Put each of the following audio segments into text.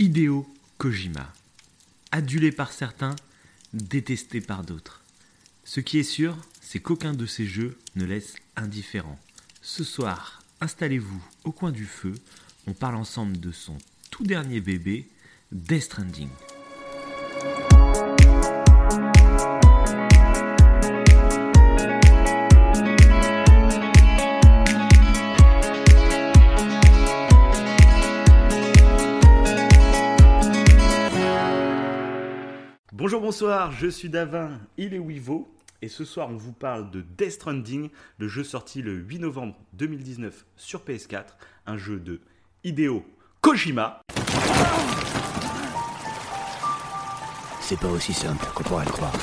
Hideo Kojima. Adulé par certains, détesté par d'autres. Ce qui est sûr, c'est qu'aucun de ces jeux ne laisse indifférent. Ce soir, installez-vous au coin du feu, on parle ensemble de son tout dernier bébé, Death Stranding. Bonsoir, je suis Davin, il est Wivo, et ce soir on vous parle de Death Stranding, le jeu sorti le 8 novembre 2019 sur PS4, un jeu de Hideo Kojima. C'est pas aussi simple qu'on pourrait le croire.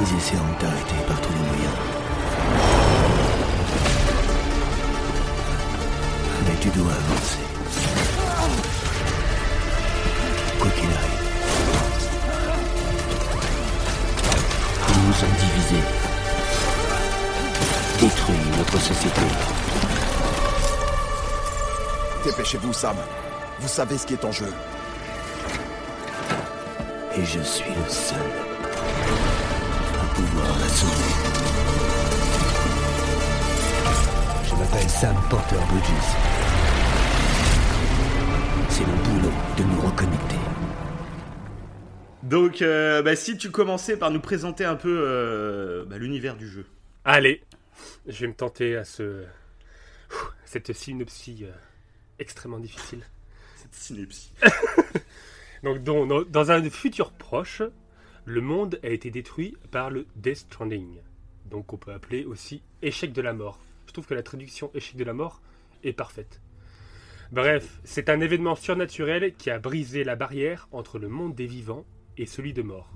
Ils essaieront de par tu dois avancer. Quoi qu'il arrive. Ils nous ont divisés. Détruit notre société. Dépêchez-vous, Sam. Vous savez ce qui est en jeu. Et je suis le seul à pouvoir la sauver. Je m'appelle Sam Porter Bridges. C'est mon boulot de nous reconnecter. Donc, euh, bah, si tu commençais par nous présenter un peu euh, bah, l'univers du jeu. Allez, je vais me tenter à ce cette synopsie euh, extrêmement difficile. Cette synopsie. Donc, dans, dans- dans un futur proche, le monde a été détruit par le Death Stranding. Donc, on peut appeler aussi échec de la mort. Je trouve que la traduction échec de la mort est parfaite. Bref, c'est un événement surnaturel qui a brisé la barrière entre le monde des vivants et celui de mort.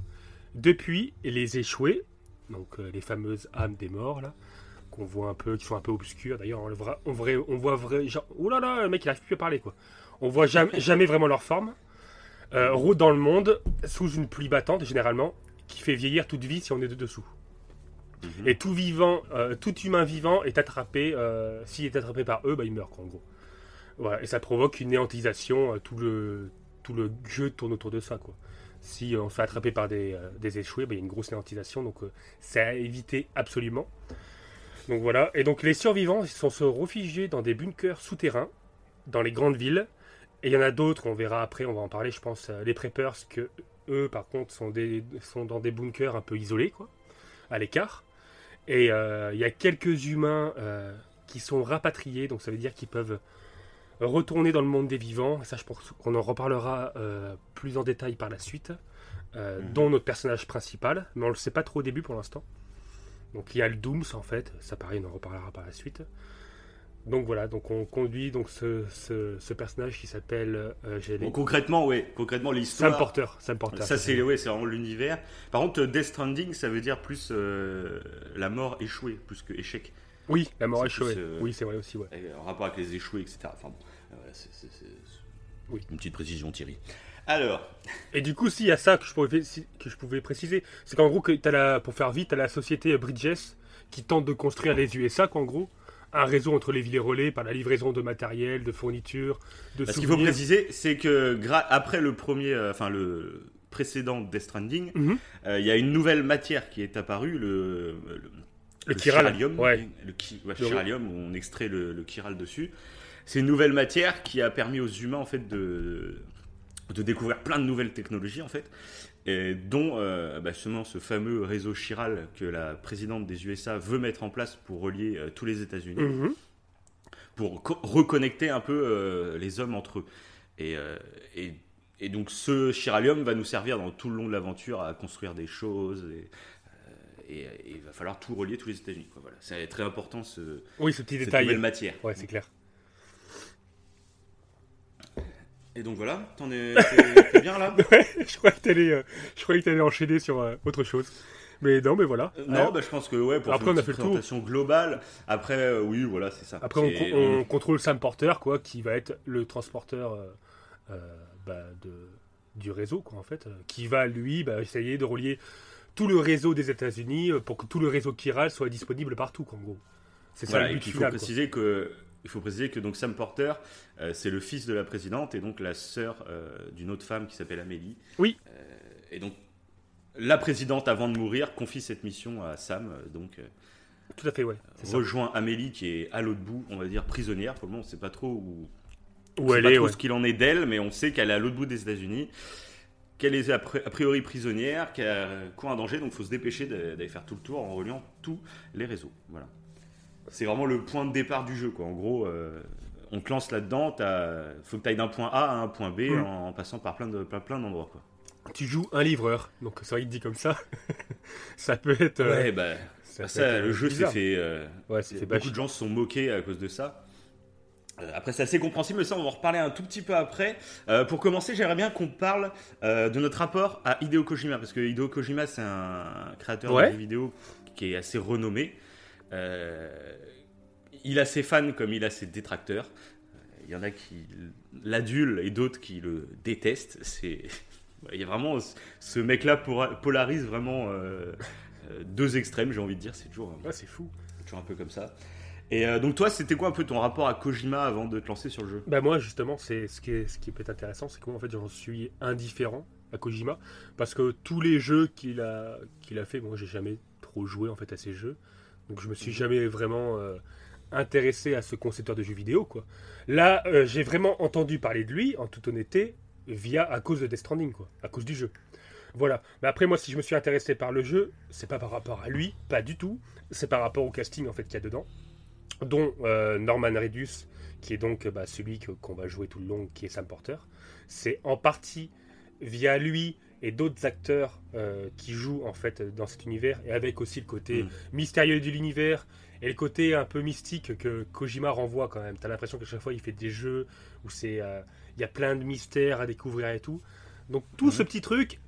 Depuis, les échoués, donc euh, les fameuses âmes des morts là, qu'on voit un peu, qui sont un peu obscures. D'ailleurs, on, le voit- on, vrai, on voit vrai, genre, oh là là, le mec il arrive plus à parler quoi. On voit jamais, jamais vraiment leur forme. Euh, rôdent dans le monde sous une pluie battante généralement, qui fait vieillir toute vie si on est de dessous. Et tout vivant, euh, tout humain vivant est attrapé. euh, S'il est attrapé par eux, bah, il meurt quoi, en gros. Et ça provoque une néantisation. euh, tout le tout le jeu tourne autour de ça quoi. Si on se fait attraper par des, euh, des échoués, bah, il y a une grosse néantisation, donc euh, c'est à éviter absolument. Donc voilà, et donc les survivants ils sont se réfugiés dans des bunkers souterrains, dans les grandes villes, et il y en a d'autres, on verra après, on va en parler, je pense, euh, les preppers, que eux par contre sont, des, sont dans des bunkers un peu isolés, quoi, à l'écart. Et euh, il y a quelques humains euh, qui sont rapatriés, donc ça veut dire qu'ils peuvent retourner dans le monde des vivants. Et ça, je pense qu'on en reparlera euh, plus en détail par la suite, euh, Mhm. dont notre personnage principal, mais on le sait pas trop au début pour l'instant. Donc il y a le Dooms en fait, ça pareil, on en reparlera par la suite. Donc voilà, donc on conduit donc ce, ce, ce personnage qui s'appelle euh, Bon, concrètement, ouais, concrètement l'histoire. Sam Porter. Sam Porter. Ça c'est ouais, c'est vraiment l'univers. Par contre, Death Stranding, ça veut dire plus euh, la mort échouée, plus que échec. Oui, la mort échouée. euh, Oui, c'est vrai aussi, ouais. Et En rapport avec les échoués, etc. Enfin bon, euh, voilà, c'est- Oui. Une petite précision, Thierry. Alors, Et du coup, s'il y a ça que je pouvais, que je pouvais préciser, c'est qu'en gros, que t'as la, pour faire vite, tu as la société Bridges qui tente de construire les USA, qu'en gros, un réseau entre les villes et relais par la livraison de matériel, de fournitures, de bah, ce qu'il faut préciser, c'est que après le premier, euh, enfin le précédent Death Stranding, Mhm. euh, il y a une nouvelle matière qui est apparue, le, le, Le chiral, chiralium, ouais. le chi- ouais, Le- chiralium, on extrait le, le chiral dessus. C'est une nouvelle matière qui a permis aux humains en fait de, de découvrir plein de nouvelles technologies en fait, et dont euh, bah, justement ce fameux réseau chiral que la présidente des USA veut mettre en place pour relier euh, tous les États-Unis Mhm. pour co- reconnecter un peu euh, les hommes entre eux. Et, euh, et, et donc ce chiralium va nous servir dans tout le long de l'aventure à construire des choses. Et, et- et il va falloir tout relier tous les États-Unis. Voilà. C'est très important ce, Oui, ce petit cette détail. nouvelle matière. Ouais, c'est clair. Et donc voilà, t'en es t'es bien là Ouais, je croyais que t'allais, euh, je croyais que t'allais enchaîner sur euh, autre chose. Mais non, mais voilà. Euh, Non, bah, je pense que ouais, pour Après, faire on a fait le tour. présentation globale. Après, oui, voilà, c'est ça. Après, on, contrôle Sam Porter, quoi, qui va être le transporteur bah, de, du réseau, quoi, en fait, qui va, lui, bah, essayer de relier tout le réseau des États-Unis, euh, pour que tout le réseau Kiral soit disponible partout, en gros. C'est ça Voilà, le et but puis il faut final. quoi. préciser que il faut préciser que donc Sam Porter, euh, c'est le fils de la présidente et donc la sœur euh, d'une autre femme qui s'appelle Amélie. Oui. Euh, et donc la présidente, avant de mourir, confie cette mission à Sam. donc Tout à fait, ouais. ça. rejoint Amélie qui est à l'autre bout, on va dire prisonnière. Pour le moment, on sait pas trop où, Où on sait elle pas est, trop ouais. ce qu'il en est d'elle, mais on sait qu'elle est à l'autre bout des États-Unis. Qu'elle est a pri- a priori prisonnière, qu'elle court un danger, donc il faut se dépêcher d'a- d'aller faire tout le tour en reliant tous les réseaux. Voilà. C'est vraiment le point de départ du jeu, quoi. En gros, euh, on te lance là-dedans, il faut que tu ailles d'un point A à un point B Mm. en, en passant par plein de plein, plein d'endroits, quoi. Tu joues un livreur, donc vrai qu'il dit comme ça. ça peut être. euh, Ouais, bah, ça ça, être, le jeu s'est fait. euh, Ouais, c'est fait beaucoup de gens se sont moqués à cause de ça. Euh, après, c'est assez compréhensible, mais ça, on va en reparler un tout petit peu après. Euh, pour commencer, j'aimerais bien qu'on parle euh, de notre rapport à Hideo Kojima, parce que Hideo Kojima, c'est un créateur Ouais. de jeux vidéo qui est assez renommé. Euh, il a ses fans comme il a ses détracteurs. Il y en a qui l'adulent et d'autres qui le détestent. C'est il y a vraiment ce mec-là polarise vraiment deux extrêmes, j'ai envie de dire. C'est toujours Ouais, c'est fou. toujours un peu comme ça. Et euh, donc toi, c'était quoi un peu ton rapport à Kojima avant de te lancer sur le jeu? Bah moi justement, c'est ce qui est ce qui peut être intéressant, c'est que moi en fait j'en suis indifférent à Kojima parce que tous les jeux qu'il a qu'il a fait, moi j'ai jamais trop joué en fait à ces jeux, donc je me suis jamais vraiment euh, intéressé à ce concepteur de jeux vidéo quoi. Là, euh, j'ai vraiment entendu parler de lui en toute honnêteté via à cause de Death Stranding quoi, à cause du jeu. Voilà. Mais après moi, si je me suis intéressé par le jeu, c'est pas par rapport à lui, pas du tout. C'est par rapport au casting en fait qu'il y a dedans, dont euh, Norman Reedus qui est donc bah, celui que- qu'on va jouer tout le long, qui est Sam Porter. C'est en partie via lui et d'autres acteurs euh, qui jouent en fait dans cet univers, et avec aussi le côté Mm. mystérieux de l'univers et le côté un peu mystique que Kojima renvoie quand même. T'as l'impression qu'à chaque fois il fait des jeux où c'est euh, il y a plein de mystères à découvrir et tout. Donc tout ce petit truc,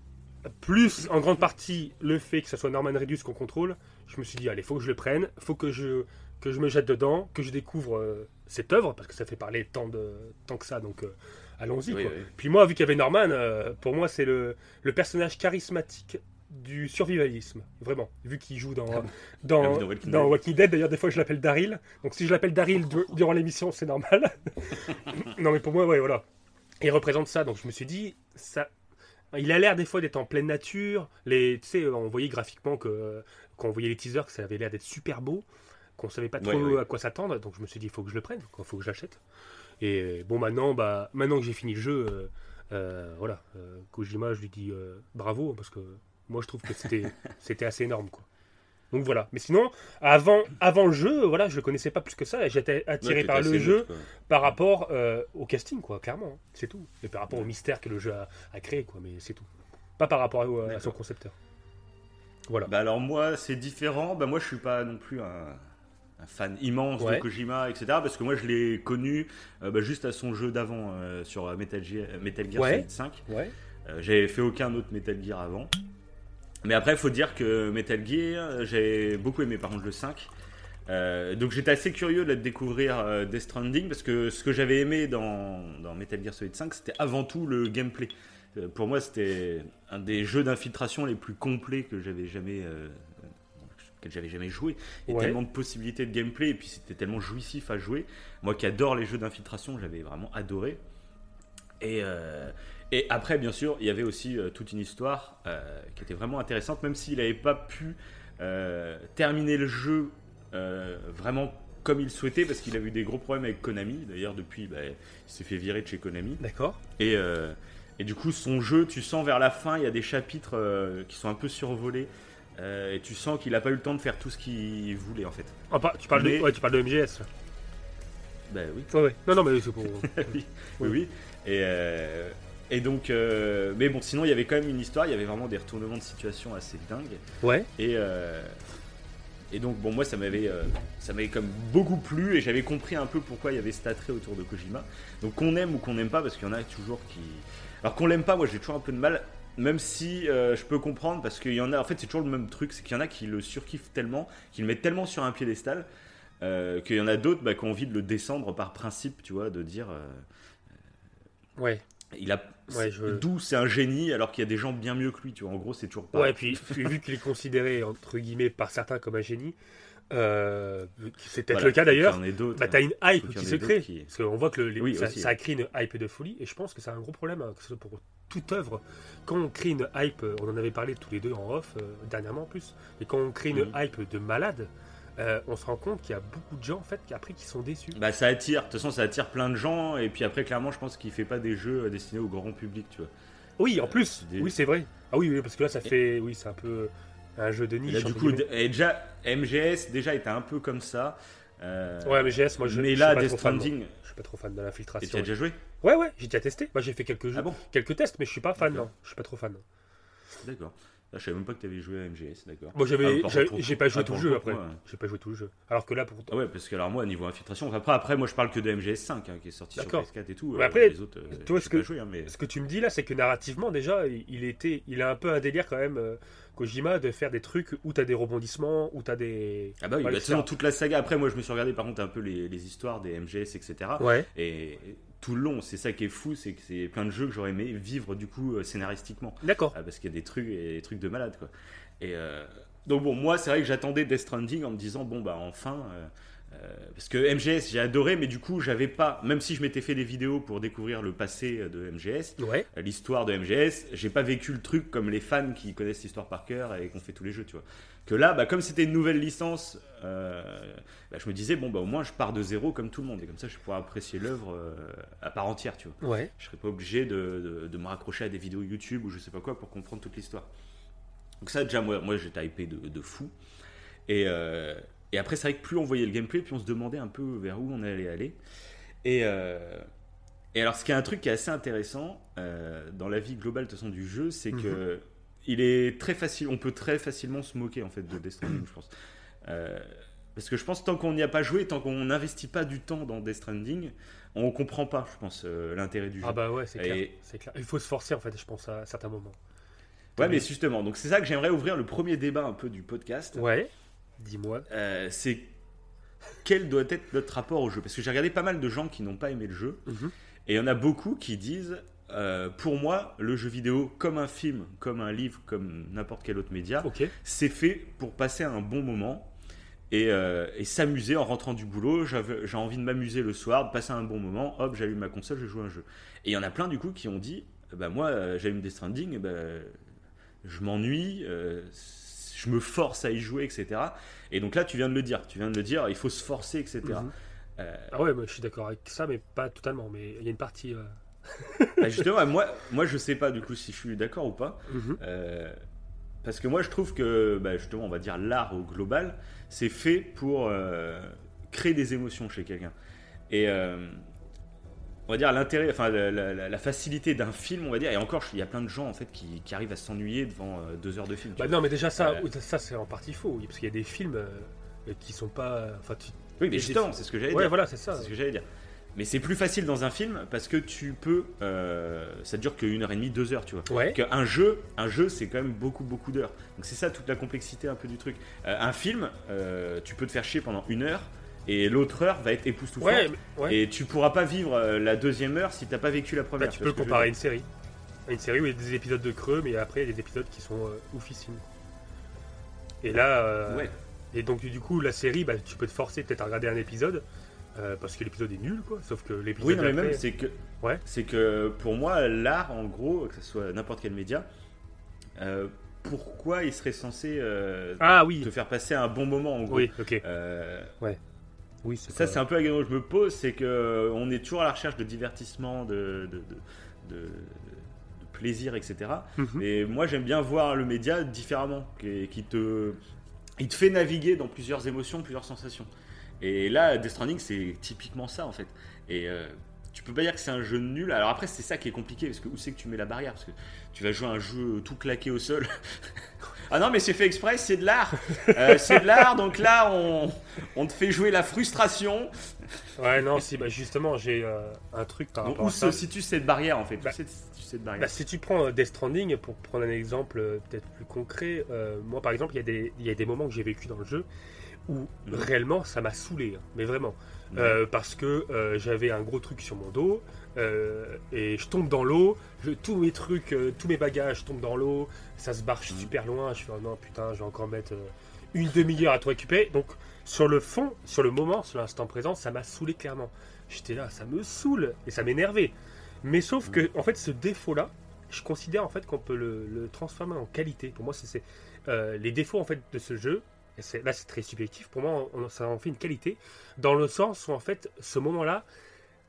plus en grande partie le fait que ce soit Norman Reedus qu'on contrôle, je me suis dit allez faut que je le prenne, faut que je que je me jette dedans, que je découvre euh, cette œuvre parce que ça fait parler tant de tant que ça donc euh, allons-y Oui, quoi. oui. Puis moi vu qu'il y avait Norman, euh, pour moi c'est le, le personnage charismatique du survivalisme vraiment. Vu qu'il joue dans dans, Ah dans Walking dans Dead. Walking Dead d'ailleurs des fois je l'appelle Daryl. Donc si je l'appelle Daryl du- durant l'émission c'est normal. Non mais pour moi ouais voilà. Il représente ça donc je me suis dit ça il a l'air des fois d'être en pleine nature. Les tu sais on voyait graphiquement que quand on voyait les teasers que ça avait l'air d'être super beau qu'on savait pas trop Ouais, ouais. à quoi s'attendre donc je me suis dit il faut que je le prenne il faut que je l'achète et bon maintenant bah maintenant que j'ai fini le jeu euh, euh, voilà euh, Kojima je lui dis euh, bravo parce que moi je trouve que c'était c'était assez énorme quoi donc voilà mais sinon avant avant le jeu voilà je le connaissais pas plus que ça j'étais attiré Ouais, par le jeu par rapport euh, au casting, quoi, clairement. hein. C'est tout. Et par rapport au mystère que le jeu a, a créé, quoi, mais c'est tout. Pas par rapport à, à son concepteur. Voilà. Bah alors moi, c'est différent. Bah moi, je suis pas non plus un, un fan immense Ouais. de Kojima, etc. Parce que moi, je l'ai connu euh, bah, juste à son jeu d'avant euh, sur euh, Metal Gear, Metal Gear Ouais. Solid 5. Ouais. Euh, J'avais fait aucun autre Metal Gear avant. Mais après, il faut dire que Metal Gear, j'ai beaucoup aimé par contre le 5. Euh, donc j'étais assez curieux de découvrir Death Stranding parce que ce que j'avais aimé dans, dans Metal Gear Solid 5, c'était avant tout le gameplay. Pour moi, c'était un des jeux d'infiltration les plus complets que j'avais jamais, que j'avais jamais joué. Il y a Ouais. tellement de possibilités de gameplay et puis c'était tellement jouissif à jouer. Moi qui adore les jeux d'infiltration, j'avais vraiment adoré. Et, euh, et après, bien sûr, il y avait aussi euh, toute une histoire euh, qui était vraiment intéressante, même s'il n'avait pas pu terminer le jeu vraiment comme il souhaitait, parce qu'il a eu des gros problèmes avec Konami. D'ailleurs, depuis, bah, il s'est fait virer de chez Konami. D'accord. Et, et du coup, son jeu, tu sens vers la fin, il y a des chapitres qui sont un peu survolés. Euh, et tu sens qu'il n'a pas eu le temps de faire tout ce qu'il voulait, en fait. Ah, pas- tu, parles Mais- de, ouais, tu parles de MGS. là. Bah oui. Ouais, ouais. Non, non, mais c'est pour. oui, oui, oui. Et, euh, et donc, euh, mais bon, sinon, il y avait quand même une histoire, il y avait vraiment des retournements de situation assez dingues. ouais. Et, et donc, bon, moi, ça m'avait ça m'avait comme beaucoup plu et j'avais compris un peu pourquoi il y avait cet attrait autour de Kojima. Donc, qu'on aime ou qu'on n'aime pas, parce qu'il y en a toujours qui. Alors, qu'on l'aime pas, moi, j'ai toujours un peu de mal. Même si euh, je peux comprendre, parce qu'il y en a, en fait, c'est toujours le même truc, c'est qu'il y en a qui le surkiffent tellement, qui le mettent tellement sur un piédestal, euh, qu'il y en a d'autres bah, qui ont envie de le descendre par principe, tu vois, de dire. euh, Ouais. Il a Ouais, je- d'où c'est un génie alors qu'il y a des gens bien mieux que lui, tu vois. En gros, c'est toujours pas. Ouais, puis, puis vu qu'il est considéré, entre guillemets, par certains comme un génie, euh, c'est peut-être Voilà, le cas d'ailleurs, bah, t'as une hype qui se crée. qui- Parce qu'on voit que le- les- Oui, ça, aussi, ça ouais. crée une hype de folie, et je pense que c'est un gros problème, hein, que ce soit pour toute œuvre. Quand on crée une hype, on en avait parlé tous les deux en off, euh, dernièrement en plus, et quand on crée une Mhm. hype de malade, euh, on se rend compte qu'il y a beaucoup de gens en fait qui après qui sont déçus. Bah ça attire, de toute façon ça attire plein de gens et puis après clairement je pense qu'il fait pas des jeux destinés au grand public tu vois. Oui, en plus, des- oui c'est vrai. Ah oui, oui, parce que là ça fait, oui c'est un peu un jeu de niche. là, du coup et déjà MGS déjà était un peu comme ça. euh, ouais, mais GS, moi je, mais je là Death trop fan. Stranding, Je suis pas trop fan de et tu l'infiltration. as déjà joué Ouais, ouais, j'ai déjà testé. Moi j'ai fait quelques jeux, Ah bon quelques tests, mais je suis pas fan, non. Je suis pas trop fan. D'accord. Ah, je savais même pas que tu avais joué à MGS, d'accord. Moi j'avais, Ah, j'ai pas joué ah, tout le jeu après. J'ai pas joué tout le jeu. Alors que là pour. Ah ouais, parce que alors moi, niveau infiltration, après, après moi je parle que de MGS5 hein, qui est sorti sur D'accord. PS4 et tout. Euh, après, les autres, euh, toi, ce que- hein. Ce que tu me dis là, c'est que narrativement déjà, il était, il a un peu un délire quand même. euh, Kojima de faire des trucs où t'as des rebondissements, où t'as des. Ah bah oui, bah, toute la saga. Après, moi je me suis regardé par contre un peu les, les histoires des MGS, etc. Ouais. Et tout le long, c'est ça qui est fou, c'est que c'est plein de jeux que j'aurais aimé vivre du coup euh, scénaristiquement. D'accord. Ah, parce qu'il y a des trucs et des trucs de malade quoi. Et euh, donc bon, moi c'est vrai que j'attendais Death Stranding en me disant bon bah enfin euh, parce que MGS j'ai adoré, mais du coup j'avais pas, même si je m'étais fait des vidéos pour découvrir le passé de MGS, Ouais. l'histoire de MGS, j'ai pas vécu le truc comme les fans qui connaissent l'histoire par cœur et qu'on fait tous les jeux, tu vois. Que là, bah, comme c'était une nouvelle licence, euh, bah, je me disais bon bah au moins je pars de zéro comme tout le monde et comme ça je pourrais apprécier l'œuvre euh, à part entière, tu vois. Ouais. Je serais pas obligé de, de- de me raccrocher à des vidéos YouTube ou je sais pas quoi pour comprendre toute l'histoire. Donc ça déjà moi, moi j'étais hypé de, de fou. Et, euh, et après c'est vrai que plus on voyait le gameplay, plus on se demandait un peu vers où on allait aller. Et, et alors ce qui est un truc qui est assez intéressant dans la vie globale de toute façon du jeu, c'est que il est très facile, on peut très facilement se moquer en fait de Death Stranding, je pense. Euh, parce que je pense tant qu'on n'y a pas joué, tant qu'on n'investit pas du temps dans Death Stranding, on comprend pas, je pense, euh, l'intérêt du jeu. Ah bah ouais, c'est clair. Et- C'est clair. Il faut se forcer en fait, je pense à certains moments. Ouais, mais justement, donc c'est ça que j'aimerais ouvrir le premier débat un peu du podcast. Ouais. Dis-moi. Euh, c'est quel doit être notre rapport au jeu? Parce que j'ai regardé pas mal de gens qui n'ont pas aimé le jeu, Mhm. et il y en a beaucoup qui disent, euh, pour moi, le jeu vidéo, comme un film, comme un livre, comme n'importe quel autre média, c'est fait pour passer un bon moment et, euh, et s'amuser en rentrant du boulot. J'ai envie de m'amuser le soir, de passer un bon moment. Hop, j'allume ma console, je joue un jeu. Et il y en a plein du coup qui ont dit bah, Moi, euh, j'allume Death Stranding, ben, je m'ennuie, euh, je me force à y jouer, etc. Et donc là, tu viens de le dire. Tu viens de le dire, il faut se forcer, etc. Euh, Ah ouais, moi je suis d'accord avec ça, mais pas totalement. Mais il y a une partie. euh, bah, justement, moi, moi, je sais pas du coup si je suis d'accord ou pas. mhm. Euh, parce que moi, je trouve que, bah, justement, on va dire l'art au global, c'est fait pour euh, créer des émotions chez quelqu'un. Et euh, on va dire l'intérêt, enfin la, la- la- la facilité d'un film, on va dire, et encore, il y a plein de gens en fait qui, qui arrivent à s'ennuyer devant deux heures de film. Bah non, mais déjà ça, ça c'est en partie faux, parce qu'il y a des films qui sont pas. Enfin, tu- oui, mais justement, c'est ce que j'allais Ouais, dire. voilà, c'est ça. C'est ce que j'allais dire. Mais c'est plus facile dans un film parce que tu peux, euh, ça dure qu'une heure et demie, deux heures, tu vois. Ouais. qu'un jeu, un jeu, c'est quand même beaucoup, beaucoup d'heures. Donc c'est ça toute la complexité un peu du truc. Euh, un film, euh, tu peux te faire chier pendant une heure et l'autre heure va être époustouflante. Ouais, mais- ouais. Et tu pourras pas vivre la deuxième heure si t'as pas vécu la Bah, première. tu vois peux comparer à une série. Une série où il y a des épisodes de creux, mais après il y a des épisodes qui sont oufissimes. Et là, Ouais. et donc du coup la série, bah, tu peux te forcer peut-être à regarder un épisode euh, parce que l'épisode est nul, quoi. Sauf que l'épisode Oui, non, mais même c'est que, Ouais. c'est que pour moi l'art, en gros, que ce soit n'importe quel média, euh, pourquoi il serait censé euh, ah oui, te faire passer un bon moment en gros oui, ok, oui, c'est Ça, pas- c'est un peu la question que je me pose, c'est que on est toujours à la recherche de divertissement, de, de, de- de- de plaisir, etc. Mhm. Et moi, j'aime bien voir le média différemment, qui, qui te, il te fait naviguer dans plusieurs émotions, plusieurs sensations. Et là, Death Stranding, c'est typiquement ça, en fait. Et euh, tu peux pas dire que c'est un jeu nul. Alors après, c'est ça qui est compliqué, parce que où c'est que tu mets la barrière? Parce que tu vas jouer à un jeu tout claqué au sol. ah non, mais c'est fait exprès, c'est de l'art. Euh, c'est de l'art, donc là, on, on te fait jouer la frustration. Ouais, non, si, bah justement, j'ai euh, un truc par Donc, rapport où à ça. se situe cette barrière, en fait? Bah, cette barrière? Bah, si tu prends euh, Death Stranding, pour prendre un exemple peut-être plus concret, moi par exemple, il y, y a des moments que j'ai vécu dans le jeu où réellement ça m'a saoulé, hein, mais vraiment. Euh, parce que euh, j'avais un gros truc sur mon dos euh, et je tombe dans l'eau, tous mes trucs, tous mes bagages tombent dans l'eau, ça se barre Mhm. super loin, je fais oh non putain je vais encore mettre une demi-heure à tout récupérer. Donc sur le fond, sur le moment, sur l'instant présent, ça m'a saoulé clairement. J'étais là, ça me saoule et ça m'énervait. Mais sauf que en fait ce défaut-là, je considère en fait qu'on peut le, le transformer en qualité. Pour moi c'est les défauts en fait de ce jeu. Et Là, c'est très subjectif. Pour moi, on- ça en fait une qualité dans le sens où en fait ce moment-là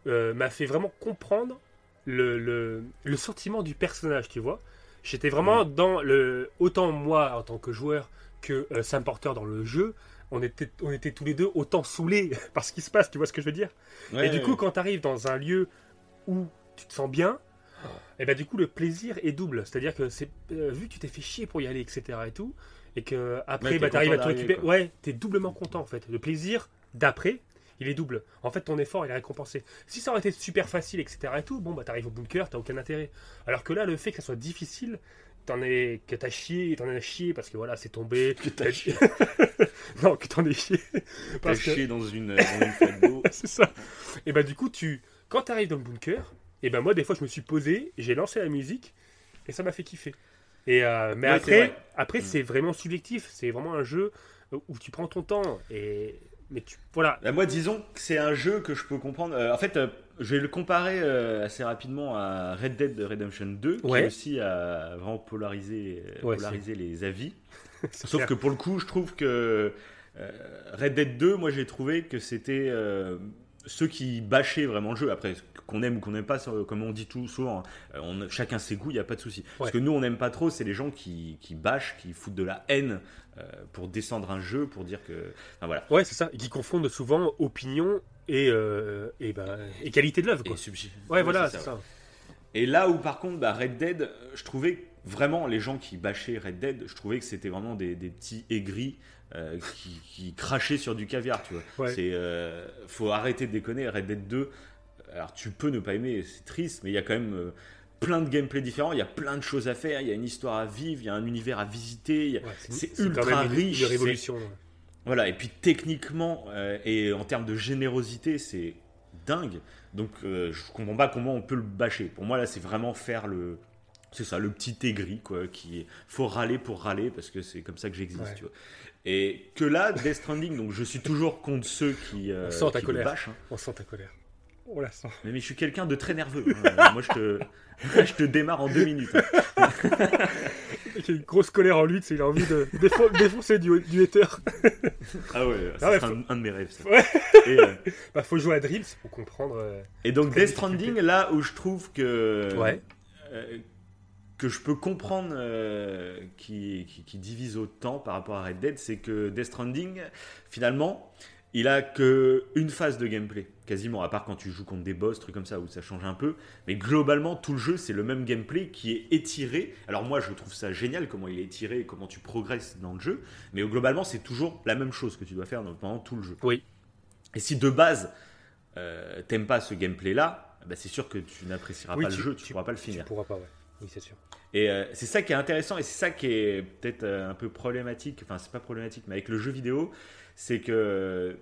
euh, m'a fait vraiment comprendre le, le, le sentiment du personnage, tu vois. J'étais vraiment dans le autant moi en tant que joueur que euh, Sam Porter dans le jeu, on était on était tous les deux autant saoulés par ce qui se passe, tu vois ce que je veux dire Ouais, Et du coup, quand tu arrives dans un lieu où tu te sens bien, et ben du coup le plaisir est double. C'est-à-dire que c'est euh, vu que tu t'es fait chier pour y aller, etc. et tout, et que après Ouais, bah, t'es tu arrives à te récupérer, quoi. ouais, t'es doublement content en fait. Le plaisir d'après, il est double. En fait, ton effort il est récompensé. Si ça aurait été super facile, etc. et tout, bon bah t'arrives au bunker, t'as aucun intérêt. Alors que là, le fait que ça soit difficile, t'en es que t'as chié, t'en as chié parce que voilà, c'est tombé. Que t'as chié. non, que t'en es chié. T'as Parce que- chié dans une, dans une c'est ça. Et bah du coup, tu, quand tu arrives dans le bunker, et ben moi des fois je me suis posé, j'ai lancé la musique et ça m'a fait kiffer. Et euh, mais Ouais, après, vrai. après Mm. c'est vraiment subjectif. C'est vraiment un jeu où tu prends ton temps et mais tu voilà. Bah, moi, disons que c'est un jeu que je peux comprendre. Euh, en fait, euh, je vais le comparer assez rapidement à Red Dead Redemption 2, Ouais. qui aussi a vraiment polarisé, Ouais, polarisé les avis. Sauf clair. que pour le coup, je trouve que Red Dead 2, moi j'ai trouvé que c'était ceux qui bâchaient vraiment le jeu. Après, qu'on aime ou qu'on n'aime pas, comme on dit tout souvent, hein, on, chacun ses goûts, il n'y a pas de souci. Parce Ouais. que nous, on n'aime pas trop, c'est les gens qui, qui bâchent, qui foutent de la haine euh, pour descendre un jeu, pour dire que. Enfin, voilà. Ouais, c'est ça. Et qui confondent souvent opinion et euh, et ben et qualité de l'œuvre quoi. Et Ouais, voilà, c'est c'est ça, ça. Et là où par contre, bah, Red Dead, euh, je trouvais vraiment les gens qui bâchaient Red Dead, je trouvais que c'était vraiment des, des petits aigris euh, qui, qui crachaient sur du caviar, tu vois. Ouais. C'est, euh, faut arrêter de déconner. Red Dead 2, alors tu peux ne pas aimer, c'est triste, mais il y a quand même euh, plein de gameplay différents, il y a plein de choses à faire, il y a une histoire à vivre, il y a un univers à visiter, Ouais, c'est ultra une- riche, Une révolution. ouais. voilà, et puis techniquement et en termes de générosité, c'est dingue. Donc je comprends pas comment on peut le bâcher. Pour moi là, c'est vraiment faire le c'est ça, le petit aigri quoi, qui faut râler pour râler parce que c'est comme ça que j'existe, Ouais. tu vois. Et que là, Death Stranding, donc je suis toujours contre ceux qui, euh, On sent ta colère. bâchent, hein. On sent ta colère. On la sent. Mais, mais je suis quelqu'un de très nerveux. hein. Moi, je te, je te démarre en deux minutes. hein. Il y a une grosse colère en lui, il a envie de défo- défoncer du, du hater. Ah ouais, ça Ah sera un, un de mes rêves. Ça. Ouais. Et, euh, Bah faut jouer à Dreams pour comprendre. euh, Et donc Death Stranding, là où je trouve que Ouais. Que je peux comprendre euh, qui, qui, qui divise autant par rapport à Red Dead, c'est que Death Stranding, finalement, il a que une phase de gameplay, quasiment, à part quand tu joues contre des boss, trucs comme ça, où ça change un peu. Mais globalement, tout le jeu, c'est le même gameplay qui est étiré. Alors moi, je trouve ça génial, comment il est étiré, comment tu progresses dans le jeu. Mais globalement, c'est toujours la même chose que tu dois faire pendant tout le jeu. Oui. Et si de base, euh, t'aimes pas ce gameplay-là, bah, c'est sûr que tu n'apprécieras Oui, pas tu- le jeu, tu, tu- pourras pas le Tu finir. pourras pas, ouais. Oui, c'est sûr. Et euh, c'est ça qui est intéressant et c'est ça qui est peut-être euh, un peu problématique, enfin c'est pas problématique, mais avec le jeu vidéo, c'est que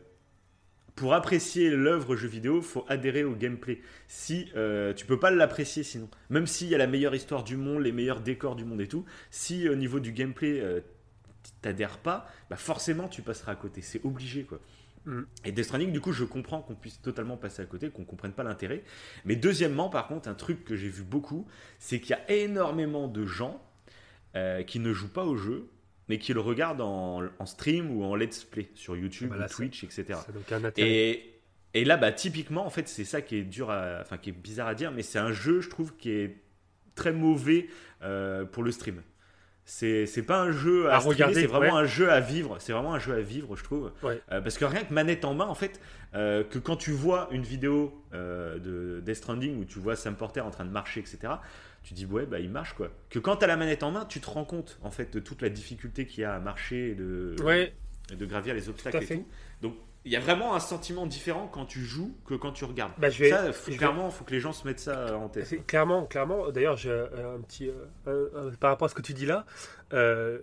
pour apprécier l'œuvre jeu vidéo, faut adhérer au gameplay. Si euh, tu peux pas l'apprécier sinon, même s'il y a la meilleure histoire du monde, les meilleurs décors du monde et tout, si au niveau du gameplay euh, t'adhères pas, bah forcément tu passeras à côté. C'est obligé quoi. Mm. Et Death Stranding, du coup, je comprends qu'on puisse totalement passer à côté, qu'on comprenne pas l'intérêt. Mais deuxièmement, par contre, un truc que j'ai vu beaucoup, c'est qu'il y a énormément de gens euh, qui ne jouent pas au jeu, mais qui le regardent en, en stream ou en let's play sur YouTube Bah là, ou Twitch, etc. Et, et là, bah, typiquement, en fait, c'est ça qui est dur, à, enfin, qui est bizarre à dire, mais c'est un jeu, je trouve, qui est très mauvais euh, pour le stream. C'est c'est pas un jeu à, À streamer, regarder, c'est vraiment ouais. un jeu à vivre. C'est vraiment un jeu à vivre, je trouve. Ouais. Euh, parce que rien que manette en main, en fait, euh, que quand tu vois une vidéo euh, de Death Stranding où tu vois Sam Porter en train de marcher, etc., tu dis ouais, bah il marche quoi. Que quand tu as la manette en main, tu te rends compte en fait de toute la difficulté qu'il y a à marcher et de, Ouais, et de gravir les obstacles et tout. Donc il y a vraiment un sentiment différent quand tu joues que quand tu regardes. bah je vais. ça, faut- je clairement, faut que les gens se mettent ça en tête. Clairement, clairement. D'ailleurs, j'ai euh, un petit. euh, un- un- par rapport à ce que tu dis là, euh,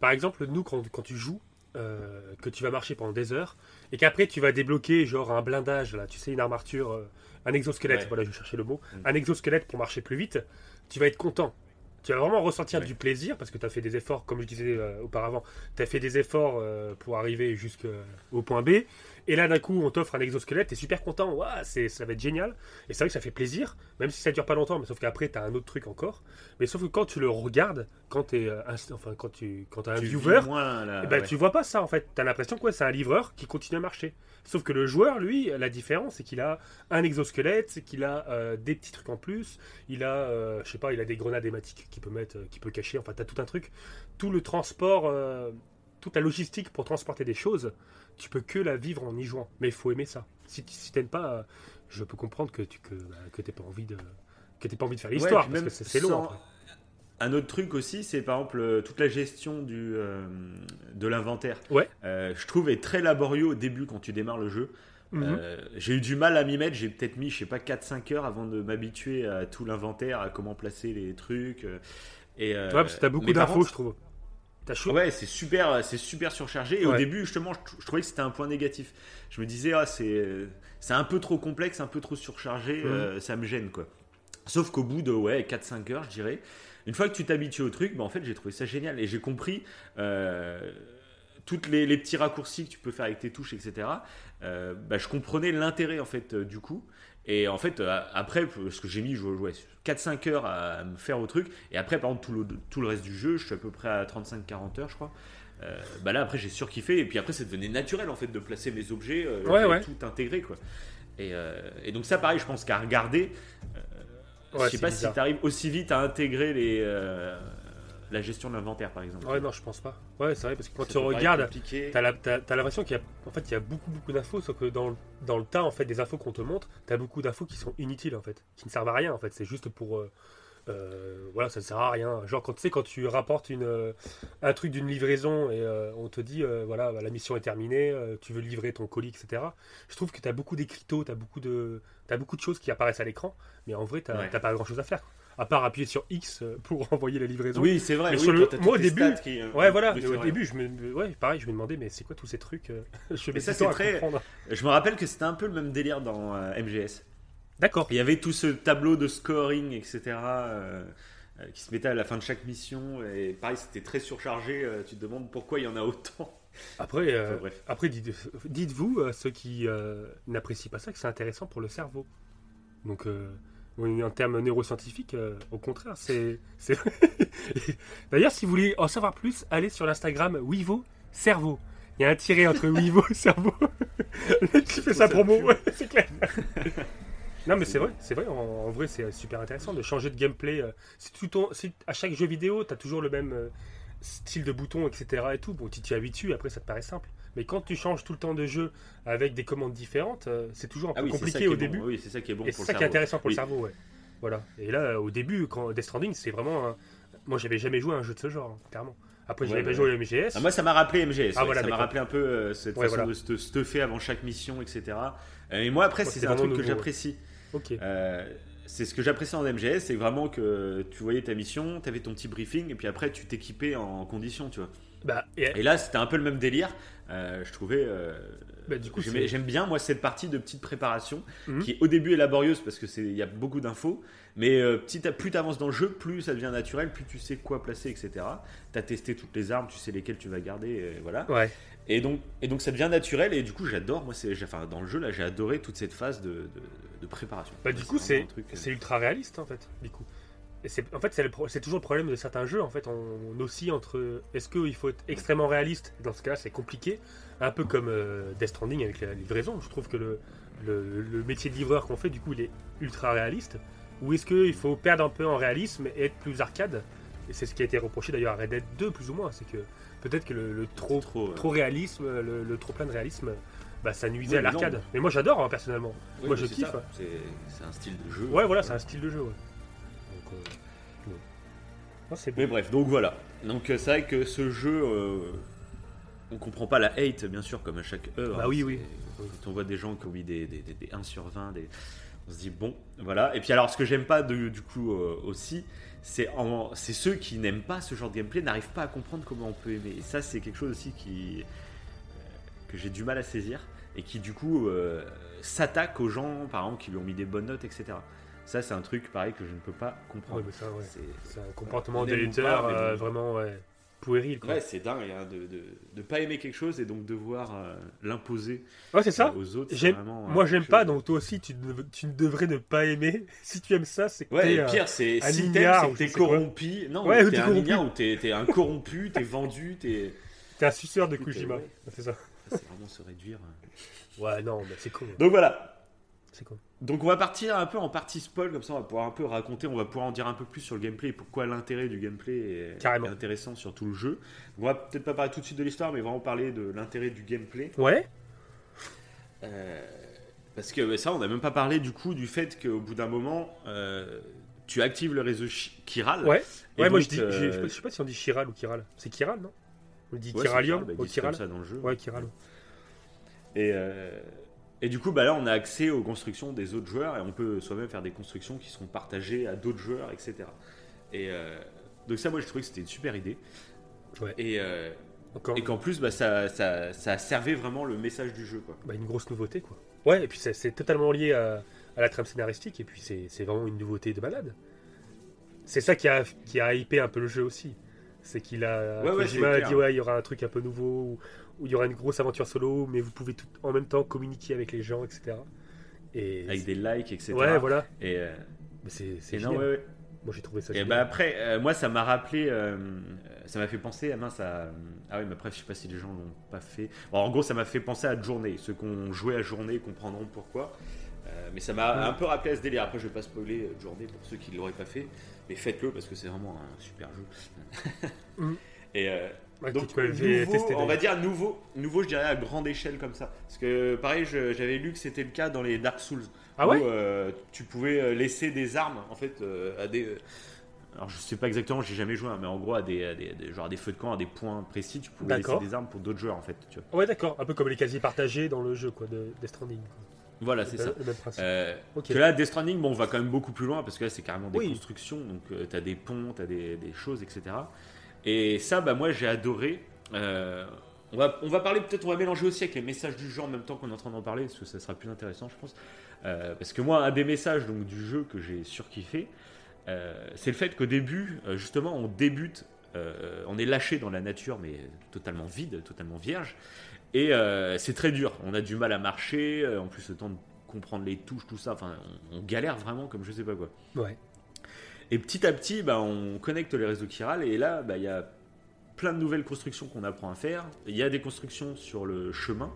par exemple, nous, quand, quand tu joues, euh, que tu vas marcher pendant des heures et qu'après tu vas débloquer genre un blindage là, tu sais une armature, euh, un exosquelette. Ouais. Voilà, je cherchais le mot. Mm. Un exosquelette pour marcher plus vite. Tu vas être content. Tu vas vraiment ressentir Ouais. du plaisir parce que tu as fait des efforts, comme je disais euh, auparavant, tu as fait des efforts euh, pour arriver jusqu'au point B. Et là, d'un coup, on t'offre un exosquelette, t'es super content, Ouah, c'est, ça va être génial. Et c'est vrai que ça fait plaisir, même si ça dure pas longtemps, mais sauf qu'après, tu as un autre truc encore. Mais sauf que quand tu le regardes, quand tu enfin, quand tu quand as un Tu viewer, moins la- eh ben, ouais. tu vois pas ça en fait. Tu as l'impression que ouais, c'est un livreur qui continue à marcher. Sauf que le joueur, lui, la différence, c'est qu'il a un exosquelette, c'est qu'il a euh, des petits trucs en plus. Il a, euh, je sais pas, il a des grenades hématiques qu'il peut mettre, euh, qu'il peut cacher. Enfin, tu as tout un truc. Tout le transport, euh, toute la logistique pour transporter des choses, tu peux que la vivre en y jouant. Mais il faut aimer ça. Si, tu- si t'aimes pas, je peux comprendre que tu que, bah, que t'aies pas envie de que t'aies pas envie de faire l'histoire parce que c'est long. après. Un autre truc aussi, c'est par exemple euh, toute la gestion du, euh, de l'inventaire. Ouais. Euh, je trouve est très laborieux au début quand tu démarres le jeu. Mhm. Euh, j'ai eu du mal à m'y mettre, j'ai peut-être mis, je sais pas, 4-5 heures avant de m'habituer à tout l'inventaire, à comment placer les trucs. et, euh, ouais, parce que t'as beaucoup d'infos, je trouve. Ouais, c'est super, c'est super surchargé. Et au début, justement, je, trou- je trouvais que c'était un point négatif. Je me disais, ah, c'est, c'est un peu trop complexe, un peu trop surchargé, Mhm. euh, ça me gêne, quoi. Sauf qu'au bout de ouais, 4-5 heures, je dirais, une fois que tu t'habitues au truc, bah, en fait, j'ai trouvé ça génial. Et j'ai compris euh, toutes les, les petits raccourcis que tu peux faire avec tes touches, etc. Euh, bah, je comprenais l'intérêt, en fait, euh, du coup. Et en fait, euh, après, ce que j'ai mis, je jouais 4-5 heures à me faire au truc. Et après, par exemple, tout le, tout le reste du jeu, je suis à peu près à 35-40 heures, je crois. Euh, bah là, après, j'ai surkiffé. Et puis après, ça devenait naturel, en fait, de placer mes objets, euh, Ouais, tout intégrer, quoi. Et, euh, et donc, ça, pareil, je pense qu'à regarder, Ouais, je sais pas bizarre. si tu arrives aussi vite à intégrer les, la gestion de l'inventaire, par exemple. Ouais, non, je pense pas. Ouais, c'est vrai, parce que quand Ça tu regardes, t'as l'impression qu'il y a, en fait, il y a beaucoup, beaucoup d'infos, sauf que dans, le- dans le tas, en fait, des infos qu'on te montre, t'as beaucoup d'infos qui sont inutiles, en fait, qui ne servent à rien, en fait. C'est juste pour, euh, euh, voilà, ça ne sert à rien. Genre, quand tu sais, quand tu rapportes une, euh, un truc d'une livraison et euh, on te dit, euh, voilà, bah, la mission est terminée, euh, tu veux livrer ton colis, etc. Je trouve que t'as beaucoup d'écriteaux, t'as beaucoup de, t'as beaucoup de choses qui apparaissent à l'écran, mais en vrai, t'as Ouais. t'as pas grand chose à faire. À part appuyer sur X euh, pour envoyer la livraison. Oui, c'est vrai. Mais oui, sur le- quand t'as moi, au début- qui, euh, Ouais, voilà. oui, au vrai. début, je me, ouais, pareil, je me demandais, mais c'est quoi tous ces trucs euh, Je Mais ça, c'est à très- comprendre. Je me rappelle que c'était un peu le même délire dans euh, MGS. D'accord. Il y avait tout ce tableau de scoring, etc., euh, qui se mettait à la fin de chaque mission. Et pareil, c'était très surchargé. tu te demandes pourquoi il y en a autant. Après, Enfin, bref. après dites- dites-vous, euh, ceux qui n'apprécient pas ça, que c'est intéressant pour le cerveau. Donc, en termes neuroscientifiques, euh, au contraire, c'est. D'ailleurs, si vous voulez en savoir plus, allez sur l'Instagram Wivo Cerveau. Il y a un tiré entre Wivo et Cerveau. Le mec qui fait sa promo, ouais, c'est clair. Non mais c'est vrai, c'est vrai. En, en vrai, c'est super intéressant de changer de gameplay. euh, Si tout ton, si à chaque jeu vidéo, t'as toujours le même euh, style de bouton, etc. Et tout. Bon, tu t'y habitues. Après, ça te paraît simple. Mais quand tu changes tout le temps de jeu avec des commandes différentes, euh, c'est toujours un peu Ah oui, ça compliqué au bon. début. Oui, c'est ça qui est bon et pour c'est le ça qui est intéressant pour Oui. le cerveau, ouais. Voilà. Et là, au début, quand Death Stranding, c'est vraiment. un- Moi, j'avais jamais joué à un jeu de ce genre, hein, clairement. Après, Ouais, j'avais pas ouais. joué à MGS. Ah, moi, ça m'a rappelé MGS. Ah, ouais, voilà, ça m'a rappelé un peu euh, cette Ouais, façon voilà. de se stuffer avant chaque mission, etc. Euh, Et moi, après, c'est un truc que j'apprécie. Ok. Euh, c'est ce que j'apprécie en MGS, c'est vraiment que tu voyais ta mission, tu avais ton petit briefing, et puis après, tu t'équipais en condition, tu vois. Bah, et, Et là, c'était un peu le même délire. Euh, je trouvais. euh, Bah, du coup, J'aime bien, moi, cette partie de petite préparation Mhm. qui, au début, est laborieuse parce qu'il y a beaucoup d'infos. Mais euh, petit à, plus tu avances dans le jeu, plus ça devient naturel, plus tu sais quoi placer, etc. Tu as testé toutes les armes, tu sais lesquelles tu vas garder, et voilà. ouais. Et donc, et donc ça devient naturel, et du coup, j'adore. Moi, c'est, enfin, dans le jeu, là, j'ai adoré toute cette phase de, de, de préparation. Bah, du coup, c'est euh, c'est ultra réaliste en fait. Du coup, en fait c'est pro- toujours le problème de certains jeux. En fait, on, oscille entre est-ce qu'il faut être extrêmement réaliste? Dans ce cas-là, c'est compliqué. Un peu comme euh, Death Stranding avec la livraison. Je trouve que le, le, le métier de livreur qu'on fait, du coup, il est ultra réaliste. Ou est-ce qu'il faut perdre un peu en réalisme et être plus arcade? Et c'est ce qui a été reproché d'ailleurs à Red Dead 2, plus ou moins. C'est que peut-être que le, le trop, c'est trop, trop réalisme, le, le trop plein de réalisme, bah, ça nuisait Oui, à l'arcade. Mais moi, j'adore hein, personnellement. oui, moi, je kiffe. hein. C'est, c'est un style de jeu. Ouais, voilà, c'est un style de jeu. Ouais. Euh. Non, c'est Mais bref, donc voilà. Donc euh, c'est vrai que ce jeu, euh, on comprend pas la hate, bien sûr, comme à chaque heure. Bah hein. oui, oui. Quand on voit des gens qui ont mis des, des, des- des 1 sur 20, des... On se dit bon, voilà. Et puis alors, ce que j'aime pas de- du coup euh, aussi, c'est en- c'est ceux qui n'aiment pas ce genre de gameplay n'arrivent pas à comprendre comment on peut aimer. Et ça, c'est quelque chose aussi qui euh, que j'ai du mal à saisir et qui du coup euh, s'attaque aux gens, par exemple, qui lui ont mis des bonnes notes, etc. Ça, c'est un truc pareil que je ne peux pas comprendre. Ouais, ouais. C'est- un comportement d'électeur pas, mais euh, vraiment ouais, puéril. Quoi. Ouais, c'est dingue hein, de, de, de pas aimer quelque chose et donc devoir euh, l'imposer Ouais, c'est ça. euh, aux autres. vraiment, euh, Moi, j'aime pas, donc toi aussi, tu, ne- tu ne devrais ne pas aimer. Si tu aimes ça, c'est que Ouais, euh, pire, c'est un si t'aimes, c'est ou que t'es corrompu. Non, Ouais, ou t'es un ignare ou t'es un corrompu, t'es vendu, t'es. t'es un suceur de euh, ouais. C'est ça. C'est vraiment se réduire. euh. Ouais, non, mais c'est con. Donc voilà. C'est. Donc on va partir un peu en partie spoil, comme ça on va pouvoir un peu raconter, on va pouvoir en dire un peu plus sur le gameplay et pourquoi l'intérêt du gameplay est, Carrément. intéressant sur tout le jeu. On va peut-être pas parler tout de suite de l'histoire, mais vraiment parler de l'intérêt du gameplay. Ouais Euh, parce que ça, on n'a même pas parlé du coup du fait qu'au bout d'un moment, euh, tu actives le réseau Chiral. Ouais, Et ouais moi je dis. euh, je, sais pas- si on dit Chiral ou Chiral. C'est Chiral, non? On dit ouais, c'est Chiralium Chiral, bah, ou Chiral ça dans le jeu. Ouais, Chiral. Et, et du coup, bah là, on a accès aux constructions des autres joueurs et on peut soi-même faire des constructions qui seront partagées à d'autres joueurs, etc. Et euh, donc ça, moi, je trouvais que c'était une super idée. Ouais. Et, euh, et qu'en plus, bah, ça, ça, ça servait vraiment le message du jeu. Quoi. bah, une grosse nouveauté, quoi. Ouais, et puis c'est- totalement lié à, à la trame scénaristique, et puis c'est vraiment une nouveauté de malade. C'est ça qui a, qui a hypé un peu le jeu aussi. C'est qu'il a. Ouais, ouais, dit, ouais, il y aura un truc un peu nouveau, où il y aura une grosse aventure solo, mais vous pouvez tout en même temps communiquer avec les gens, etc. Et. Avec des likes, etc. Ouais, voilà. Et, euh, c'est non, génial. ouais, ouais. Moi j'ai trouvé ça Et génial. bah après, euh, moi ça m'a rappelé, euh, ça m'a fait penser à mince à. Ah oui, mais après, je sais pas si les gens l'ont pas fait. Bon, en gros, ça m'a fait penser à Journée. Ceux qui ont joué à Journée comprendront pourquoi. Mais ça m'a Ouais. un peu rappelé à ce délire. Après, je vais pas spoiler Journée pour ceux qui ne l'auraient pas fait. Mais faites-le parce que c'est vraiment un super jeu. Mhm. Et Ouais, donc, nouveau, tester, on va dire nouveau, nouveau, je dirais à grande échelle comme ça. Parce que pareil, j'avais lu que c'était le cas dans les Dark Souls. Ah ouais où, euh, tu pouvais euh, laisser des armes en fait euh, à des. euh, alors je sais pas exactement, j'ai jamais joué, hein, mais en gros à des, à des, des- genre à des feux de camp, à des points précis, tu pouvais laisser des armes pour d'autres joueurs en fait. Tu vois. Ouais, d'accord. Un peu comme les casiers partagés dans le jeu, quoi, de Death Stranding. Voilà, c'est ça. Le même principe. Euh, Ok. que là, Death Stranding, bon, on va quand même beaucoup plus loin parce que là, c'est carrément des Oui. constructions. Donc, tu as des ponts, tu as des, des choses, etc. Et ça, bah, moi, j'ai adoré. Euh, on, va, on va parler, peut-être, on va mélanger aussi avec les messages du jeu en même temps qu'on est en train d'en parler parce que ça sera plus intéressant, je pense. Euh, parce que moi, un des messages donc, du jeu que j'ai surkiffé, euh, c'est le fait qu'au début, justement, on débute, on est lâché dans la nature, mais totalement vide, totalement vierge. Et c'est très dur. On a du mal à marcher. En plus, le temps de comprendre les touches, tout ça. Enfin, on, on galère vraiment comme je sais pas quoi. Ouais. Et petit à petit, bah, on connecte les réseaux chiral. Et là, bah, il y a plein de nouvelles constructions qu'on apprend à faire. Il y a des constructions sur le chemin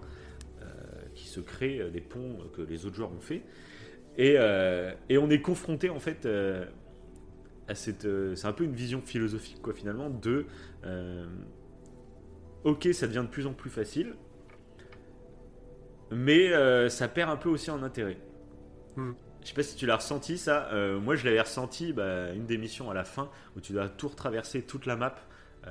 euh, qui se créent, euh, des ponts que les autres joueurs ont fait. Et, euh, et on est confronté en fait à cette. c'est un peu une vision philosophique quoi finalement de. ok, ça devient de plus en plus facile, mais ça perd un peu aussi en intérêt. Hmm. Je sais pas si tu l'as ressenti ça. Euh, moi, je l'avais ressenti bah, une des missions à la fin où tu dois tout retraverser toute la map euh,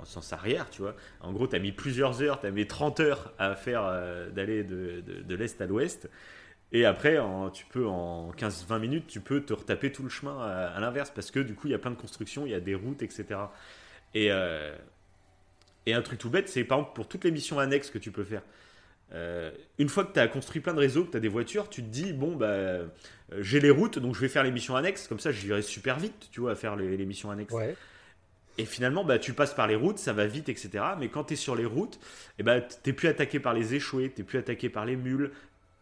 en sens arrière, tu vois. En gros, tu as mis plusieurs heures, tu as mis 30 heures à faire euh, d'aller de, de- l'est à l'ouest. Et après, en- tu peux en 15-20 minutes, tu peux te retaper tout le chemin à, à l'inverse parce que du coup, il y a plein de constructions, il y a des routes, etc. Et, et un truc tout bête, c'est par exemple pour toutes les missions annexes que tu peux faire. Euh, une fois que tu as construit plein de réseaux, que tu as des voitures, tu te dis, bon, bah, euh, j'ai les routes, donc je vais faire les missions annexes, comme ça j'irai super vite, tu vois, à faire les, les missions annexes. Ouais. Et finalement, bah, tu passes par les routes, ça va vite, etc. Mais quand tu es sur les routes, eh bah, t'es plus attaqué par les échoués, t'es plus attaqué par les mules,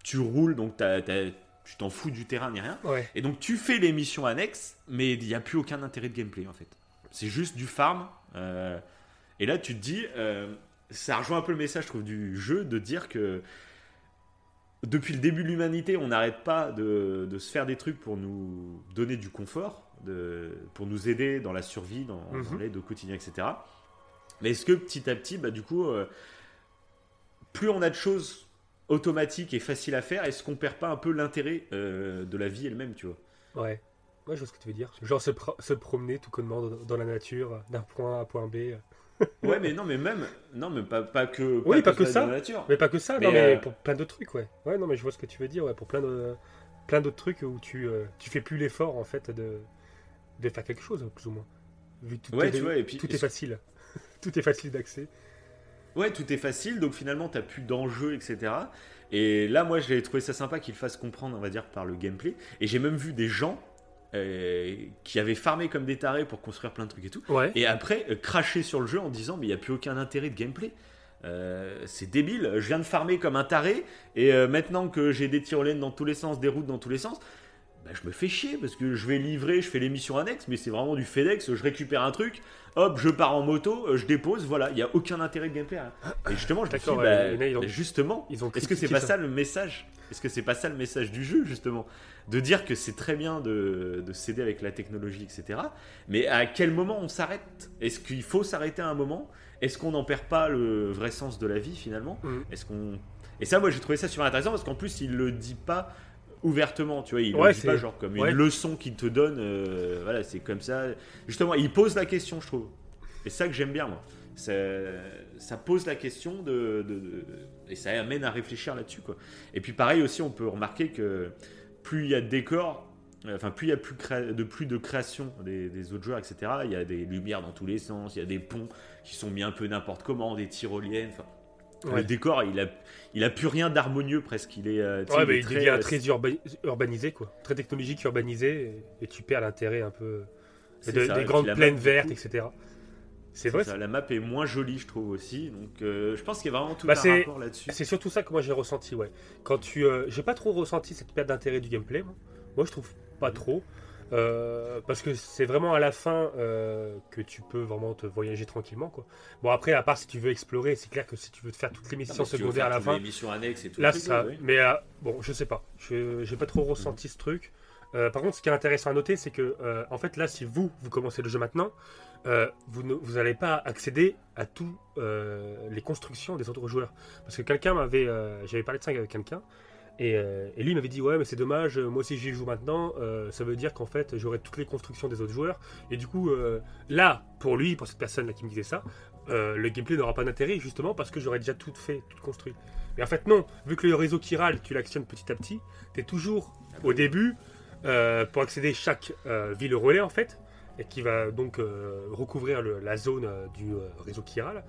tu roules, donc t'as- tu t'en fous du terrain ni rien. Ouais. Et donc tu fais les missions annexes, mais il n'y a plus aucun intérêt de gameplay en fait. C'est juste du farm. euh, et là tu te dis, euh, ça rejoint un peu le message je trouve du jeu de dire que depuis le début de l'humanité, on n'arrête pas de, de se faire des trucs pour nous donner du confort, de, pour nous aider dans la survie, dans, Mhm. dans l'aide au quotidien, etc. Mais est-ce que petit à petit, bah, du coup, euh, plus on a de choses automatiques et faciles à faire, est-ce qu'on perd pas un peu l'intérêt euh, de la vie elle-même, tu vois? Ouais. Ouais, je vois ce que tu veux dire. Genre se, pro- se promener tout connement dans, dans la nature, d'un point A à point B. Ouais, mais non, mais même, non, mais pas, pas que, Oui, pas que ça. Mais pas que ça, Mais, non, mais euh, pour plein d'autres trucs, ouais. Ouais, non, mais je vois ce que tu veux dire, ouais, pour plein de. plein d'autres trucs où tu, euh, tu fais plus l'effort en fait de, de faire quelque chose, plus ou moins. Vu tout, Ouais, est, tu vois, et puis- tout est facile. tout est facile d'accès. Ouais, tout est facile, donc finalement, t'as plus d'enjeux, etc. Et là, moi, j'ai trouvé ça sympa qu'il fasse comprendre, on va dire, par le gameplay. Et j'ai même vu des gens euh, qui avaient farmé comme des tarés pour construire plein de trucs et tout. Ouais. Et après, euh, cracher sur le jeu en disant, mais il n'y a plus aucun intérêt de gameplay. Euh, c'est débile, je viens de farmer comme un taré, et maintenant que j'ai des tyroliennes dans tous les sens, des routes dans tous les sens, bah, je me fais chier parce que je vais livrer, je fais les missions annexes, mais c'est vraiment du FedEx, je récupère un truc, hop, je pars en moto, euh, je dépose, voilà, il n'y a aucun intérêt de gameplay. hein. Et justement, je me suis dit, bah, ils ont- bah, justement, est-ce que c'est pas ça. ça le message? Est-ce que c'est pas ça le message du jeu, justement? De dire que c'est très bien de, de s'aider avec la technologie, etc. Mais à quel moment on s'arrête? Est-ce qu'il faut s'arrêter à un moment? Est-ce qu'on n'en perd pas le vrai sens de la vie, finalement? Mhm. Est-ce qu'on... Et ça, moi, j'ai trouvé ça super intéressant parce qu'en plus, il le dit pas ouvertement, tu vois, il Ouais, dit pas genre comme ouais. une leçon qu'il te donne, euh, voilà, c'est comme ça. Justement, il pose la question, je trouve. Et c'est ça que j'aime bien, moi. Ça, ça pose la question de, de- de- et ça amène à réfléchir là-dessus, quoi. Et puis pareil aussi, on peut remarquer que plus il y a de décors, euh, enfin plus il y a plus de plus de création des, des autres joueurs, etc. Il y a des lumières dans tous les sens, il y a des ponts qui sont mis un peu n'importe comment, des tyroliennes. enfin, Ouais. Le décor, il a, il a plus rien d'harmonieux presque. Il est, euh, Ouais, il est il très, euh, très urba- urbanisé, quoi. Très technologique, urbanisé, et, et tu perds l'intérêt un peu. c'est de- ça. des grandes plaines vertes, etc. C'est vrai, ça, la map est moins jolie, je trouve aussi. Donc, euh, je pense qu'il y a vraiment tout Bah, un rapport là-dessus. C'est surtout ça que moi j'ai ressenti, ouais. Quand tu, euh, j'ai pas trop ressenti cette perte d'intérêt du gameplay. Moi, Moi, je trouve pas Mhm. trop, Euh, parce que c'est vraiment à la fin euh, que tu peux vraiment te voyager tranquillement, quoi. Bon après, à part si tu veux explorer, c'est clair que si tu veux te faire toutes les missions Ah, si tu veux secondaires à la toutes fin, les missions annexes et tout. là ça. Mais euh, bon, je sais pas. Je j'ai pas trop ressenti ce truc. Par contre, ce qui est intéressant à noter, c'est que en fait là, si vous vous commencez le jeu maintenant, vous n'allez pas accéder à tous euh, les constructions des autres joueurs. Parce que quelqu'un m'avait, j'avais parlé de ça avec quelqu'un. Et, euh, et lui m'avait dit ouais mais c'est dommage moi aussi j'y joue maintenant euh, ça veut dire qu'en fait j'aurai toutes les constructions des autres joueurs. Et du coup euh, là pour lui pour cette personne là qui me disait ça euh, le gameplay n'aura pas d'intérêt justement parce que j'aurais déjà tout fait tout construit. Mais en fait non. Vu que le réseau chiral tu l'actionnes petit à petit t'es toujours au début euh, pour accéder à chaque euh, ville relais en fait et qui va donc euh, recouvrir le- la zone euh, du euh, réseau chiral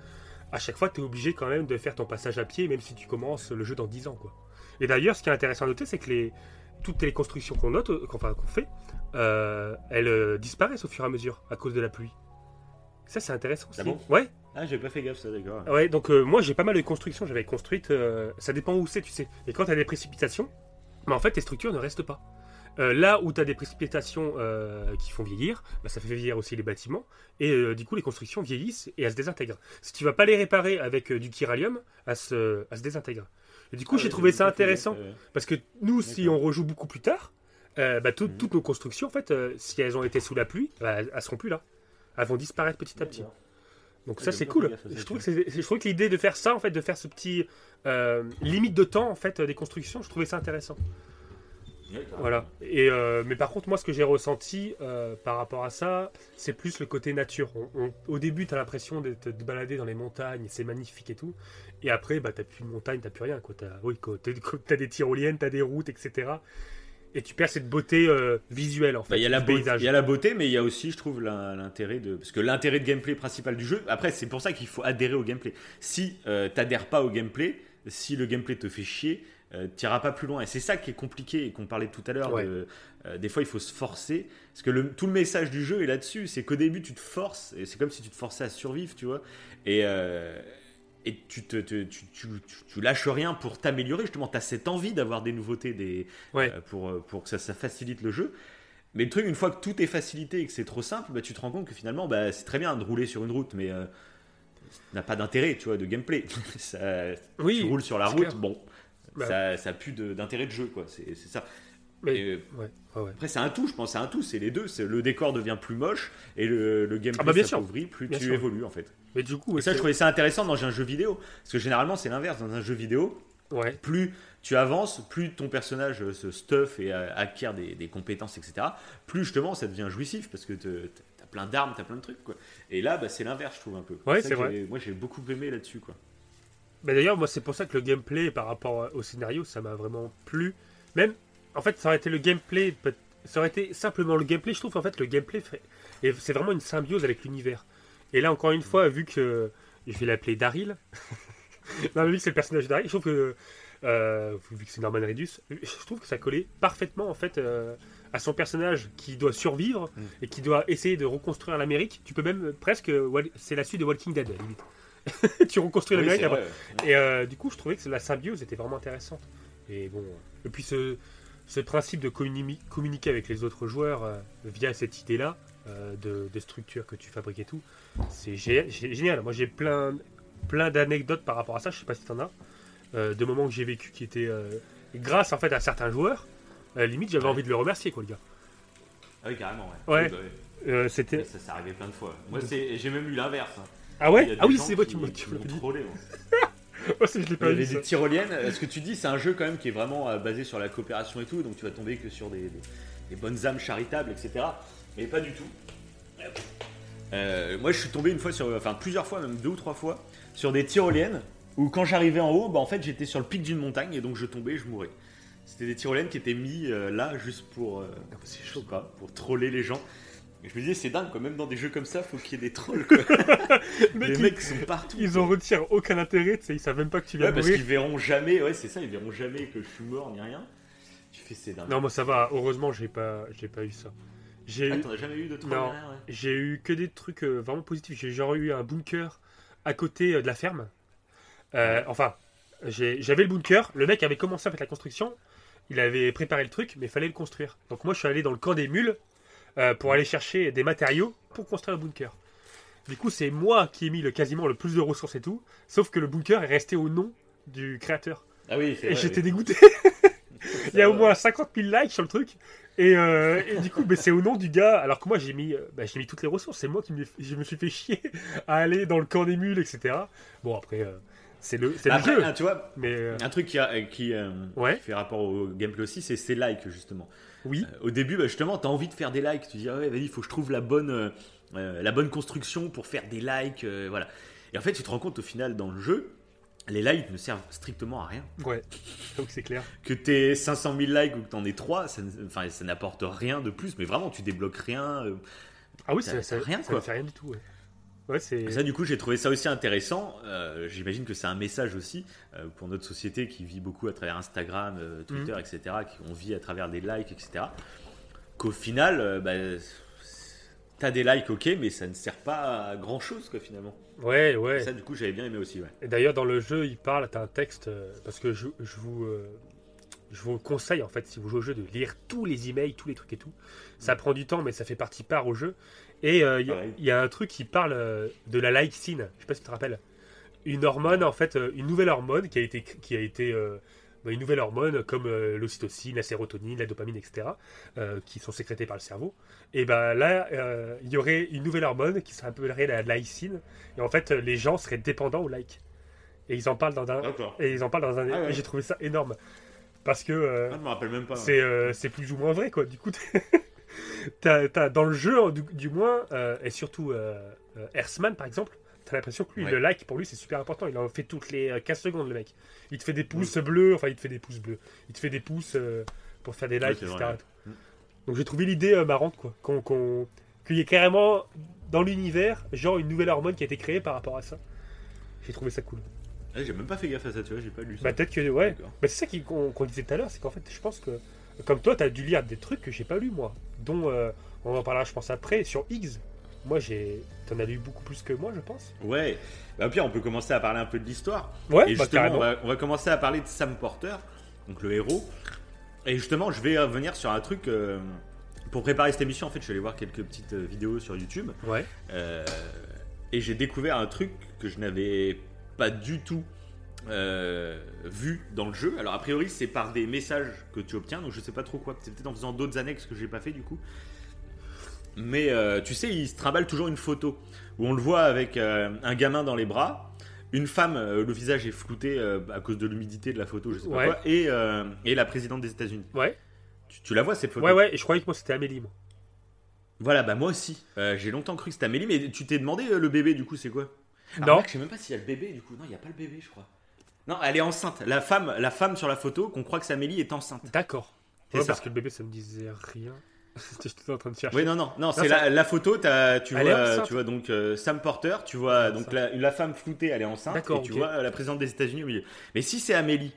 à chaque fois tu es obligé quand même de faire ton passage à pied même si tu commences le jeu dans 10 ans quoi et d'ailleurs, ce qui est intéressant à noter, c'est que les, toutes les constructions qu'on note, euh, qu'on enfin, fait, euh, elles euh, disparaissent au fur et à mesure à cause de la pluie. Ça, c'est intéressant aussi. Ah bon ouais, Ah, j'ai pas fait gaffe, ça, d'accord. ouais. Donc euh, moi, j'ai pas mal de constructions. J'avais construites. euh, ça dépend où c'est, tu sais. Et quand tu as des précipitations, mais en fait, tes structures ne restent pas. Euh, là où tu as des précipitations euh, qui font vieillir, bah, ça fait vieillir aussi les bâtiments. Et euh, du coup, les constructions vieillissent et elles se désintègrent. Si tu vas pas les réparer avec du chiralium, elles se, elles se désintègrent. Et du coup, Ah, j'ai trouvé ça fait intéressant. Parce que nous, si on rejoue beaucoup plus tard, euh, bah, tout- Mhm. toutes nos constructions, en fait, euh, si elles ont été sous la pluie, bah, elles seront plus là. Elles vont disparaître petit à petit. Donc Ouais, ça, c'est cool. Je trouve, que tu c'est- je trouve que l'idée de faire ça, en fait, de faire ce petit euh, limite de temps, en fait, des constructions, je trouvais ça intéressant. Voilà. Et euh, mais par contre, moi, ce que j'ai ressenti euh, par rapport à ça, c'est plus le côté nature. On- on- au début, tu as l'impression de te de balader dans les montagnes, c'est magnifique et tout. Et après, bah, t'as plus de montagne, t'as plus rien. Quoi. T'as, oui, quoi. T'as, t'as des tyroliennes, t'as des routes, etc. Et tu perds cette beauté euh, visuelle, en fait. Bah, Il y, a la beauté- y a la beauté, mais il y a aussi, je trouve, l'in- l'intérêt de. Parce que l'intérêt de gameplay principal du jeu, après, c'est pour ça qu'il faut adhérer au gameplay. Si euh, t'adhères pas au gameplay, si le gameplay te fait chier, euh, t'iras pas plus loin. Et c'est ça qui est compliqué et qu'on parlait tout à l'heure. Ouais. de- euh, des fois, il faut se forcer. Parce que le- tout le message du jeu est là-dessus. C'est qu'au début, tu te forces. Et c'est comme si tu te forçais à survivre, tu vois. Et. euh, et tu, te, te- tu, tu, tu- tu lâches rien pour t'améliorer. Justement, tu as cette envie d'avoir des nouveautés des, Ouais. euh, pour, pour que ça, ça facilite le jeu. Mais le truc, une fois que tout est facilité et que c'est trop simple, bah, tu te rends compte que finalement, bah, c'est très bien de rouler sur une route, mais n'a pas d'intérêt, tu vois, de gameplay. ça, Oui, tu roules sur la route, clair. bon, Bah. ça, ça a plus de- d'intérêt de, jeu, quoi. C'est ça. Mais- Et, Ouais, ouais, ouais. après, c'est un tout, je pense, c'est un tout, c'est les deux. C'est- Le décor devient plus moche et le, le gameplay Ah bah, s'appauvrit, plus Bien tu sûr. évolues, en fait. Mais du coup, Et ça, c'est- je trouvais ça intéressant dans un jeu vidéo. Parce que généralement, c'est l'inverse. Dans un jeu vidéo, ouais. plus tu avances, plus ton personnage se stuff et euh, acquiert des, des compétences, etc., plus justement ça devient jouissif parce que te- t'as plein d'armes, t'as plein de trucs. Quoi. Et là, bah, c'est l'inverse, je trouve un peu. Ouais, c'est vrai. Moi, j'ai beaucoup aimé là-dessus. quoi. Mais d'ailleurs, moi, c'est pour ça que le gameplay par rapport au scénario, ça m'a vraiment plu. Même en fait, ça aurait été le gameplay. Ça aurait été simplement le gameplay. Je trouve en fait le gameplay fait- et c'est vraiment une symbiose avec l'univers. Et là, encore une fois, vu que je vais l'appeler Daryl, non, mais vu que c'est le personnage Daryl, je trouve que euh, vu que c'est Norman Reedus, je trouve que ça collait parfaitement en fait euh, à son personnage qui doit survivre Mm. et qui doit essayer de reconstruire l'Amérique. Tu peux même presque, c'est la suite de Walking Dead, à la limite. tu reconstruis Oui, l'Amérique c'est après. vrai. Et euh, du coup, je trouvais que la symbiose était vraiment intéressante. Et bon, et puis ce, ce principe de communi- communiquer avec les autres joueurs euh, via cette idée-là euh, de, de structure que tu fabriques et tout, c'est gé- gé- génial. Moi, j'ai plein, plein d'anecdotes par rapport à ça. Je sais pas si t'en as. de moments que j'ai vécu qui étaient grâce en fait à certains joueurs. À la limite, j'avais Ouais. envie de le remercier, quoi, le gars. Ah oui, carrément, ouais. Ouais. Oui, bah oui. Euh, C'était. Mais Ça s'est arrivé plein de fois. Moi, j'ai même eu l'inverse. Ah Il ouais Ah oui, c'est vrai, qui- tu me moi. Oh, je l'ai Il pas y avait vu. des tyroliennes. Euh, Ce que tu dis, c'est un jeu quand même qui est vraiment euh, basé sur la coopération et tout, donc tu vas tomber que sur des, des- des bonnes âmes charitables, etc. Mais pas du tout. Euh, moi, je suis tombé une fois sur, enfin plusieurs fois, même deux ou trois fois, sur des tyroliennes où quand j'arrivais en haut, bah, en fait, j'étais sur le pic d'une montagne et donc je tombais, je mourais. C'était des tyroliennes qui étaient mis euh, là juste pour, euh, c'est je sais pas, pour troller les gens. Je me disais, c'est dingue, quoi. Même dans des jeux comme ça, faut qu'il y ait des trolls, quoi. Mec, les ils- mecs sont partout. Ils en retirent aucun intérêt, tu sais, ils savent même pas que tu viens Ouais, de parce mourir. qu'ils verront jamais, ouais, c'est ça, ils verront jamais que je suis mort ni rien. Tu fais, c'est dingue. Non, moi ça va, heureusement, j'ai pas, j'ai pas eu ça. J'ai Ah, eu, t'en as jamais eu de troll Non. ni rien, ouais. j'ai eu que des trucs euh, vraiment positifs. J'ai genre eu un bunker à côté euh, de la ferme. Euh, enfin, j'avais le bunker, le mec avait commencé à faire la construction, il avait préparé le truc, mais il fallait le construire. Donc moi je suis allé dans le camp des mules euh, pour aller chercher des matériaux pour construire le bunker. Du coup, c'est moi qui ai mis le, quasiment le plus de ressources et tout, sauf que le bunker est resté au nom du créateur. Ah oui, c'est Et j'étais oui. dégoûté. Il y a au moins 50 000 likes sur le truc. Et, euh, et du coup, c'est au nom du gars. Alors que moi, j'ai mis, euh, j'ai mis toutes les ressources. C'est moi qui me, je me suis fait chier à aller dans le camp des mules, etc. Bon, après, euh, c'est le, c'est le jeu. hein, tu vois, Mais euh, un truc qui, a- qui, Ouais. qui fait rapport au gameplay aussi, c'est ces likes, justement. Oui, Euh, au début, bah, justement, t'as envie de faire des likes. Tu dis, ah ouais, vas-y, il faut que je trouve la bonne, euh, euh, la bonne construction pour faire des likes. voilà. Et en fait, tu te rends compte au final, dans le jeu, les likes ne servent strictement à rien. ouais. Donc c'est clair. que t'aies 500 000 likes ou que t'en aies 3, ça, ne- enfin, ça n'apporte rien de plus, mais vraiment tu débloques rien. euh. Ah oui, Ça- ça, rien, ça quoi. ne fait rien du tout. Ouais, ouais. Et ça du coup j'ai trouvé ça aussi intéressant. Euh, J'imagine que c'est un message aussi euh, pour notre société qui vit beaucoup à travers Instagram, euh, Twitter, etc. Qu'on vit à travers des likes, etc. Qu'au final, bah, t'as des likes, ok, mais ça ne sert pas à grand chose quoi finalement. Ouais, ouais. Ça du coup j'avais bien aimé aussi. Ouais. Et d'ailleurs, dans le jeu, il parle, t'as un texte, parce que je, je vous, je vous conseille, en fait, si vous jouez au jeu, de lire tous les emails, tous les trucs et tout. Ça prend du temps, mais ça fait partie part au jeu. Et euh, il y a- y, un truc qui parle euh, de la lycine, je sais pas si tu te rappelles. Une hormone, en fait, euh, une nouvelle hormone qui a été, qui a été bah, une nouvelle hormone comme l'ocytocine, la sérotonine, la dopamine, etc., qui sont sécrétées par le cerveau. Et ben là, il y aurait une nouvelle hormone qui s'appellerait la lycine. Et en fait, les gens seraient dépendants au like. Et ils en parlent dans un, et ils en parlent dans un. Ah ouais. J'ai trouvé ça énorme parce que Ah, je me rappelle même pas. c'est c'est plus ou moins vrai quoi. Du coup, t'as- dans le jeu du, du moins euh, et surtout euh, euh, par exemple, t'as l'impression que lui Ouais. le like pour lui c'est super important. Il en fait toutes les euh, 15 secondes le mec. Il te fait des pouces bleus, enfin il te fait des pouces bleus. Il te fait des pouces euh, pour faire des likes, c'est etc. tout. Donc j'ai trouvé l'idée euh, marrante quoi, qu'il y ait carrément dans l'univers genre une nouvelle hormone qui a été créée par rapport à ça. J'ai trouvé ça cool. Ah, j'ai même pas fait gaffe à ça, tu vois, j'ai pas lu ça. Bah peut-être que ouais. Bah, c'est ça qu'on disait tout à l'heure, c'est qu'en fait je pense que comme toi t'as dû lire des trucs que j'ai pas lu moi, dont euh, on en parlera je pense après sur X. Moi j'ai, t'en as lu beaucoup plus que moi je pense. Ouais, bah, au pire, on peut commencer à parler un peu de l'histoire. Ouais, Et bah, justement, on va, on va commencer à parler de Sam Porter, donc le héros. Et justement, je vais revenir sur un truc. euh, pour préparer cette émission, en fait, je suis allé voir quelques petites euh, vidéos sur YouTube. Ouais. euh, et j'ai découvert un truc que je n'avais pas du tout euh, vu dans le jeu. Alors, a priori, c'est par des messages que tu obtiens, donc je sais pas trop quoi. C'est peut-être en faisant d'autres annexes que j'ai pas fait du coup. Mais euh, tu sais, il se trimballe toujours une photo où on le voit avec euh, un gamin dans les bras, une femme, euh, le visage est flouté à cause de l'humidité de la photo, je sais pas Ouais. quoi, et, et la présidente des États-Unis. Ouais. Tu, tu la vois cette photo? Ouais ouais. Et je croyais que moi c'était Amélie moi. Voilà, bah moi aussi. J'ai longtemps cru que c'était Amélie, mais tu t'es demandé le bébé du coup, c'est quoi? Alors, Non. Marc, Je sais même pas s'il y a le bébé du coup. Non, il y a pas le bébé, je crois. Non, elle est enceinte. La femme, la femme sur la photo, qu'on croit que c'est Amélie, est enceinte. D'accord. C'est Ouais, ça. parce que le bébé, ça me disait rien. J'étais tout en train de chercher. Oui, non, non, non, c'est ça- la, la photo, tu, Elle vois, tu vois donc euh, Sam Porter, tu vois donc la, la femme floutée, elle est enceinte, D'accord, et tu vois la présidente des États-Unis au milieu. Mais si c'est Amélie,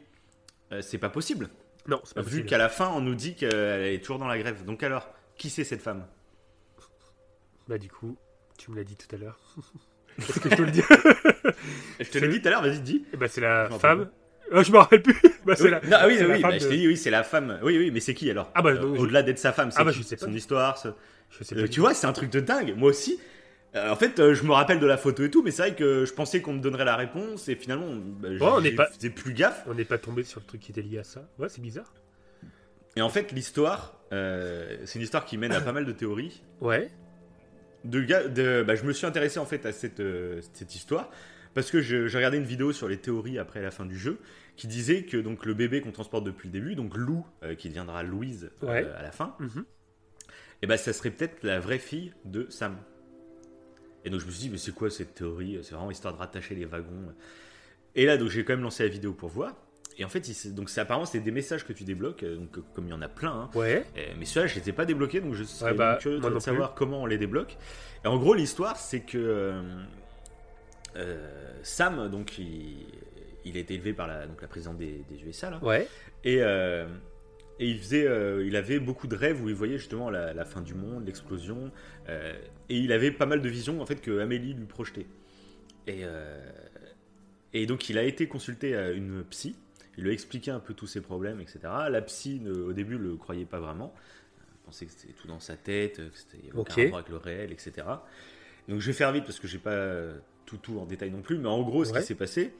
euh, c'est pas possible, Non, c'est pas vu qu'à la fin on nous dit qu'elle est toujours dans la grève. Donc alors, qui c'est cette femme? Bah, du coup, tu me l'as dit tout à l'heure. Est-ce que je te le dis Je te l'ai dit tout à l'heure, vas-y, dis. Eh bah, c'est la Je femme. Ah, je me rappelle plus. bah, c'est Oui, la. non, ah oui, oui, femme bah, je t'ai dit, oui, c'est la femme. Oui, oui, mais c'est qui alors Ah bah, Euh, je- Au-delà d'être sa femme, c'est Ah bah, qui je sais pas son histoire. ce- Je sais Euh, pas. tu vois, c'est un truc de dingue. Moi aussi. Euh, en fait, euh, je me rappelle de la photo et tout, mais c'est vrai que je pensais qu'on me donnerait la réponse et finalement, bah, Ouais, on j'ai- n'est pas- faisais plus gaffe. On n'est pas tombé sur le truc qui était lié à ça. Ouais, c'est bizarre. Et en fait, l'histoire, euh, c'est une histoire qui mène à pas mal de théories. Ouais. De gars, de, bah, je me suis intéressé en fait à cette, euh, cette histoire parce que je- j'ai regardé une vidéo sur les théories après la fin du jeu qui disait que donc le bébé qu'on transporte depuis le début, donc Lou, euh, qui deviendra Louise euh, Ouais. à la fin, et ben ça serait peut-être la vraie fille de Sam. Et donc je me suis dit, mais c'est quoi cette théorie? C'est vraiment histoire de rattacher les wagons. Et là, donc j'ai quand même lancé la vidéo pour voir. Et en fait, il donc c'est apparemment c'est des messages que tu débloques, euh, donc euh, comme il y en a plein. hein. Ouais. Et- mais ceux-là, je les ai pas débloqués, donc je serais Ouais, bah, curieux moi de savoir comment on les débloque. Et en gros, l'histoire, c'est que euh, euh, Sam, donc il, il a été élevé par la, donc, la présidente des, des USA là. Ouais. Et, euh, et il, faisait, euh, il avait beaucoup de rêves où il voyait justement la, la fin du monde, l'explosion. euh, et il avait pas mal de visions en fait que Amélie lui projetait. Et, euh, et donc il a été consulté à une psy. Il lui a expliqué un peu tous ses problèmes, etc. La psy, ne- au début, le croyait pas vraiment. Elle pensait que c'était tout dans sa tête, que c'était il y avait aucun rapport avec le réel, etc. Donc je vais faire vite parce que j'ai pas tout tout en détail non plus. Mais en gros, ce Ouais. qui s'est passé,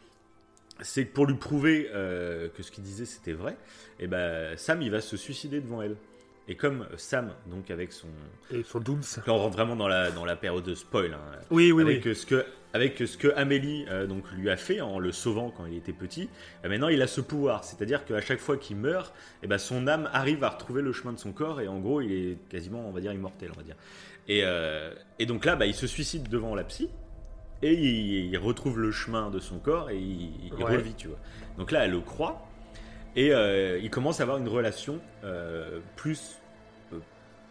c'est que pour lui prouver euh, que ce qu'il disait c'était vrai, et ben Sam il va se suicider devant elle. Et comme Sam, donc avec son, Et son Dooms. là on rentre vraiment dans la dans la période de spoil, hein, Oui, oui, avec oui. euh, ce que avec ce que Amélie euh, donc lui a fait en le sauvant quand il était petit. euh, maintenant il a ce pouvoir, c'est-à-dire qu'à chaque fois qu'il meurt, et ben son âme arrive à retrouver le chemin de son corps et en gros il est quasiment on va dire immortel on va dire. Et, euh, et donc là bah, il se suicide devant la psy. Et il, il retrouve le chemin de son corps et il, il Ouais. revit, tu vois. Donc là, elle le croit. Et euh, il commence à avoir une relation plus,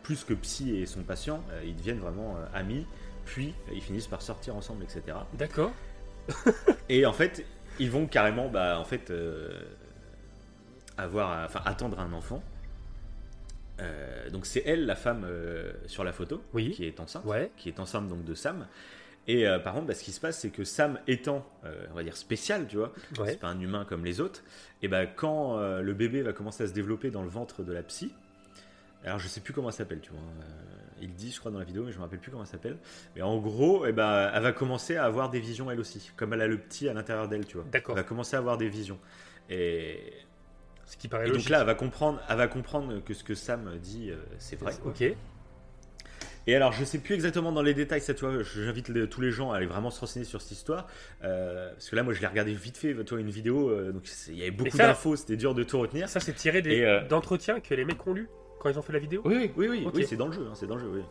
plus que psy et son patient. Ils deviennent vraiment amis. Puis ils finissent par sortir ensemble, etc. D'accord. Et en fait, ils vont carrément, bah, en fait, euh, avoir, enfin, attendre un enfant. Euh, donc c'est elle, la femme euh, sur la photo, Oui. qui est enceinte, Ouais. qui est enceinte donc de Sam. Et par contre, bah, ce qui se passe, c'est que Sam étant, on va dire spécial, tu vois, Ouais. c'est pas un humain comme les autres. Et ben quand le bébé va commencer à se développer dans le ventre de la psy, alors je sais plus comment elle s'appelle, tu vois. Il dit, je crois, dans la vidéo, mais je me rappelle plus comment elle s'appelle. Mais en gros, eh ben, elle va commencer à avoir des visions elle aussi, comme elle a le petit à l'intérieur d'elle, tu vois. D'accord. Elle va commencer à avoir des visions. Et, Ce qui paraît et donc logique. là, elle va comprendre, elle va comprendre que ce que Sam dit, euh, c'est vrai. quoi. Ok. Et alors, je sais plus exactement dans les détails, ça, tu vois, j'invite tous les gens à aller vraiment se renseigner sur cette histoire. euh, parce que là, moi, je l'ai regardé vite fait, tu vois, une vidéo, euh, donc il y avait beaucoup d'infos, c'était dur de tout retenir. Ça, c'est tiré des- euh, d'entretiens que les mecs ont lu quand ils ont fait la vidéo. Oui, oui, oui, c'est dans le jeu, hein, c'est dans le jeu, oui.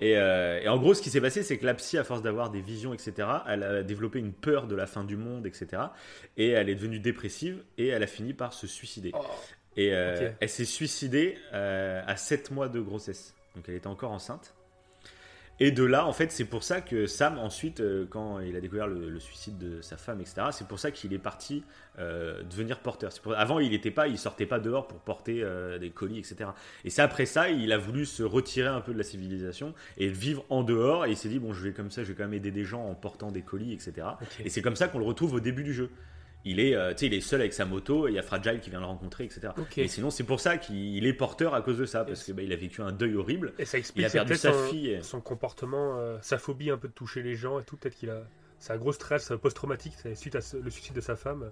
Et, euh, et en gros, ce qui s'est passé, c'est que la psy, à force d'avoir des visions, etc., elle a développé une peur de la fin du monde, etc., et elle est devenue dépressive, et elle a fini par se suicider. Oh. Et euh, elle s'est suicidée euh, à 7 mois de grossesse. Donc elle était encore enceinte. Et de là, en fait, c'est pour ça que Sam, ensuite, euh, quand il a découvert le, le suicide de sa femme, etc., c'est pour ça qu'il est parti euh, devenir porteur. Pour- Avant, il était pas, il sortait pas dehors pour porter euh, des colis, etc. Et c'est après ça, il a voulu se retirer un peu de la civilisation et vivre en dehors. Et il s'est dit, bon, je vais comme ça, je vais quand même aider des gens en portant des colis, etc. Et c'est comme ça qu'on le retrouve au début du jeu. Il est, euh, tu sais, il est seul avec sa moto, et il y a Fragile qui vient le rencontrer, etc. Ok. Et sinon, c'est pour ça qu'il est porteur à cause de ça, parce que bah, il a vécu un deuil horrible. Et ça Il explique a perdu sa son, fille. son comportement, euh, sa phobie un peu de toucher les gens et tout. Peut-être qu'il a. C'est un gros stress post-traumatique suite à ce- le suicide de sa femme.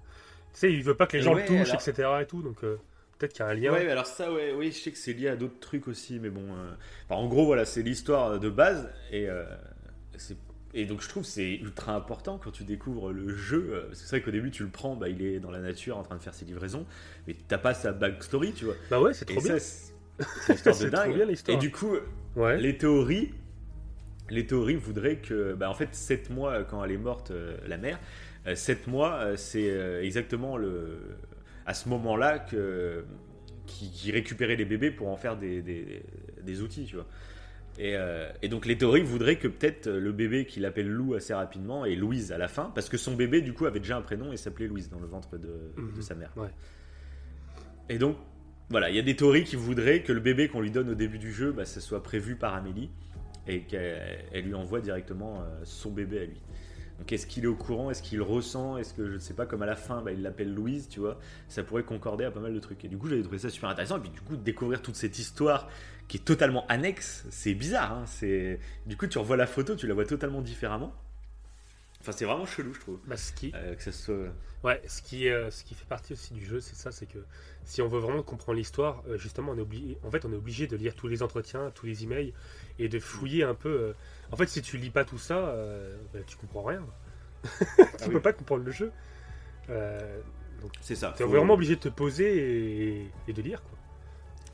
Tu sais, il veut pas que les Et gens ouais, le touchent, alors- etc. Et tout, donc euh, peut-être qu'il y a un lien. Ouais, mais alors ça, ouais, oui, je sais que c'est lié à d'autres trucs aussi, mais bon. euh, enfin, en gros, voilà, c'est l'histoire de base, et, euh, c'est- et donc je trouve c'est ultra important quand tu découvres le jeu. euh, parce que c'est vrai qu'au début, tu le prends, bah, il est dans la nature en train de faire ses livraisons, mais t'as pas sa backstory, tu vois. Bah ouais, c'est trop bien. ça, histoire de trop dingue. bien, l'histoire. et du coup, Ouais. les théories, les théories voudraient que, bah, en fait, 7 mois quand elle est morte, euh, la mère, 7 mois, euh, c'est euh, exactement le, à ce moment-là que qui, qui récupérait les bébés pour en faire des, des, des outils, tu vois. Et, euh, et donc les théories voudraient que peut-être le bébé qu'il appelle Lou assez rapidement est Louise à la fin, parce que son bébé du coup avait déjà un prénom et s'appelait Louise dans le ventre de, Mhm. de sa mère. Ouais. Et donc voilà, il y a des théories qui voudraient que le bébé qu'on lui donne au début du jeu, bah, ce soit prévu par Amélie et qu'elle elle lui envoie directement euh, son bébé à lui. Donc est-ce qu'il est au courant? Est-ce qu'il ressent? Est-ce que je ne sais pas, comme à la fin, bah, il l'appelle Louise, tu vois? Ça pourrait concorder à pas mal de trucs. Et du coup, j'avais trouvé ça super intéressant. Et puis du coup, de découvrir toute cette histoire qui est totalement annexe, c'est bizarre. hein. c'est Du coup, tu revois la photo, tu la vois totalement différemment. Enfin, c'est vraiment chelou, je trouve. Bah, ce qui, Euh, que ça soit... Ouais, ce qui, euh, ce qui fait partie aussi du jeu, c'est ça, c'est que si on veut vraiment comprendre l'histoire, euh, justement, on est obligé, en fait, on est obligé de lire tous les entretiens, tous les emails, et de fouiller un peu. En fait, si tu lis pas tout ça, bah, tu comprends rien. tu Ah peux oui. pas comprendre le jeu. C'est ça. T'es Faut- vraiment obligé de te poser et, et de lire, quoi.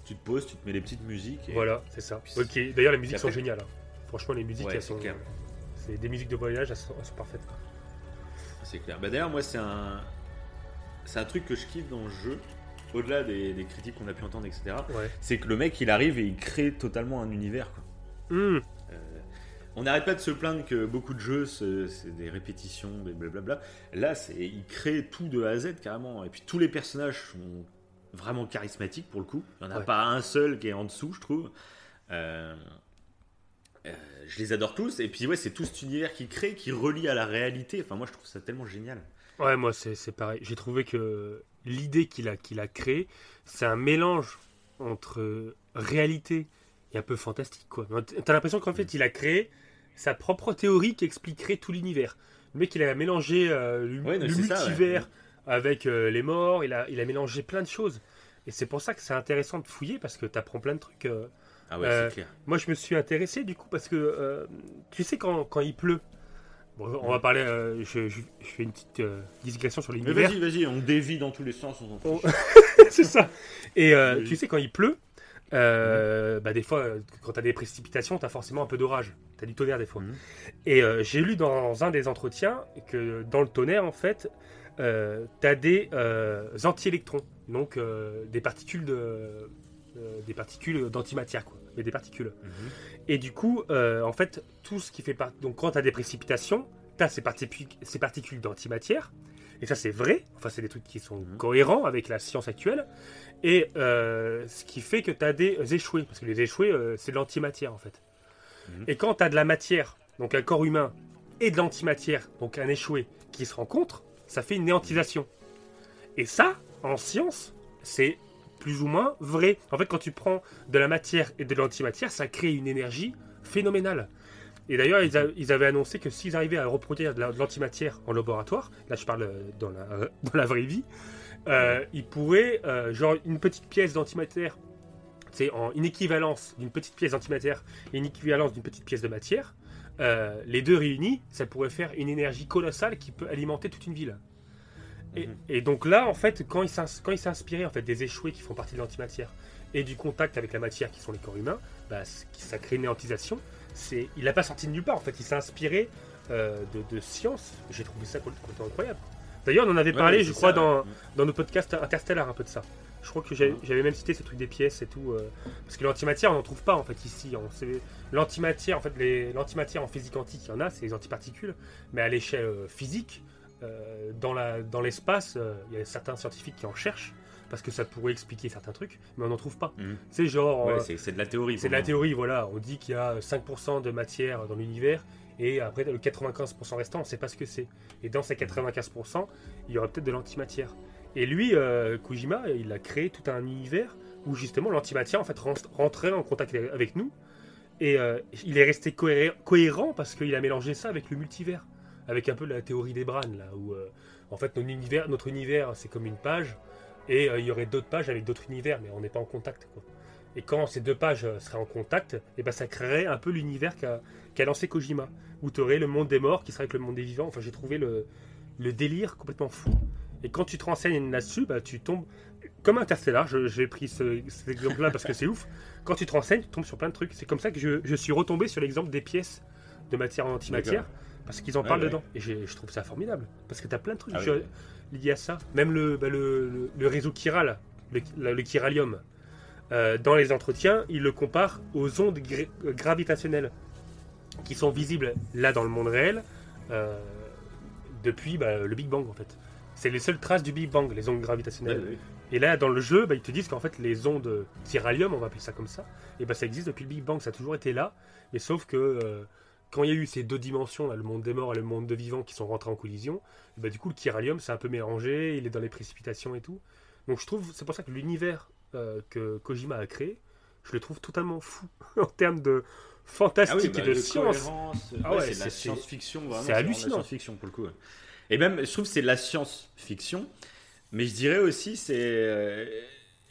Tu te poses, tu te mets des petites musiques. Et... Voilà, c'est ça. Ok. D'ailleurs, les musiques sont géniales. hein. Franchement, les musiques, Ouais, elles sont. C'est des musiques de voyage, elles sont, elles sont parfaites. C'est clair. Bah, D'ailleurs, moi, c'est un... c'est un truc que je kiffe dans le jeu, au-delà des, des critiques qu'on a pu entendre, etc. Ouais. C'est que le mec, il arrive et il crée totalement un univers. Quoi. Hum, Euh, on n'arrête pas de se plaindre que beaucoup de jeux, c'est des répétitions, des blablabla. Là, c'est il crée tout de A à Z carrément. Et puis tous les personnages sont vraiment charismatiques pour le coup. Il n'y en a Ouais. pas un seul qui est en dessous, je trouve. Euh, euh, je les adore tous. Et puis ouais, c'est tout cet univers qu'il crée, qui relie à la réalité. Enfin, moi, je trouve ça tellement génial. Ouais, moi c'est pareil. J'ai trouvé que l'idée qu'il a, qu'il a créée, c'est un mélange entre réalité et un peu fantastique. quoi. T'as l'impression qu'en fait il a créé sa propre théorie qui expliquerait tout l'univers. Le mec il a mélangé euh, le, Ouais, ça, ouais. Avec euh, les morts, il a, il a mélangé plein de choses. Et c'est pour ça que c'est intéressant de fouiller parce que t'apprends plein de trucs. euh. Ah ouais, Euh, c'est clair. Moi, je me suis intéressé du coup parce que euh, tu sais quand, quand il pleut. Bon, on va parler. euh, je, je- je fais une petite euh, digression sur Mais l'univers. vas-y, vas-y, on dévie dans tous les sens. On c'est ça. Et euh, tu sais quand il pleut, euh, bah des fois euh, quand t'as des précipitations, t'as forcément un peu d'orage. T'as du tonnerre des fois. Mhm. Et euh, j'ai lu dans un des entretiens que dans le tonnerre en fait, euh, t'as des euh, anti-électrons, donc euh, des particules de des particules d'antimatière quoi, mais des particules. Mhm. Et du coup, euh, en fait, tout ce qui fait partie. Donc, quand tu as des précipitations, tu as ces, particu- ces particules d'antimatière. Et ça, c'est vrai. Enfin, c'est des trucs qui sont Mhm. cohérents avec la science actuelle. Et euh, ce qui fait que tu as des échoués. Parce que les échoués, euh, c'est de l'antimatière, en fait. Mhm. Et quand tu as de la matière, donc un corps humain, et de l'antimatière, donc un échoué, qui se rencontrent, ça fait une néantisation. Et ça, en science, c'est plus ou moins vrai. En fait, quand tu prends de la matière et de l'antimatière, ça crée une énergie phénoménale. Et d'ailleurs, ils, avaient annoncé que s'ils arrivaient à reproduire de la- de l'antimatière en laboratoire, là je parle euh, dans la, dans la vraie vie, euh, ils pourraient, euh, genre une petite pièce d'antimatière, c'est en une équivalence d'une petite pièce d'antimatière et une équivalence d'une petite pièce de matière, euh, les deux réunis, ça pourrait faire une énergie colossale qui peut alimenter toute une ville. Et, Mhm. et donc là, en fait, quand il s'est inspiré en fait, des échoués qui font partie de l'antimatière et du contact avec la matière qui sont les corps humains, bah, ça crée une néantisation. C'est, il n'a pas sorti de nulle part, en fait, il s'est inspiré euh, de, de science. J'ai trouvé ça complètement incroyable. D'ailleurs, on en avait parlé, je crois, ça, dans, ouais. dans nos podcasts interstellaires un peu de ça. Je crois que j'avais même cité ces trucs des pièces et tout. euh, parce que l'antimatière, on n'en trouve pas en fait ici. L'antimatière, en fait, l'antimatière en physique quantique, il y en a, c'est les antiparticules. Mais à l'échelle euh, physique, euh, dans l'espace, il y a certains scientifiques qui en cherchent. Parce que ça pourrait expliquer certains trucs, mais on n'en trouve pas. Mhm. C'est genre. Ouais, c'est de la théorie. c'est de la théorie, voilà. On dit qu'il y a 5% de matière dans l'univers et après le 95% restant, on ne sait pas ce que c'est. Et dans ces 95%, il y aurait peut-être de l'antimatière. Et lui, euh, Kojima, il a créé tout un univers où justement l'antimatière en fait ren- rentrait en contact avec nous. Et euh, il est resté cohé- cohérent parce qu'il a mélangé ça avec le multivers, avec un peu la théorie des Bran là, où euh, en fait notre univers, notre univers c'est comme une page et il y aurait d'autres pages avec d'autres univers, mais on n'est pas en contact. Et quand ces deux pages seraient en contact, et ben ça créerait un peu l'univers qu'a lancé Kojima, où tu aurais le monde des morts qui serait avec le monde des vivants. Enfin, j'ai trouvé le délire complètement fou. Et quand tu te renseignes là-dessus, bah, tu tombes comme Interstellar. J'ai pris ce, cet exemple-là parce que c'est ouf. Quand tu te renseignes, tu tombes sur plein de trucs. C'est comme ça que je, je suis retombé sur l'exemple des pièces de matière en antimatière. Parce qu'ils en Ouais, parlent ouais. dedans. Et je trouve ça formidable. Parce que tu as plein de trucs Ah oui, liés à ça. Même le, bah, le, le- le réseau chiral le, le chiralium, euh, dans les entretiens, il le compare aux ondes gra- gravitationnelles qui sont visibles là dans le monde réel euh, depuis bah, le Big Bang en fait. C'est les seules traces du Big Bang, les ondes gravitationnelles. Et là, dans le jeu, bah, ils te disent qu'en fait, les ondes chiralium, on va appeler ça comme ça, et bah, ça existe depuis le Big Bang, ça a toujours été là. Mais sauf que euh, quand il y a eu ces deux dimensions, là, le monde des morts et le monde de vivants, qui sont rentrés en collision, bah, du coup, le chiralium, c'est un peu mélangé, il est dans les précipitations et tout. Donc je trouve, c'est pour ça que l'univers euh, que Kojima a créé, je le trouve totalement fou en termes de fantastique bah, et de science. Ah Ouais, c'est la science-fiction. c'est hallucinant. science-fiction pour le coup. ouais. Et même, je trouve que c'est de la science-fiction, mais je dirais aussi, c'est. euh,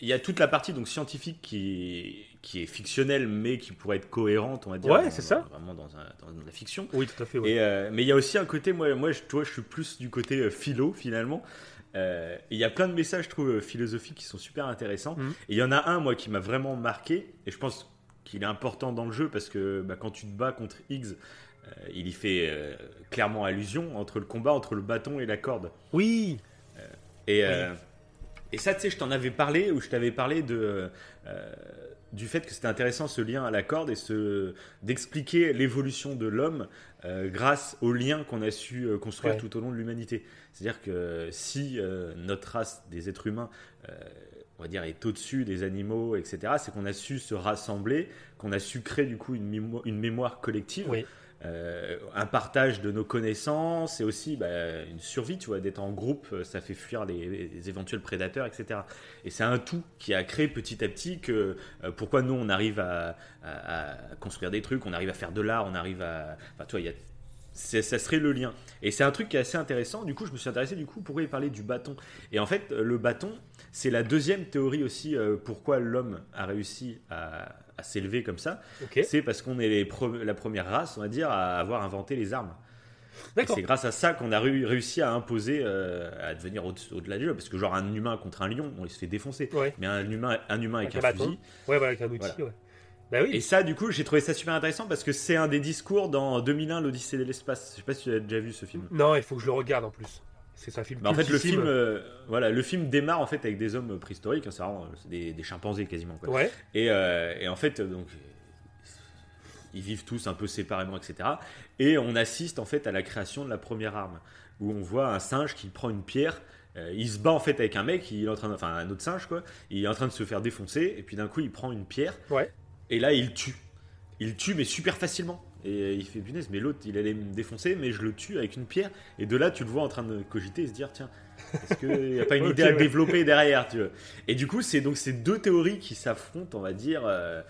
Il y a toute la partie donc scientifique qui, qui est fictionnelle, mais qui pourrait être cohérente, on va dire. Ouais, c'est ça. Vraiment dans, un- dans la fiction. Oui, tout à fait. ouais. Et, euh, mais il y a aussi un côté, moi, moi je, tu vois, je suis plus du côté euh, philo finalement. Euh, il y a plein de messages, je trouve, philosophiques qui sont super intéressants. Mhm. Et il y en a un, moi, qui m'a vraiment marqué. Et je pense qu'il est important dans le jeu parce que bah, quand tu te bats contre Higgs, il y fait euh, clairement allusion entre le combat entre le bâton et la corde. Oui, Et, euh, et ça, tu sais, je t'en avais parlé, ou je t'avais parlé de, euh, du fait que c'était intéressant ce lien à la corde et ce, d'expliquer l'évolution de l'homme euh, grâce aux liens qu'on a su euh, construire Ouais. tout au long de l'humanité. C'est-à-dire que si euh, notre race des êtres humains, euh, on va dire, est au-dessus des animaux, etc., c'est qu'on a su se rassembler, qu'on a su créer du coup une, mémo- une mémoire collective. oui. Euh, un partage de nos connaissances et aussi bah, une survie, tu vois, d'être en groupe, euh, ça fait fuir les, éventuels prédateurs, etc. Et c'est un tout qui a créé petit à petit que euh, pourquoi nous on arrive à, construire des trucs, on arrive à faire de l'art, on arrive à, enfin, tu vois, ça serait le lien. Et c'est un truc qui est assez intéressant. Du coup, je me suis intéressé du coup pourquoi il parlait du bâton. Et en fait, le bâton, c'est la deuxième théorie aussi pourquoi l'homme a réussi à, à s'élever comme ça. C'est parce qu'on est les pre- la première race, on va dire, à avoir inventé les armes. C'est grâce à ça qu'on a réu- réussi à imposer, euh, à devenir au- au-delà du jeu. Parce que genre un humain contre un lion, on se fait défoncer. Ouais. Mais un humain, un humain avec, Avec un, fusil. Ouais, avec un outil, Voilà. ouais. Bah oui. Et ça, du coup, j'ai trouvé ça super intéressant parce que c'est un des discours dans 2001, l'Odyssée de l'espace. Je sais pas si tu as déjà vu ce film. Non, il faut que je le regarde en plus. C'est un film. Bah, en fait, le film, euh, voilà, le film démarre en fait avec des hommes préhistoriques, hein, c'est vraiment des, des chimpanzés quasiment. Quoi. Ouais. Et, euh, et en fait, euh, donc, ils vivent tous un peu séparément, etc. Et on assiste en fait à la création de la première arme, où on voit un singe qui prend une pierre. euh, il se bat en fait avec un mec, il est en train de- enfin un autre singe quoi, il est en train de se faire défoncer, et puis d'un coup il prend une pierre, Ouais. et là il tue. Il tue mais super facilement. Et euh, il fait punaise, mais l'autre il allait me défoncer, mais je le tue avec une pierre. Et de là tu le vois en train de cogiter et se dire tiens, est-ce qu'il n'y a pas une idée à ouais. développer derrière tu vois Et du coup c'est donc ces deux théories qui s'affrontent, on va dire, euh,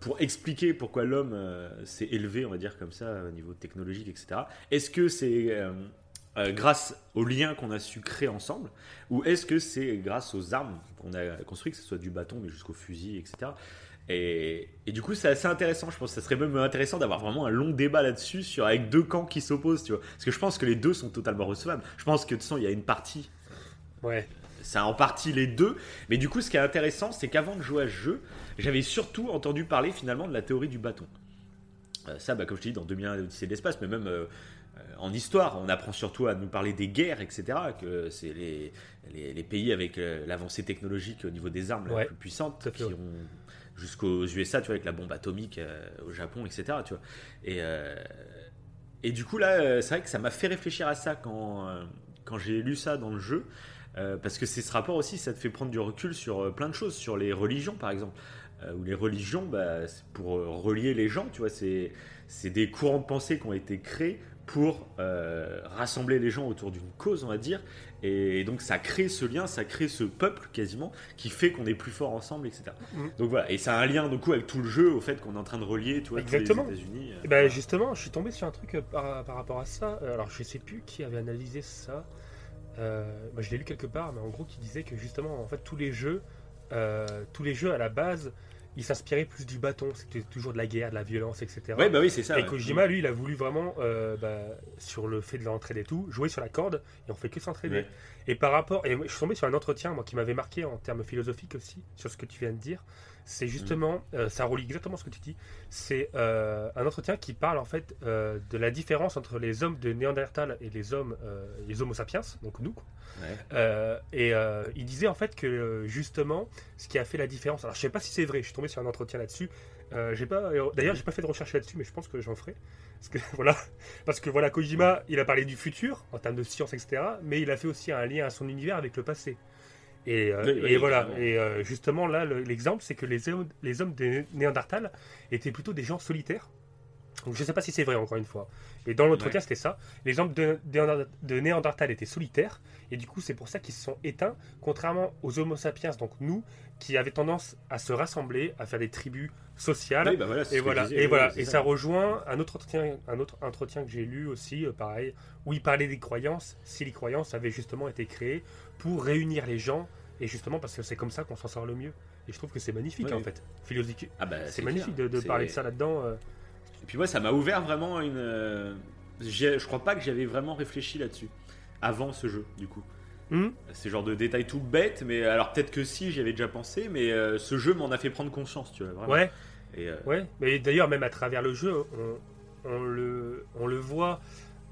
pour expliquer pourquoi l'homme euh, s'est élevé, on va dire comme ça, au niveau technologique, etc. Est-ce que c'est euh, grâce aux liens qu'on a su créer ensemble, ou est-ce que c'est grâce aux armes qu'on a construites, que ce soit du bâton, mais jusqu'au fusil, etc. Et, et du coup, c'est assez intéressant. Je pense que ça serait même intéressant d'avoir vraiment un long débat là-dessus, sur avec deux camps qui s'opposent, tu vois. Parce que je pense que les deux sont totalement recevables. Je pense que de toute façon, il y a une partie Ouais. c'est en partie les deux. Mais du coup, ce qui est intéressant, c'est qu'avant de jouer à ce jeu, j'avais surtout entendu parler finalement de la théorie du bâton. Euh, ça, bah, comme je te dis, dans 2001, l'Odyssée de l'espace, mais même euh, en histoire, on apprend surtout à nous parler des guerres, etc. Que c'est les, les, les pays avec euh, l'avancée technologique au niveau des armes la Ouais, plus puissante qui ont jusqu'aux USA, tu vois, avec la bombe atomique euh, au Japon, etc. Tu vois. Et, euh, et du coup, là, euh, c'est vrai que ça m'a fait réfléchir à ça quand, quand j'ai lu ça dans le jeu. Parce que c'est ce rapport aussi, ça te fait prendre du recul sur plein de choses, sur les religions par exemple. Où les religions, bah, c'est pour relier les gens, tu vois, c'est, c'est des courants de pensée qui ont été créés pour rassembler les gens autour d'une cause, on va dire. Et donc ça crée ce lien, ça crée ce peuple quasiment qui fait qu'on est plus fort ensemble, etc. Mhm. Donc voilà, et ça a un lien du coup avec tout le jeu, au fait qu'on est en train de relier, tu vois, Exactement. les États-Unis. euh, Et ben justement, je suis tombé sur un truc euh, par, par rapport à ça. Euh, Alors je sais plus qui avait analysé ça. Euh, je l'ai lu quelque part, mais en gros qui disait que justement en fait tous les jeux, euh, tous les jeux à la base, ils s'inspiraient plus du bâton. C'était toujours de la guerre, de la violence, etc. Ouais, bah oui, c'est ça. et ouais. Kojima, lui, il a voulu vraiment, euh, bah, sur le fait de l'entraide et tout, jouer sur la corde, et on fait que s'entraider. Ouais. Et par rapport, et je suis tombé sur un entretien, moi, qui m'avait marqué en termes philosophiques aussi, sur ce que tu viens de dire. c'est justement, euh, ça relie exactement ce que tu dis, c'est euh, un entretien qui parle en fait euh, de la différence entre les hommes de Néandertal et les hommes, les Homo sapiens, donc nous. Ouais. Et il disait en fait que justement, ce qui a fait la différence, alors je sais pas si c'est vrai, je suis tombé sur un entretien là-dessus. J'ai pas, d'ailleurs, j'ai pas fait de recherche là-dessus, mais je pense que j'en ferai. Parce que voilà, parce que voilà, Kojima, il a parlé du futur en termes de science, etc. Mais il a fait aussi un lien à son univers avec le passé. Et, euh, Oui, oui, et voilà. Et euh, justement là, le- l'exemple, c'est que les hommes, les hommes de Néandertal étaient plutôt des gens solitaires. Donc je sais pas si c'est vrai encore une fois. Et dans l'entretien, Ouais. c'était ça. Les hommes de, de- de Néandertal étaient solitaires. Et du coup, c'est pour ça qu'ils se sont éteints, contrairement aux Homo sapiens, donc nous, qui avaient tendance à se rassembler, à faire des tribus sociales. Oui, bah voilà, Et voilà, disais, et oui, voilà, et ça rejoint un autre entretien, un autre entretien que j'ai lu aussi, euh, pareil, où il parlait des croyances, si les croyances avaient justement été créées pour réunir les gens, et justement parce que c'est comme ça qu'on s'en sort le mieux. Et je trouve que c'est magnifique Oui. en fait, philosophique. Ah bah, c'est magnifique de, clair. de C'est- parler de ça là-dedans. euh. Et puis moi, ça m'a ouvert vraiment une. euh, j'ai- Je crois pas que j'avais vraiment réfléchi là-dessus avant ce jeu, du coup. Hum C'est genre de détails tout bêtes, mais alors peut-être que si, j'y avais déjà pensé, mais euh, ce jeu m'en a fait prendre conscience, tu vois. Vraiment. Ouais, Et, euh, ouais. Mais d'ailleurs, même à travers le jeu, on, on le, on le voit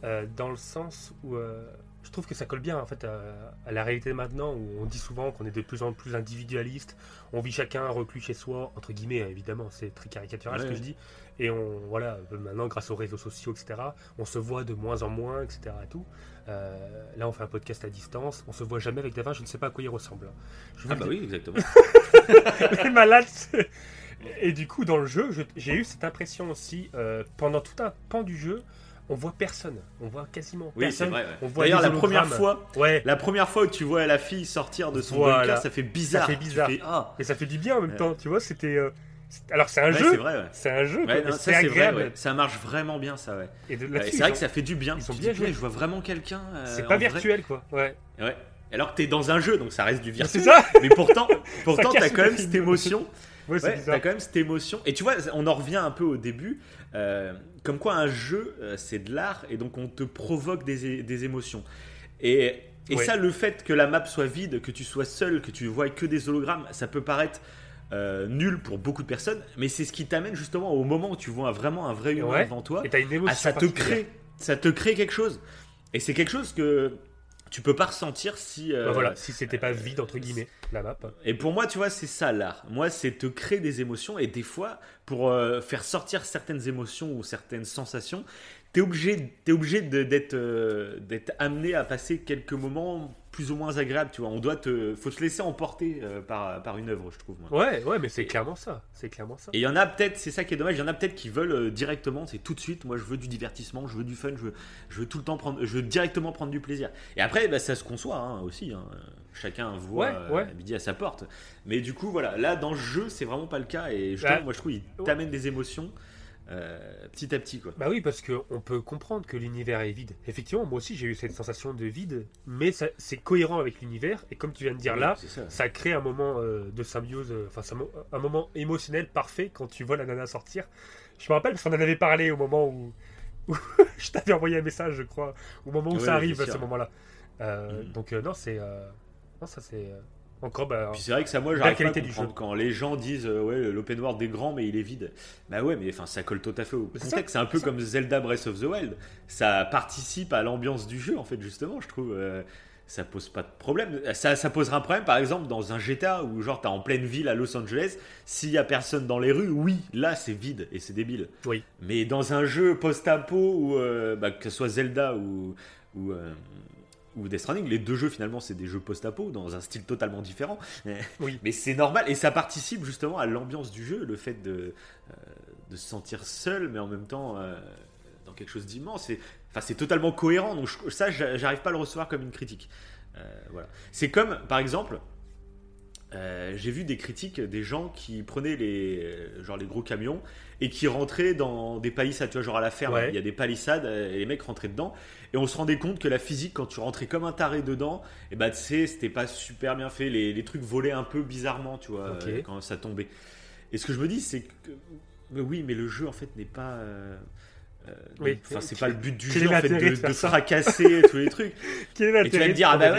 euh, dans le sens où euh, je trouve que ça colle bien en fait à, à la réalité maintenant où on dit souvent qu'on est de plus en plus individualiste, on vit chacun reclus chez soi entre guillemets évidemment c'est très caricatural ce Ouais. que je dis et on voilà maintenant grâce aux réseaux sociaux etc on se voit de moins en moins etc et tout Euh, là on fait un podcast à distance on se voit jamais avec Davin je ne sais pas à quoi il ressemble je vous Ah bah oui, exactement. les malades. Et du coup, dans le jeu, je- j'ai eu cette impression aussi, euh, pendant tout un pan du jeu, on voit personne. On voit quasiment Oui, c'est personne. vrai. ouais. On voit D'ailleurs, la première fois, Ouais, la première fois où tu vois la fille sortir de son Voilà. bunker, ça fait bizarre. fait Tu bizarre. fais, ah, et ça fait du bien en même Ouais. temps, tu vois, c'était... euh, Alors c'est un ouais, jeu, c'est vrai. Ouais. c'est un jeu, Ouais, non, ça c'est c'est vrai. agréable. ouais. Ça marche vraiment bien, ça. Ouais. Et de- Ouais, c'est vrai ont- que ça fait du bien. ils ont Tu bien dis, putain, joué. Je vois vraiment quelqu'un. euh, C'est pas vrai. virtuel, quoi. Ouais. Ouais. Alors que t'es dans un jeu, donc ça reste du C'est virtuel. ça Mais pourtant, pourtant t'as quand même cette émotion. Ouais, c'est Ouais, t'as quand même cette émotion. Et tu vois, on en revient un peu au début. euh, comme quoi, un jeu, euh, c'est de l'art, et donc on te provoque des, émotions. Et, et Ouais. ça, le fait que la map soit vide, que tu sois seul, que tu vois que des hologrammes, ça peut paraître euh, nul pour beaucoup de personnes, mais c'est ce qui t'amène justement au moment où tu vois vraiment un vrai humain Ouais. devant toi. Et une émotion Ah, ça te crée, ça te crée quelque chose. Et c'est quelque chose que tu peux pas ressentir si. euh, Bah voilà, si c'était pas vide, entre guillemets, la map. Et pour moi, tu vois, c'est ça l'art. Moi, c'est te créer des émotions et des fois, pour euh, faire sortir certaines émotions ou certaines sensations, t'es obligé, t'es obligé d'être, euh, d'être amené à passer quelques moments plus ou moins agréables. Tu vois, on doit te, faut se laisser emporter euh, par, par une œuvre, je trouve. Moi. Ouais, ouais, mais c'est clairement ça. C'est clairement ça. Et il y en a peut-être, c'est ça qui est dommage, il y en a peut-être qui veulent euh, directement, c'est tout de suite, moi je veux du divertissement, je veux du fun, je veux, je veux tout le temps prendre, je veux directement prendre du plaisir. Et après, bah, ça se conçoit hein, aussi, hein. chacun voit Ouais, euh, ouais. midi à sa porte. Mais du coup, voilà, là dans le jeu, c'est vraiment pas le cas, et justement, Bah, moi je trouve il t'amène des émotions euh, petit à petit. Quoi. Bah oui, parce qu'on peut comprendre que l'univers est vide. Effectivement, moi aussi j'ai eu cette sensation de vide, mais c'est cohérent avec l'univers. Et comme tu viens de dire là, ça. ça crée un moment euh, de symbiose, euh, enfin mo- un moment émotionnel parfait quand tu vois la nana sortir. Je me rappelle parce qu'on en avait parlé au moment où, où je t'avais envoyé un message, je crois, au moment où Ouais, ça arrive à ce moment-là. Euh, Mhm. Donc euh, non, c'est euh, non ça c'est euh, encore bah, Puis c'est vrai que ça, moi, j'arrive pas à qualité du comprendre jeu. quand les gens disent euh, ouais, l'open world est grand, mais il est vide. Bah ouais, mais enfin, ça colle tout à fait au contexte. C'est un peu comme Zelda Breath of the Wild. Ça participe à l'ambiance du jeu, en fait, justement, je trouve. euh, ça pose pas de problème. Ça, ça posera un problème, par exemple, dans un GTA où, genre, t'es en pleine ville à Los Angeles. S'il y a personne dans les rues, oui, là, c'est vide et c'est débile. Oui. Mais dans un jeu post-apo, ou euh, bah, que ce soit Zelda ou. ou euh, ou Death Stranding, les deux jeux finalement c'est des jeux post-apo dans un style totalement différent. Oui. Mais c'est normal et ça participe justement à l'ambiance du jeu, le fait de, euh, de se sentir seul, mais en même temps euh, dans quelque chose d'immense. C'est- Enfin, c'est totalement cohérent. Donc je- ça, j'a- j'arrive pas à le recevoir comme une critique. Euh, voilà. C'est comme, par exemple, euh, j'ai vu des critiques des gens qui prenaient les, euh, genre les gros camions et qui rentraient dans des palissades, tu vois, genre à la ferme, Ouais. il y a des palissades euh, et les mecs rentraient dedans et on se rendait compte que la physique, quand tu rentrais comme un taré dedans, et bah tu sais, c'était pas super bien fait, les, les trucs volaient un peu bizarrement, tu vois, quand ça tombait. Et ce que je me dis, c'est que, mais oui, mais le jeu en fait n'est pas. Euh, Oui. donc, Enfin, c'est pas le but du jeu en fait, de, de fracasser tous les trucs. Quel est Et tu vas me dire, ah bah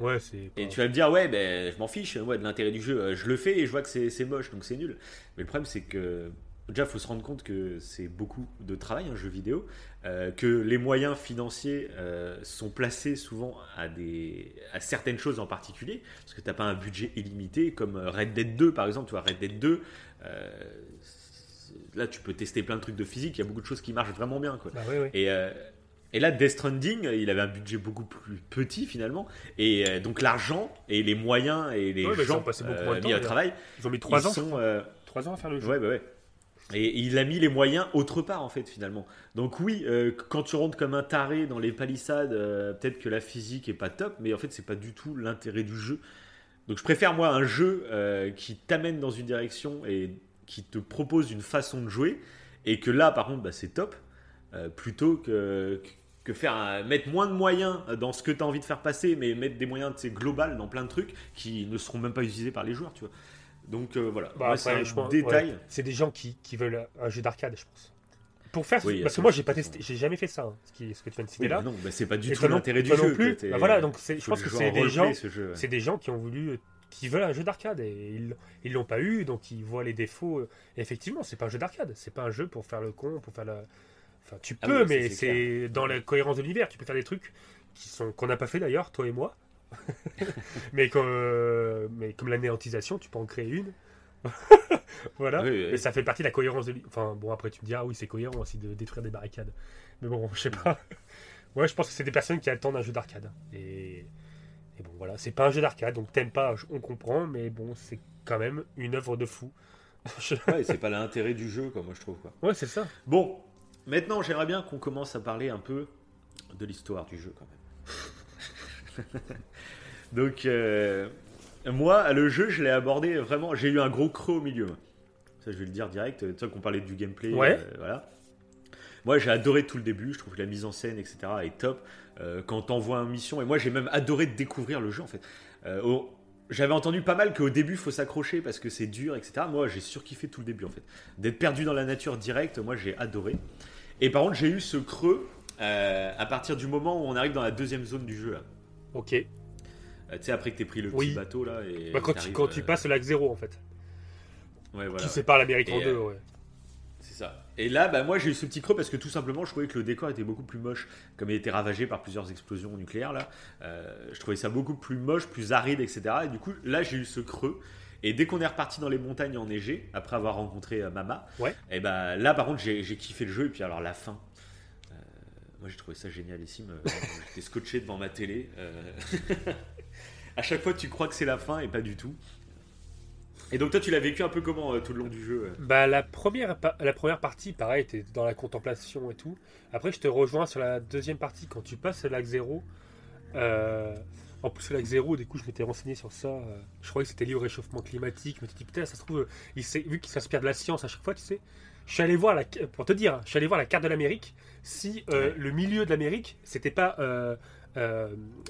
ouais, c'est. Et tu vas me dire, ouais, ben, je m'en fiche, ouais, de l'intérêt du jeu, euh, je le fais et je vois que c'est moche, donc c'est nul. Mais le problème, c'est que déjà, il faut se rendre compte que c'est beaucoup de travail, un jeu vidéo, euh, que les moyens financiers euh, sont placés souvent à, des, à certaines choses en particulier, parce que tu n'as pas un budget illimité, comme euh, Red Dead 2, par exemple, tu vois, Red Dead 2. euh, c'est- Là, tu peux tester plein de trucs de physique, il y a beaucoup de choses qui marchent vraiment bien. Quoi. Bah. Et, euh, et là, Death Stranding, il avait un budget beaucoup plus petit finalement. Et euh, donc l'argent et les moyens et les Ouais, ils gens ont passé beaucoup euh, temps, mis au travail, Ils ont mis 3 ils ans. sont... euh, 3 ans à faire le jeu. ouais, bah ouais. Et il a mis les moyens autre part en fait finalement. Donc oui, euh, quand tu rentres comme un taré dans les palissades, euh, peut-être que la physique est pas top, mais en fait c'est pas du tout l'intérêt du jeu. Donc je préfère moi un jeu euh, qui t'amène dans une direction et qui te propose une façon de jouer, et que là par contre bah, c'est top, euh, plutôt que, que faire un- mettre moins de moyens dans ce que tu as envie de faire passer, mais mettre des moyens global dans plein de trucs qui ne seront même pas utilisés par les joueurs, tu vois. Donc euh, voilà, Bah, c'est un pense- détail. ouais. C'est des gens qui, qui veulent un jeu d'arcade, je pense. Pour faire, Oui, parce que moi j'ai pas testé, j'ai jamais fait ça, hein, ce, qui, ce que tu viens de citer Oui, là. non, bah, c'est pas du Et tout l'intérêt du toi non jeu. plus. Bah voilà, donc c'est- je pense que c'est des gens, ce jeu, ouais. c'est des gens qui ont voulu, qui veulent un jeu d'arcade et ils ils l'ont pas eu, donc ils voient les défauts. Et effectivement, c'est pas un jeu d'arcade, c'est pas un jeu pour faire le con, pour faire la. Enfin, tu Ah peux, oui, mais c'est dans la cohérence de l'univers. Tu peux faire des trucs qui sont qu'on n'a pas fait d'ailleurs, toi et moi. mais comme, euh, mais comme l'anéantisation, tu peux en créer une. voilà. Oui, oui, oui. Mais ça fait partie de la cohérence de. Enfin, bon, après, tu me dis, ah oui, c'est cohérent aussi de détruire des barricades. Mais bon, je sais pas. Ouais, je pense que c'est des personnes qui attendent un jeu d'arcade. Et, et bon, voilà, c'est pas un jeu d'arcade, donc t'aimes pas, on comprend, mais bon, c'est quand même une œuvre de fou. Ouais, c'est pas l'intérêt du jeu, quoi, moi je trouve. Quoi. Ouais, c'est ça. Bon, maintenant j'aimerais bien qu'on commence à parler un peu de l'histoire du jeu quand même. Donc, euh, moi, le jeu, je l'ai abordé vraiment. J'ai eu un gros creux au milieu. Ça, je vais le dire direct. Tu sais qu'on parlait du gameplay. Ouais. euh, voilà. Moi, j'ai adoré tout le début. Je trouve que la mise en scène, etc., est top. Euh, quand t'envoies une mission, et moi, j'ai même adoré découvrir le jeu en fait. Euh, J'avais entendu pas mal qu'au début, faut s'accrocher parce que c'est dur, etc. Moi, j'ai surkiffé tout le début en fait. D'être perdu dans la nature direct, moi, j'ai adoré. Et par contre, j'ai eu ce creux euh, à partir du moment où on arrive dans la deuxième zone du jeu là. Ok. Tu sais, après que t'aies pris le petit bateau là. Et Bah, quand tu, t'arrives, quand tu passes au lac zéro, en fait. Ouais, voilà. Qui sépare l'Amérique en deux, ouais. Et là, bah, moi, j'ai eu ce petit creux parce que tout simplement, je trouvais que le décor était beaucoup plus moche, comme il était ravagé par plusieurs explosions nucléaires. Là, Euh, je trouvais ça beaucoup plus moche, plus aride, etc. Et du coup, là, j'ai eu ce creux. Et dès qu'on est reparti dans les montagnes enneigées, après avoir rencontré euh, Mama, Ouais. et bah là, par contre, j'ai kiffé le jeu. Et puis alors la fin. euh, moi, j'ai trouvé ça génialissime. Euh, J'étais scotché devant ma télé. à chaque fois, tu crois que c'est la fin et pas du tout. Et donc toi, tu l'as vécu un peu comment euh, tout le long du jeu euh Bah, la première, la première partie, pareil, t'es dans la contemplation et tout. Après, je te rejoins sur la deuxième partie, quand tu passes au lac zéro. euh, en plus, le lac zéro, du coup, je m'étais renseigné sur ça. je croyais que c'était lié au réchauffement climatique. Je me suis dit, putain, ça se trouve, il vu qu'il s'inspire de la science à chaque fois, tu sais. Je suis allé voir, la, pour te dire, je suis allé voir la carte de l'Amérique. Si Ouais. le milieu de l'Amérique, c'était pas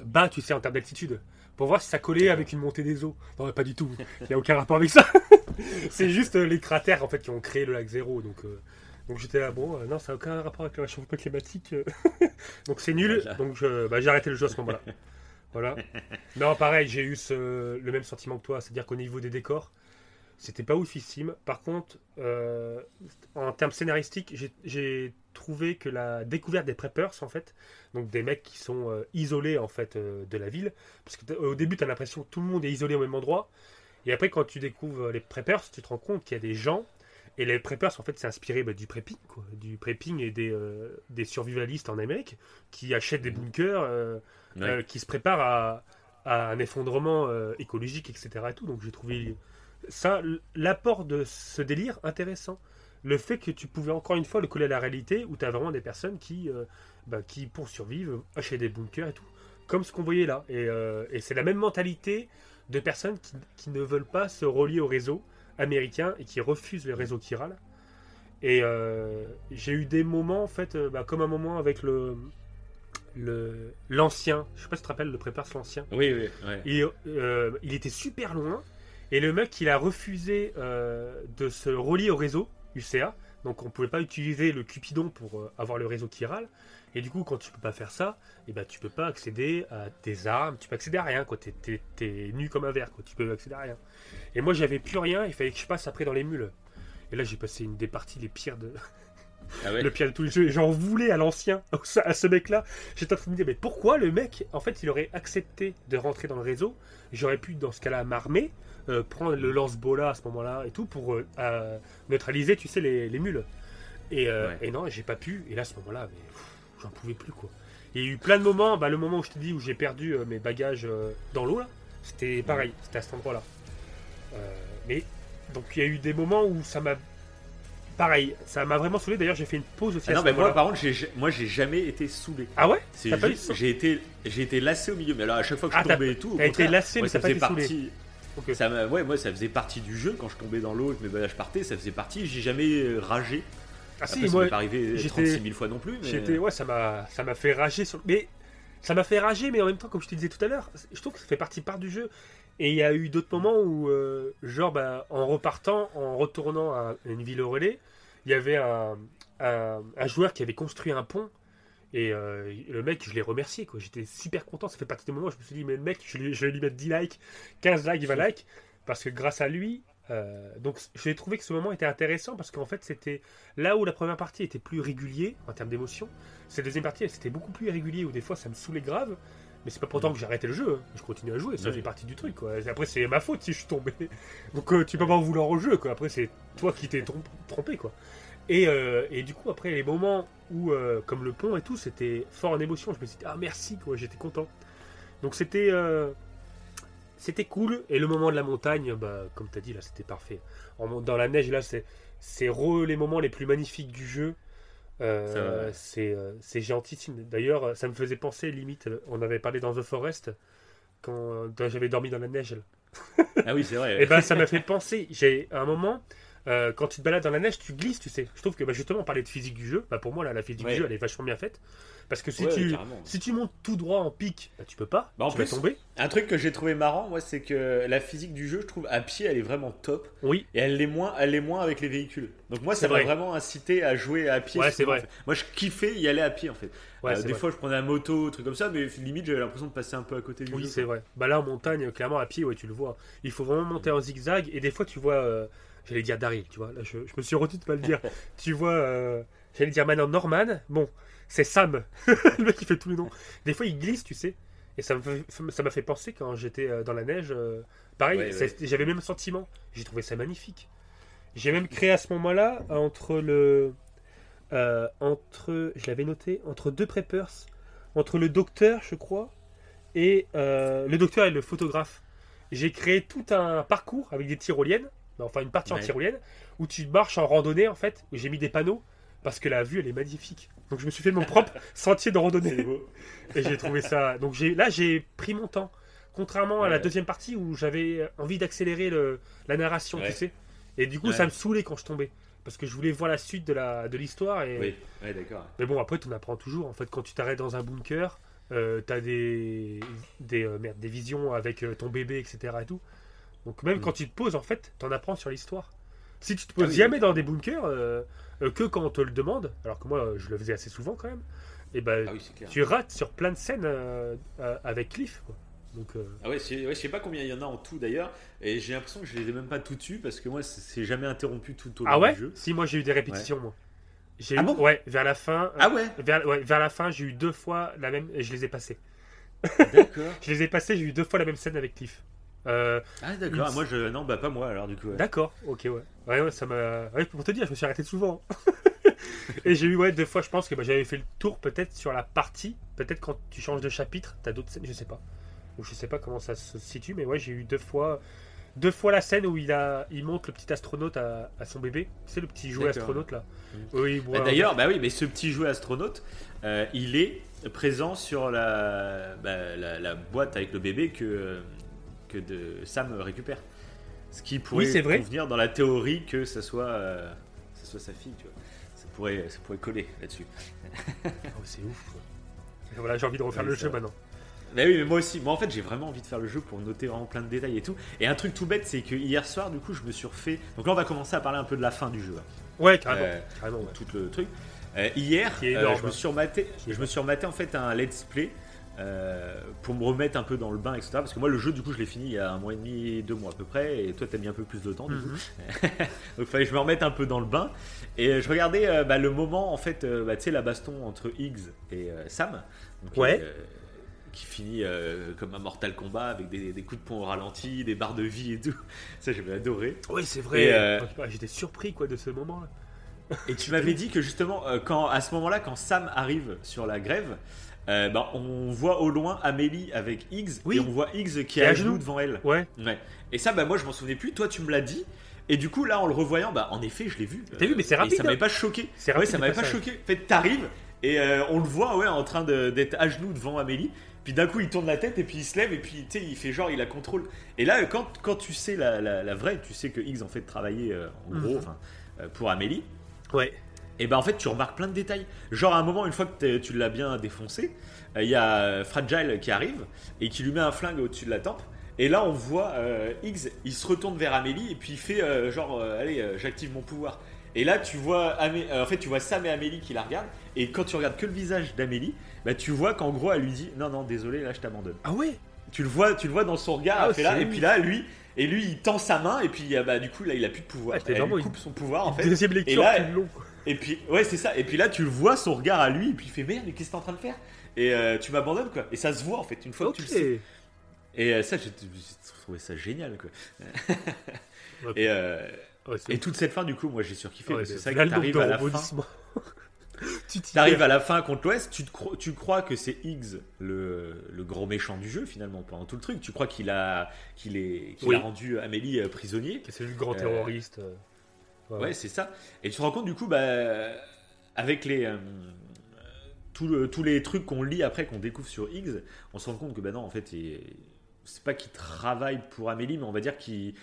bas, tu sais, en termes d'altitude. Pour voir si ça collait avec une montée des eaux. Non, mais pas du tout. Il n'y a aucun rapport avec ça. c'est juste euh, les cratères en fait qui ont créé le lac zéro. Donc, euh, donc j'étais là, bon, euh, non, ça n'a aucun rapport avec le réchauffement climatique. donc c'est nul. Donc bah, j'ai arrêté le jeu à ce moment-là. voilà. Non, pareil, j'ai eu ce- le même sentiment que toi. C'est-à-dire qu'au niveau des décors, c'était pas oufissime. Par contre, euh, en termes scénaristiques, j'ai trouvé que la découverte des preppers, en fait, donc des mecs qui sont euh, isolés en fait euh, de la ville, parce que t'as- au début, tu as l'impression que tout le monde est isolé au même endroit, et après, quand tu découvres les preppers, tu te rends compte qu'il y a des gens, et les preppers, en fait, c'est inspiré bah, du prepping, quoi, du prepping et des, euh, des survivalistes en Amérique qui achètent des bunkers, euh, Ouais. euh, qui se préparent à, à un effondrement euh, écologique, etc. Et tout. Donc j'ai trouvé ça, l'apport de ce délire intéressant. Le fait que tu pouvais encore une fois le coller à la réalité, où tu as vraiment des personnes qui, euh, bah, qui pour survivre, achètent des bunkers et tout. Comme ce qu'on voyait là. Et, euh, et c'est la même mentalité de personnes qui, qui ne veulent pas se relier au réseau américain et qui refusent le réseau chiral. Et euh, j'ai eu des moments, en fait, bah, comme un moment avec le le- l'ancien, je sais pas si tu te rappelles, le Preppers l'ancien. Oui, oui, ouais. Et, euh, il était super loin. Et le mec, il a refusé euh, de se relier au réseau UCA Donc on pouvait pas utiliser le Cupidon pour euh, avoir le réseau qui râle. Et du coup, quand tu peux pas faire ça, et ben tu peux pas accéder à tes armes, tu peux accéder à rien, quoi. T'es, t'es- t'es nu comme un verre, quoi. Tu peux accéder à rien. Et moi, j'avais plus rien, il fallait que je passe après dans les mules. Et là, j'ai passé une des parties les pires de, Ah ouais. le pire de tous les jeux. J'en voulais à l'ancien, à ce mec-là. J'étais en train de me dire, mais pourquoi le mec, en fait, il aurait accepté de rentrer dans le réseau? J'aurais pu, dans ce cas-là, m'armer, euh, prendre le lance-bola à ce moment-là et tout pour euh, euh, neutraliser, tu sais, les, les mules. Et, euh, Ouais. et non, j'ai pas pu. Et là, à ce moment-là, j'en pouvais plus, quoi. Il y a eu plein de moments, bah, le moment où je te dis où j'ai perdu mes bagages dans l'eau, là, c'était pareil, c'était à cet endroit-là. Mais, donc, il y a eu des moments où ça m'a. Pareil, ça m'a vraiment saoulé. D'ailleurs, j'ai fait une pause aussi Ah à non, ce mais moment-là. moi, par contre, moi, j'ai jamais été saoulé. Ah ouais? J'ai été, j'ai été lassé au milieu. Mais alors, à chaque fois que je Ah, tombais et tout, au t'as été lassé, ouais, mais ça t'as pas faisait été saoulé. Ça ouais, moi, ça faisait partie du jeu quand je tombais dans l'eau et que mes bagages partaient. Ça faisait partie. J'ai jamais euh, ragé. Ah Après, si, ça moi, m'est pas arrivé j'étais- 36 000 fois non plus. Mais... j'étais, ouais, ça m'a, ça m'a fait rager sur. Mais ça m'a fait rager, mais en même temps, comme je te disais tout à l'heure, je trouve que ça fait partie part du jeu. Et il y a eu d'autres moments où, euh, genre, bah, en repartant, en retournant à une ville au relais, il y avait un, un, un joueur qui avait construit un pont. Et euh, le mec, je l'ai remercié, quoi. J'étais super content. Ça fait partie des moments où je me suis dit, mais le mec, je, lui- je vais lui mettre 10 likes, 15 likes, 20 likes. Parce que grâce à lui, euh, donc j'ai trouvé que ce moment était intéressant parce qu'en fait, c'était là où la première partie était plus régulier en termes d'émotion. Cette deuxième partie, c'était beaucoup plus irrégulier où des fois ça me saoulait grave. Mais c'est pas pourtant que j'ai arrêté le jeu. hein. Je continue à jouer. Ça Oui. fait partie du truc. Quoi. Après, c'est ma faute si je suis tombé. Donc euh, tu peux pas en vouloir au jeu. Quoi. Après, c'est toi qui t'es trom- trompé. Quoi. Et, euh, et du coup, après, les moments où, euh, comme le pont et tout, c'était fort en émotion. Je me suis dit, ah merci, quoi. J'étais content. Donc c'était. euh, c'était cool. Et le moment de la montagne, bah, comme tu as dit, là, c'était parfait. En dans la neige, là, c'est, c'est re les moments les plus magnifiques du jeu. C'est, c'est gentissime. D'ailleurs, ça me faisait penser, limite, on avait parlé dans The Forest, quand j'avais dormi dans la neige. là. Ah oui, c'est vrai. Et ben, ça m'a fait penser. J'ai un moment, euh, quand tu te balades dans la neige, tu glisses, tu sais. Je trouve que bah, justement, on parlait de physique du jeu. Bah, pour moi, là, la physique Ouais. du jeu, elle est vachement bien faite. Parce que si, Ouais, tu, carrément. si tu montes tout droit en pic, bah, tu peux pas. Bah, en tu plus- vas tomber. Un truc que j'ai trouvé marrant, moi, c'est que la physique du jeu, je trouve, à pied, elle est vraiment top. Oui, Et elle l'est moins, elle l'est moins avec les véhicules. Donc moi, ça m'a vrai. vraiment incité à jouer à pied. Ouais, c'est vrai. en fait. Moi, je kiffais y aller à pied, en fait. ouais, Euh, des vrai. fois, je prenais la moto, truc comme ça, mais limite, j'avais l'impression de passer un peu à côté du Oui, jeu. c'est vrai. Bah là, en montagne, clairement, à pied, ouais, tu le vois. Il faut vraiment monter en zigzag. Et des fois, tu vois, euh, j'allais dire Daryl, tu vois. Là, je, je me suis retenu de pas le dire. tu vois, euh, j'allais dire maintenant Norman. Bon, c'est Sam. le mec qui fait tous les noms. Des fois, il glisse, tu sais. Et ça me fait- ça m'a fait penser quand j'étais euh, dans la neige. euh, pareil, Ouais, ça- ouais. j'avais le même sentiment. J'ai trouvé ça magnifique. J'ai même créé à ce moment-là, entre le. euh, entre. Je l'avais noté, entre deux preppers. Entre le docteur, je crois, et euh, le docteur et le photographe. J'ai créé tout un parcours avec des tyroliennes, enfin une partie en Ouais. tyrolienne, où tu marches en randonnée en fait, où j'ai mis des panneaux, parce que la vue elle est magnifique. Donc je me suis fait mon propre sentier de randonnée, et j'ai trouvé ça. Donc j'ai là j'ai pris mon temps, contrairement à la deuxième partie où j'avais envie d'accélérer la narration, Ouais. tu sais. Et du coup Ouais. ça me saoulait quand je tombais, parce que je voulais voir la suite de la de l'histoire et. Oui, d'accord. Mais bon, après, tu en apprends toujours. En fait, quand tu t'arrêtes dans un bunker, euh, tu as des, des, euh, merde, des visions avec euh, ton bébé, etc. Et tout. Donc, même Mm. quand tu te poses, en fait, tu en apprends sur l'histoire. Si tu te poses Ah oui, jamais oui. dans des bunkers, euh, euh, que quand on te le demande, alors que moi, euh, je le faisais assez souvent quand même, et ben, Ah oui, tu rates sur plein de scènes euh, avec Cliff. quoi. Donc, Ah ouais, je sais pas combien il y en a en tout d'ailleurs, et j'ai l'impression que je les ai même pas tout dessus parce que moi, c'est- jamais interrompu tout au long Ah ouais du jeu. Si, moi, j'ai eu des répétitions, moi. J'ai Ah eu, bon ouais, vers la fin. Ah ouais, vers, ouais, vers la fin, j'ai eu deux fois la même. et Je les ai passées. d'accord. Je les ai passées, j'ai eu deux fois la même scène avec Cliff. Euh, Ah d'accord, Une- moi je. Non, bah pas moi alors du coup. ouais. D'accord, ok, ouais. Ouais, ouais, ça m'a. Ouais, pour te dire, je me suis arrêté souvent. Et j'ai eu, ouais, deux fois, je pense que bah, j'avais fait le tour peut-être sur la partie. Peut-être quand tu changes de chapitre, t'as d'autres scènes, je sais pas. Ou je sais pas comment ça se situe, mais ouais, j'ai eu deux fois. Deux fois la scène où il a, il montre le petit astronaute à, à son bébé. Tu sais, le petit jouet astronaute là. Mm. Oui, boit Bah, D'ailleurs, bah oui, mais ce petit jouet astronaute, euh, il est présent sur la, bah, la, la boîte avec le bébé que, que de Sam récupère. Ce qui pourrait Oui, vrai. convenir dans la théorie que ça soit, euh, ça soit sa fille, tu vois. Ça pourrait, ça pourrait coller là-dessus. Oh, c'est ouf. quoi. Voilà, j'ai envie de refaire Oui, le jeu maintenant. Bah oui, mais moi aussi. Moi, en fait, j'ai vraiment envie de faire le jeu pour noter vraiment plein de détails et tout. Et un truc tout bête, c'est que hier soir, du coup, je me suis refait. Donc là, on va commencer à parler un peu de la fin du jeu. hein. Ouais, carrément. Euh, carrément ouais. tout le truc. Euh, hier, euh, je me hein. suis rematé, je me suis rematé en fait un let's play euh, pour me remettre un peu dans le bain, etc. Parce que moi, le jeu, du coup, je l'ai fini il y a un mois et demi, deux mois à peu près, et toi, t'as mis un peu plus de temps. Du coup. Mhm. Donc, fallait que je me remette un peu dans le bain. Et euh, je regardais euh, bah, le moment, en fait, euh, bah, tu sais, la baston entre Higgs et Sam. Donc, Ouais. qui finit comme un Mortal Kombat avec des, des coups de poing au ralenti, des barres de vie et tout. Ça, j'avais adoré. Ouais, c'est vrai. J'étais surpris quoi de ce moment-là. Et tu m'avais dit que justement, quand, à ce moment-là, quand Sam arrive sur la grève, euh, bah, on voit au loin Amélie avec Higgs Oui. et on voit Higgs qui est à genoux. devant elle. Ouais. Ouais. Et ça, bah, moi, je m'en souvenais plus. Toi, tu me l'as dit. Et du coup, là, en le revoyant, bah, en effet, je l'ai vu. T'as vu, mais c'est Et rapide, ça m'avait hein. pas choqué. C'est Ouais, ça m'avait pas choqué. En fait, t'arrives et euh, on le voit, ouais, en train d'être à genoux devant Amélie. Puis d'un coup, il tourne la tête et puis il se lève et puis tu sais, il fait genre, il la contrôle. Et là, quand, quand tu sais la, la- la vraie, tu sais que Higgs en fait travailler euh, en gros, Mhm. euh, pour Amélie. Ouais. Et ben en fait, tu remarques plein de détails. Genre à un moment, une fois que tu l'as bien défoncé, euh, il y a euh, Fragile qui arrive et qui lui met un flingue au-dessus de la tempe. Et là, on voit euh, Higgs, il se retourne vers Amélie et puis il fait euh, genre, euh, allez, euh, j'active mon pouvoir. Et là, tu vois, Amé- euh, en fait, tu vois Sam et Amélie qui la regardent. Et quand tu regardes que le visage d'Amélie, bah, tu vois qu'en gros, elle lui dit, non, non, désolé, là, je t'abandonne. Ah ouais? Tu le vois, tu le vois dans son regard. Ah, elle fait là, c'est et puis là, lui, et lui, il tend sa main et puis euh, bah, du coup, là, il a plus de pouvoir. Ah, elle lui une- coupe son pouvoir en fait. Deuxième lecture Et là, le long. Et puis, ouais, c'est ça. Et puis là, tu le vois, son regard à lui, et puis il fait merde, mais qu'est-ce que t'es en train de faire? Et euh, tu m'abandonnes, quoi. Et ça se voit, en fait, une fois que tu le sais. Et euh, ça, j'ai trouvé ça génial, quoi. Et, euh, Ouais, et toute cette fin, du coup, moi, j'ai surkiffé. ouais, c'est vrai que t'arrives à la fin. tu t'y T'arrives à la fin contre l'Ouest, tu, te cro- tu crois que c'est Higgs le, le gros méchant du jeu finalement pendant tout le truc. Tu crois qu'il a, qu'il est, qu'il Oui. a rendu Amélie prisonnier. C'est lui le grand terroriste. euh. Ouais, c'est ça. Et tu te rends compte du coup, bah, avec les euh, tout le- tous les trucs qu'on lit après, qu'on découvre sur Higgs, on se rend compte que bah non, en fait, c'est pas qu'il travaille pour Amélie, mais on va dire qu'il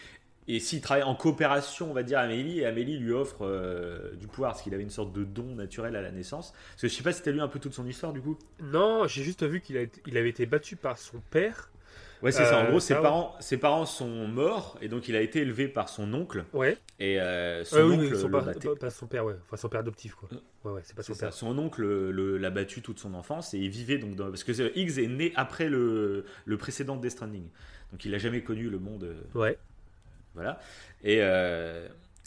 et s'il travaille en coopération, on va dire Amélie, et Amélie lui offre euh, du pouvoir, parce qu'il avait une sorte de don naturel à la naissance. Parce que je sais pas si t'as lu un peu toute son histoire du coup. Non, j'ai juste vu qu'il il avait été battu par son père. Ouais, c'est ça. En Euh, gros, ça, ses ouais. parents, ses parents sont morts, et donc il a été élevé par son oncle, Ouais. et euh, son Euh, oui, oncle oui, son père- pas, pas son père, ouais. Enfin, son père adoptif, quoi. Ouais, ouais, c'est pas son ça. père. Son oncle le- l'a battu toute son enfance et il vivait donc dans... parce que Higgs est né après le, le précédent Death Stranding, donc il a jamais connu le monde, euh, Ouais. voilà. Et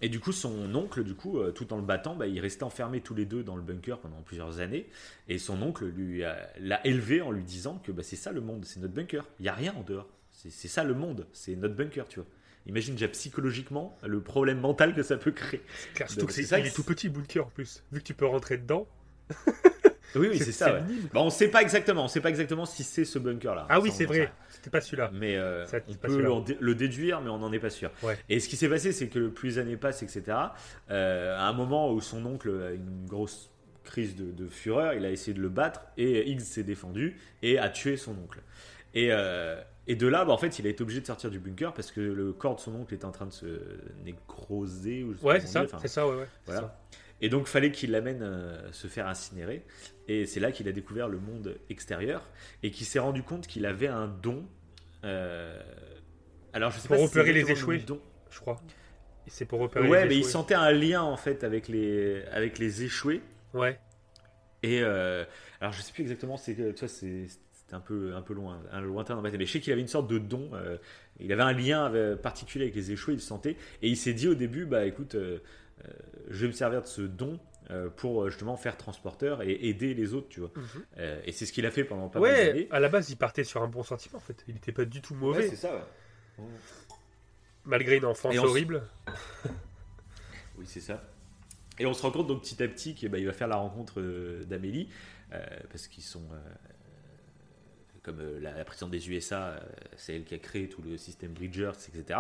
et du coup son oncle du coup euh, tout en le battant, bah, il restait enfermé tous les deux dans le bunker pendant plusieurs années et son oncle lui a- l'a élevé en lui disant que bah, c'est ça le monde, c'est notre bunker, il y a rien en dehors, c'est ça le monde, c'est notre bunker, tu vois. Imagine déjà psychologiquement le problème mental que ça peut créer. Car surtout que c'est ça il est tout petit, bunker en plus. Vu que tu peux rentrer dedans. Oui, oui, c'est ça. ouais. Bah, on sait pas exactement, on sait pas exactement si c'est ce bunker là. Ah oui, c'est vrai. C'était pas celui-là. Mais euh, Ça, on pas peut dé- le déduire, mais on n'en est pas sûr. Ouais. Et ce qui s'est passé, c'est que plus les années passent, etc., euh, à un moment où son oncle a une grosse crise de, de fureur, il a essayé de le battre, et Higgs s'est défendu et a tué son oncle. Et, euh, et de là, bah, en fait, il a été obligé de sortir du bunker parce que le corps de son oncle était en train de se nécroser. Ou Ouais, c'est ça. enfin, C'est ça, ouais, ouais. voilà. ça. Et donc, fallait qu'il l'amène euh, se faire incinérer. Et c'est là qu'il a découvert le monde extérieur et qu'il s'est rendu compte qu'il avait un don. euh, Alors, je sais Pour pas si repérer les exactement le échoués. don. Je crois. C'est pour repérer Ouais, les mais il sentait un lien en fait avec les, avec les échoués. Ouais. Et euh, alors, je sais plus exactement, c'est c'est un peu, un peu loin, un lointain dans ma tête. Mais je sais qu'il avait une sorte de don. euh, il avait un lien particulier avec les échoués, il le sentait. Et il s'est dit au début, bah écoute, euh, je vais me servir de ce don euh, pour euh, justement faire transporteur et aider les autres, tu vois. Mhm. Euh, et c'est ce qu'il a fait pendant pas mal Ouais, d'années. à la base, il partait sur un bon sentiment en fait. Il était pas du tout mauvais, Ouais, c'est ça, ouais. malgré une enfance horrible. Oui, c'est ça. Et on se rend compte donc petit à petit qu'il bah, il va faire la rencontre euh, d'Amélie, euh, parce qu'ils sont. euh, comme euh, la, la présidente des USA, euh, c'est elle qui a créé tout le système Bridgers, etc.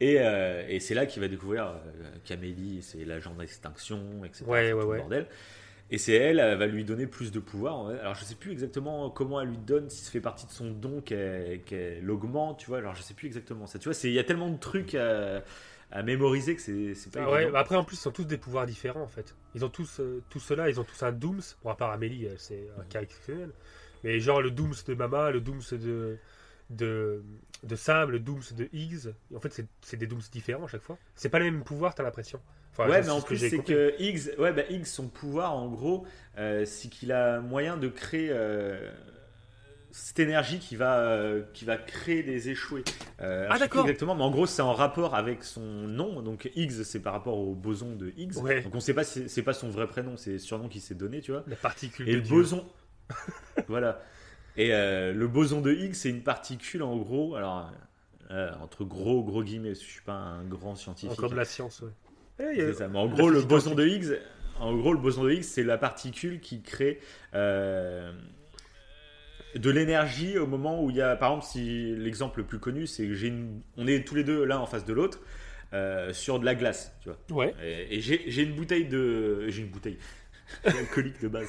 Et, euh, et c'est là qu'il va découvrir euh, qu'Amélie, c'est l'agent d'extinction, etc. Ouais, ouais, ouais. bordel. Et c'est elle, elle va lui donner plus de pouvoir. Alors je sais plus exactement comment elle lui donne, si ça fait partie de son don qu'elle qu'elle augmente, tu vois. Alors je sais plus exactement ça. Tu vois, il y a tellement de trucs à, à mémoriser que c'est pas Ah ouais, bah après en plus ils ont tous des pouvoirs différents en fait. Ils ont tous, euh, tous ceux-là, ils ont tous un Dooms. Bon à part Amélie, elle, c'est un cas exceptionnel. Mais genre le Dooms de Mama, le Dooms de, de, de Sam, le Dooms de Higgs. En fait, c'est- des Dooms différents à chaque fois. C'est pas le même pouvoir, t'as l'impression. Enfin, ouais, mais en ce plus, c'est que Higgs, ouais, bah, Higgs, son pouvoir, en gros, euh, c'est qu'il a moyen de créer euh, cette énergie qui va, euh, qui va créer des échoués. Ah, d'accord. Exactement, mais en gros, c'est en rapport avec son nom. Donc, Higgs, c'est par rapport au boson de Higgs. Ouais. Donc, on sait pas si c'est pas son vrai prénom, c'est le surnom qu'il s'est donné, tu vois. La particule Et de le Dieu. boson. voilà. Et euh, le boson de Higgs, c'est une particule, en gros. Alors, euh, entre gros, gros guillemets, je suis pas un grand scientifique. Encore de la science, a- C'est ça. Mais en gros, le boson de. Higgs, en gros, le boson de Higgs, c'est la particule qui crée euh, de l'énergie au moment où il y a, par exemple, si l'exemple le plus connu, c'est que j'ai une, on est tous les deux l'un en face de l'autre euh, sur de la glace, tu vois. Ouais. Et, et j'ai j'ai une bouteille de, j'ai une bouteille alcoolique de base.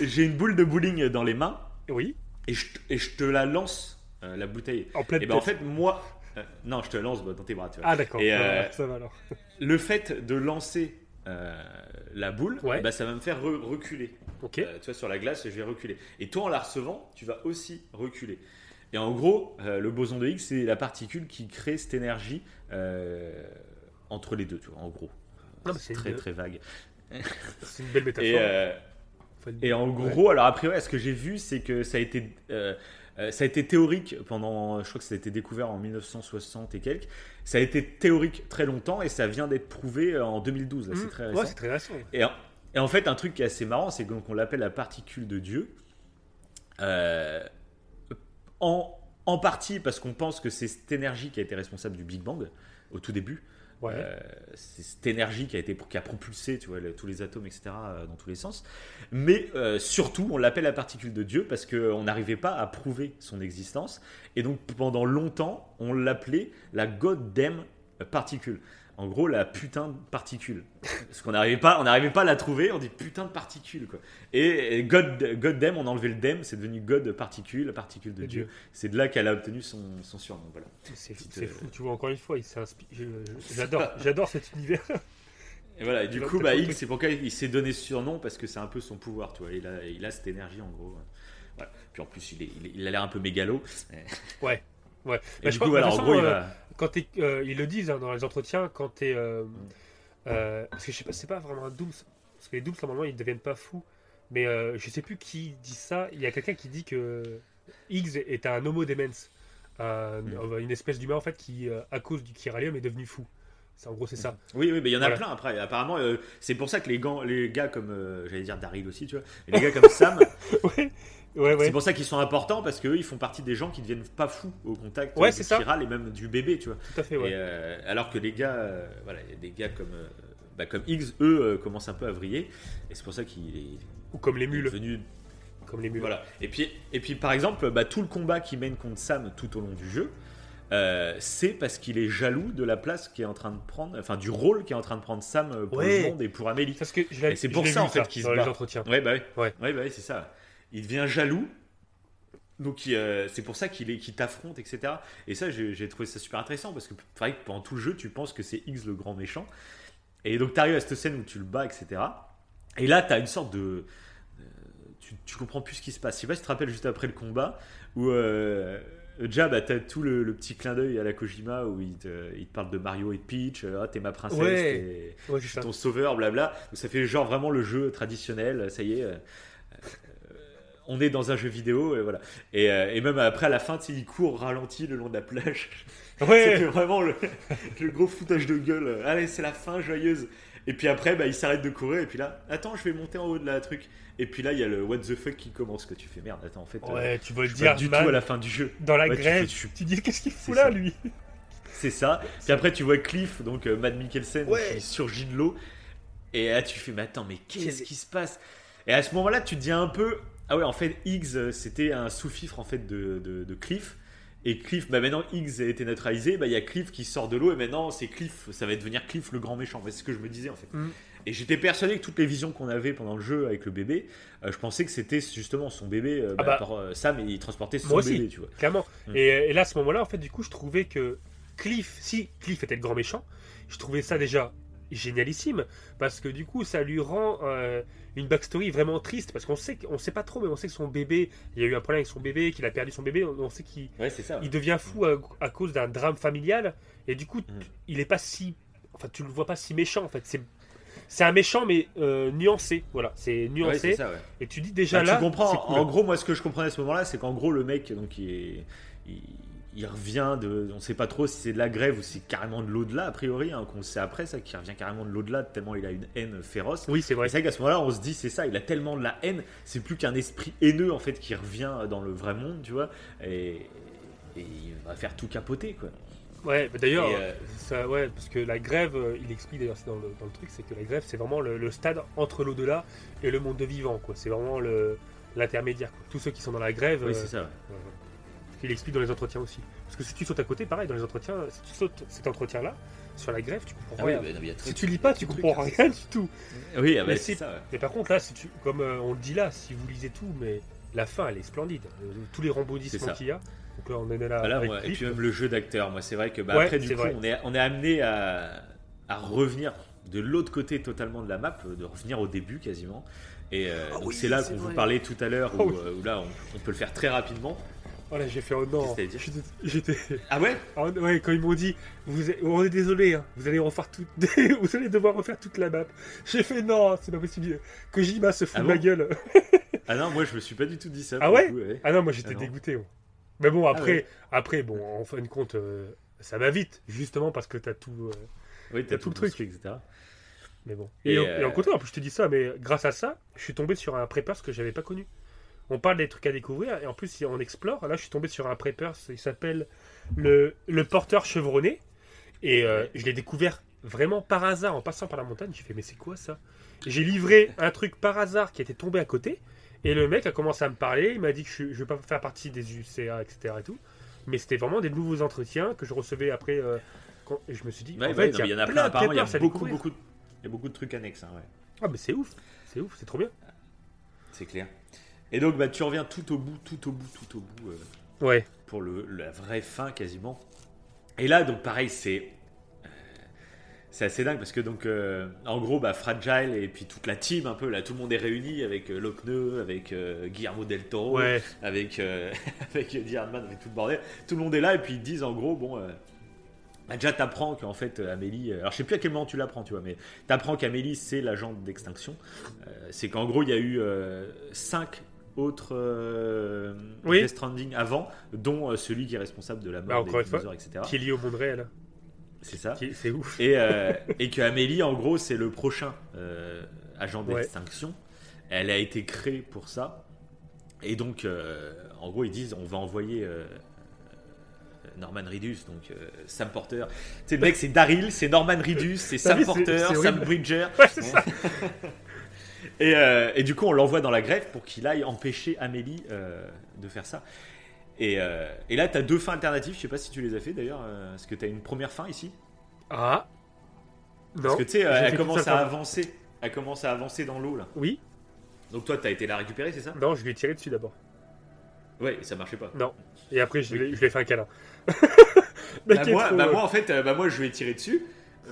J'ai une boule de bowling dans les mains Oui. et je, et je te la lance euh, la bouteille. En pleine Et ben en fait moi, euh, non, je te la lance bah, dans tes bras, tu vois. Ah, d'accord. Et, euh, ça va alors. le fait de lancer la boule, Ouais. bah, ça va me faire re- reculer. Ok. Tu vois, sur la glace, je vais reculer. Et toi, en la recevant, tu vas aussi reculer. Et en gros, le boson de Higgs, c'est la particule qui crée cette énergie entre les deux, tu vois, en gros. Non, mais c'est très une- très vague. C'est une belle métaphore. Et, et en gros, alors après, ouais, ce que j'ai vu, c'est que ça a été, euh, euh, ça a été théorique pendant, je crois que ça a été découvert en 1960 et quelques. Ça a été théorique très longtemps et ça vient d'être prouvé euh, en 2012. là, Mmh. C'est très Ouais, récent. c'est très récent. Et en, et en fait, un truc qui est assez marrant, c'est qu'on l'appelle la particule de Dieu. Euh, en, en partie parce qu'on pense que c'est cette énergie qui a été responsable du Big Bang au tout début. Euh, c'est cette énergie qui a, été, qui a propulsé tous les atomes, etc., euh, dans tous les sens. Mais euh, surtout, on l'appelle la particule de Dieu parce qu'on n'arrivait pas à prouver son existence. Et donc, pendant longtemps, on l'appelait la goddamn particule. En gros, la putain de particule. Parce qu'on n'arrivait pas, on n'arrivait pas à la trouver, on dit putain de particule. Quoi. Et, et God, goddamn, on a enlevé le dem, c'est devenu God particule, la particule de De Dieu. Dieu. C'est de là qu'elle a obtenu son, son surnom. Voilà. C'est euh, fou, tu vois, encore une fois, J'adore, j'adore cet univers. Et voilà, et du coup, bah, c'est pourquoi il s'est donné ce surnom, parce que c'est un peu son pouvoir, tu vois. Il a, il a cette énergie, en gros. Voilà. Puis en plus, il, est- il est- il a l'air un peu mégalo. Ouais. Ouais. Et Bah, du je coup, pense- voilà, en gros, il façon, va. Quand t'es, euh, ils le disent hein, dans les entretiens, quand t'es. euh, Mm. euh, parce que je sais pas, c'est pas vraiment un Dooms. Parce que les Dooms, normalement, ils deviennent pas fous. Mais euh, je sais plus qui dit ça. Il y a quelqu'un qui dit que Higgs est un homo demens. Un- Mm. Une espèce d'humain, en fait, qui, à cause du chiralium, est devenu fou. En gros, c'est ça. Oui, oui, mais il y en a Voilà. plein après. Apparemment, euh, c'est pour ça que les, gants, les gars comme, euh, j'allais dire Daryl aussi, tu vois, et les gars comme Sam, ouais, ouais, ouais. c'est pour ça qu'ils sont importants parce qu'eux, ils font partie des gens qui deviennent pas fous au contact Ouais, euh, du ça. chiral et même du bébé, tu vois. Tout à fait. Et, euh, alors que les gars, euh, voilà, il y a des gars comme, euh, bah, comme Higgs, eux, euh, commencent un peu à vriller, et c'est pour ça qu'il est, Ou comme les mules. devenu Comme les mules. Voilà. Et puis, et puis par exemple, bah, tout le combat qu'il mène contre Sam tout au long du jeu, euh, c'est parce qu'il est jaloux de la place qui est en train de prendre, enfin du rôle qui est en train de prendre Sam euh, pour Ouais. le monde et pour Amélie. Parce que je l'ai- Et c'est pour ça, en fait, qu'il se bat. les entretiens. Ouais, bah oui. Ouais. Ouais, bah oui, c'est ça. Il devient jaloux. Donc euh, c'est pour ça qu'il t'affronte, etc. Et ça, j'ai, trouvé ça super intéressant parce que pendant tout le jeu, tu penses que c'est X le grand méchant. Et donc tu arrives à cette scène où tu le bats, etc. Et là, tu as une sorte de. euh, Tu, tu comprends plus ce qui se passe. Je sais pas si tu te rappelles juste après le combat où. Euh, Déjà, bah, t'as tout le, le petit clin d'œil à la Kojima où il te, il te parle de Mario et de Peach. Ah, t'es ma princesse, Ouais. Ouais, ton sauveur, blabla. Donc ça fait genre vraiment le jeu traditionnel, ça y est. euh, on est dans un jeu vidéo, et voilà. Et, euh, et même après, à la fin, tu sais, il court ralenti le long de la plage. Ouais. fait vraiment le, le gros foutage de gueule. Allez, c'est la fin joyeuse. Et puis après, bah, il s'arrête de courir, et puis là, attends, je vais monter en haut de la truc. Et puis là, il y a le what the fuck qui commence, que tu fais merde. Attends, en fait, euh, Ouais, tu vois le je suis pas dire du tout à la fin du jeu. dans la Ouais, tu grève. fais- Tu, tu- dis qu'est-ce qu'il fout là, ça. lui? C'est ça. Puis après, tu vois Cliff, donc euh, Mad Mikkelsen, Ouais. qui surgit de l'eau. Et là, tu fais, mais attends, mais qu'est-ce Qu'est-ce- qui se passe? Et à ce moment-là, tu te dis un peu, ah ouais, en fait, Higgs, euh, c'était un sous-fifre en fait de, de, de Cliff. Et Cliff, bah maintenant Higgs a été neutralisé, bah il y a Cliff qui sort de l'eau et maintenant c'est Cliff, ça va devenir Cliff le grand méchant. Ouais, c'est ce que je me disais en fait. Mm. Et j'étais persuadé que toutes les visions qu'on avait pendant le jeu avec le bébé, euh, je pensais que c'était justement son bébé, euh, Ah bah, bah. par, euh, Sam, et il transportait son Moi aussi. bébé, tu vois. Clairement. Mm. Et, et là, à ce moment-là, en fait, du coup, je trouvais que Cliff, si Cliff était le grand méchant, je trouvais ça déjà génialissime parce que du coup ça lui rend euh, une backstory vraiment triste parce qu'on sait qu'on sait pas trop mais on sait que son bébé il y a eu un problème avec son bébé qu'il a perdu son bébé on, on sait qu'il Ouais, c'est ça. il devient fou à, à cause d'un drame familial et du coup Mm. il est pas si enfin tu le vois pas si méchant en fait c'est c'est un méchant mais euh, nuancé voilà c'est nuancé c'est ça, ouais. et tu dis déjà Bah, là tu comprends. cool. En gros, moi, ce que je comprenais à ce moment-là, c'est qu'en gros, le mec, donc, il, est- il, il revient de. On sait pas trop si c'est de la grève ou si c'est carrément de l'au-delà, a priori, hein, qu'on sait après, ça, qui revient carrément de l'au-delà, tellement il a une haine féroce. oui c'est vrai C'est vrai qu'à ce moment-là, on se dit, c'est ça, il a tellement de la haine, c'est plus qu'un esprit haineux, en fait, qui revient dans le vrai monde, tu vois, et, et il va faire tout capoter, quoi. Ouais, d'ailleurs, euh, ça, ouais, parce que la grève, euh, il explique d'ailleurs c'est dans le, dans le truc, c'est que la grève, c'est vraiment le, le stade entre l'au-delà et le monde de vivant, quoi. C'est vraiment le l'intermédiaire. Tous ceux qui sont dans la grève, Oui, euh, c'est ça. ouais. Il explique dans les entretiens aussi. Parce que si tu sautes à côté, pareil, dans les entretiens, si tu sautes cet entretien-là, sur la grève, tu comprends Ah oui, rien. bah, non, si tu lis pas, tu comprends rien du tout. Oui, ah bah, Mais c'est ça, ouais. Mais par contre, là, si tu, comme euh, on le dit là, si vous lisez tout, mais la fin, elle est splendide. Euh, tous les ça. qu'il y a. Donc là, on est là. Voilà, avec moi, et puis même le jeu d'acteur, moi c'est vrai que bah, Ouais, après du coup on est, on est amené à, à revenir de l'autre côté totalement de la map, de revenir au début quasiment. Et euh, Ah oui, c'est là qu'on vous parlait tout à l'heure, Oh où, oui. où là on, on peut le faire très rapidement. Voilà, j'ai fait un non. J'étais. Ah ouais Ah, ouais, quand ils m'ont dit, vous, on est désolé, hein, vous allez refaire tout, vous allez devoir refaire toute la map. J'ai fait non, c'est pas possible. Kojima se fout Ah de bon ma gueule. Ah non, moi je me suis pas du tout dit ça. Ah ouais le coup, ouais. Ah non, moi j'étais Ah dégoûté. Mais bon, après, ouais. après, bon, en fin de compte, euh, ça va vite, justement parce que t'as tout. euh, Oui, t'as tout tout le truc. etc. mais bon. Et, Et, en- euh, et en contraire, en plus, je te dis ça, mais grâce à ça, je suis tombé sur un preppers que j'avais pas connu. On parle des trucs à découvrir, et en plus, si on explore, là, je suis tombé sur un preppers, il s'appelle le, le porteur chevronné. Et euh, je l'ai découvert vraiment par hasard en passant par la montagne. J'ai fait, mais c'est quoi ça? J'ai livré un truc par hasard qui était tombé à côté. Et le mec a commencé à me parler. Il m'a dit que je ne veux pas faire partie des UCA, etc. Et tout. Mais c'était vraiment des nouveaux entretiens que je recevais après. euh, quand- Et je me suis dit, Ouais, en ouais, fait, non, il y en a plein plein, il y a beaucoup, beaucoup, de- il y a beaucoup de trucs annexes, hein, ouais. Ah, mais c'est ouf. C'est ouf, c'est trop bien. c'est clair. Et donc bah, tu reviens tout au bout, tout au bout, tout au bout. euh, Ouais. pour le, la vraie fin quasiment. Et là, donc pareil, c'est euh, c'est assez dingue parce que donc euh, en gros, bah, Fragile et puis toute la team un peu là, tout le monde est réuni avec Lockneux, avec Guillermo del Toro, Ouais. avec avec Eddie Hardman, avec tout le bordel. Tout le monde est là et puis ils disent en gros bon. bah, déjà, t'apprends qu'en fait, Amélie. Alors, je sais plus à quel moment tu l'apprends, tu vois, mais t'apprends qu'Amélie, c'est l'agent d'extinction. Euh, c'est qu'en gros, il y a eu euh, cinq autres euh, Oui. Death Stranding avant, dont euh, celui qui est responsable de la Bah, mort encore des une fois, etc. Qui est lié au monde réel. C'est ça. C'est ouf. Et, euh, et que Amélie, en gros, c'est le prochain euh, agent Ouais. d'extinction. Elle a été créée pour ça. Et donc, euh, en gros, ils disent on va envoyer Norman Reedus, donc Sam Porter. Tu sais, le mec, c'est Daryl, c'est Norman Reedus, c'est Sam Porter, Sam. Bridger. Ouais, c'est ça. Et, euh, et du coup, on l'envoie dans la grève pour qu'il aille empêcher Amélie euh, de faire ça. Et, euh, et là, tu as deux fins alternatives. Je sais pas si tu les as fait d'ailleurs. Est-ce que tu as une première fin ici? Ah. Non. Parce que tu sais, elle commence à avancer. Elle commence à avancer dans l'eau là. Oui. Donc toi, tu as été la récupérer, c'est ça? Non, je l'ai tiré dessus d'abord. Ouais, ça marchait pas. Non. Et après, je Oui. l'ai je lui ai fait un câlin. Bah, moi, trop, bah, moi, en fait, bah, moi, je lui ai tiré dessus.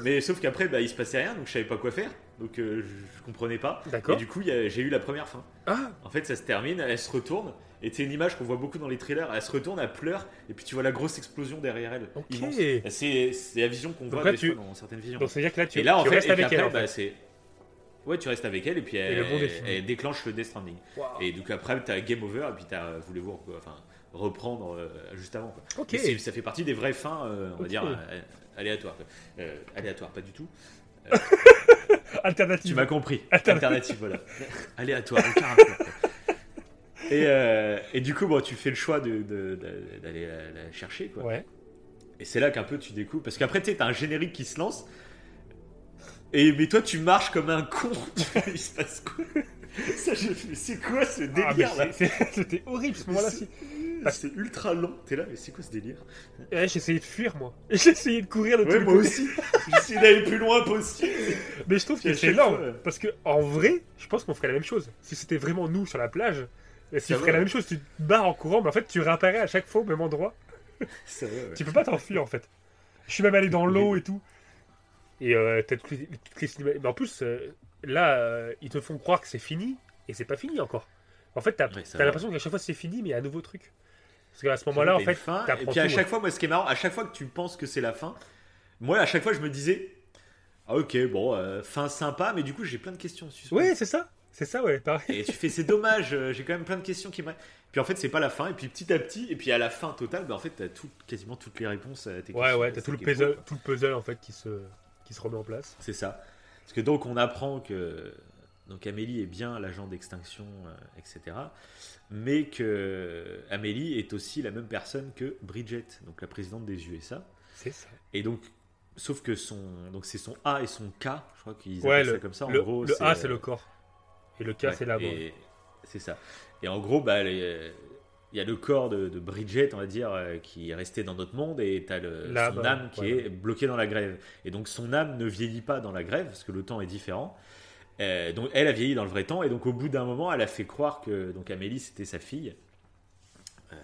Mais sauf qu'après, bah, il se passait rien, donc je savais pas quoi faire. Donc euh, je, je comprenais pas. Et du coup, il y a- j'ai eu la première fin. Ah. En fait, ça se termine, elle se retourne, et c'est une image qu'on voit beaucoup dans les trailers. Elle se retourne, elle pleure, et puis tu vois la grosse explosion derrière elle. Ok. immense. C'est c'est la vision qu'on voit là, des tu- fois dans certaines visions. Donc, ça veut dire que là, tu, et là, en tu fait, restes et puis avec elle. après, en bah, fait. c'est. Ouais, tu restes avec elle, et puis elle, le monde est fini. elle déclenche le Death Stranding. Waouh. Et donc après, t'as Game Over, et puis t'as voulez-vous enfin, reprendre euh, juste avant. Quoi. Ok. Mais c'est- ça fait partie des vraies fins, euh, on va Ok. dire, euh, aléatoires. quoi. Euh, aléatoires, pas du tout. Alternative. Tu m'as compris. Alternative. Alternative, voilà. Aléatoire, aucun rapport, quoi. Et, euh, et du coup, bon, tu fais le choix de- de- de- d'aller la, la chercher. Quoi. Ouais. Et c'est là qu'un peu tu découvres. Parce qu'après, tu sais, t'as un générique qui se lance. Et, mais toi, tu marches comme un con. Il se passe quoi? Ça, c'est quoi ce Ah, délire là? C'était horrible ce moment-là. Si. C'est ultra long. T'es là, mais c'est quoi ce délire? Ouais, j'ai essayé de fuir, moi. J'ai essayé de courir de tous Ouais, les moi côtés. aussi. J'essaie d'aller le plus loin possible. Mais je trouve que c'est énorme. Parce que en vrai, je pense qu'on ferait la même chose. Si c'était vraiment nous sur la plage, et Ça ferait va, la même chose, tu te barres en courant, mais en fait, tu réapparais à chaque fois au même endroit. Va, ouais. Tu peux pas t'enfuir, en fait. Je suis même allé dans l'eau et tout. Et euh, t'as toutes les, toutes les cinéma- Mais en plus, euh, là, euh, ils te font croire que c'est fini, et c'est pas fini encore. En fait, t'as Ouais, t'as l'impression qu'à chaque fois c'est fini, mais il y a un nouveau truc. Parce qu'à ce moment-là, en fait, fin, et puis à tout, chaque ouais. fois, moi, ce qui est marrant, à chaque fois que tu penses que c'est la fin, moi, à chaque fois, je me disais, ah, ok, bon, euh, fin sympa, mais du coup, j'ai plein de questions. Ouais, c'est ça. C'est ça, ouais, pareil. Et tu fais, c'est dommage, euh, j'ai quand même plein de questions qui me. Puis en fait, c'est pas la fin, et puis petit à petit, et puis à la fin totale, bah, en fait, t'as tout, quasiment toutes les réponses à tes Ouais, questions. ouais, C'est t'as tout le puzzle, tout le puzzle en fait qui se, qui se remet en place. C'est ça. Parce que donc, on apprend que donc Amélie est bien l'agent d'extinction, euh, etc. Mais que Amélie est aussi la même personne que Bridget, donc la présidente des USA. C'est ça. Et donc, sauf que son, donc c'est son A et son K, je crois qu'ils Ouais, appellent le, ça comme ça. En le, gros, le A, c'est le corps. Et le K, ouais, c'est l'âme. et- C'est ça. Et en gros, bah, les- il y a le corps de, de Bridget, on va dire, euh, qui est resté dans notre monde, et tu as L'âme, son âme qui ouais. est bloquée dans la grève. Et donc, son âme ne vieillit pas dans la grève, parce que le temps est différent. Euh, donc, elle a vieilli dans le vrai temps, et donc, au bout d'un moment, elle a fait croire que donc, Amélie, c'était sa fille. Euh,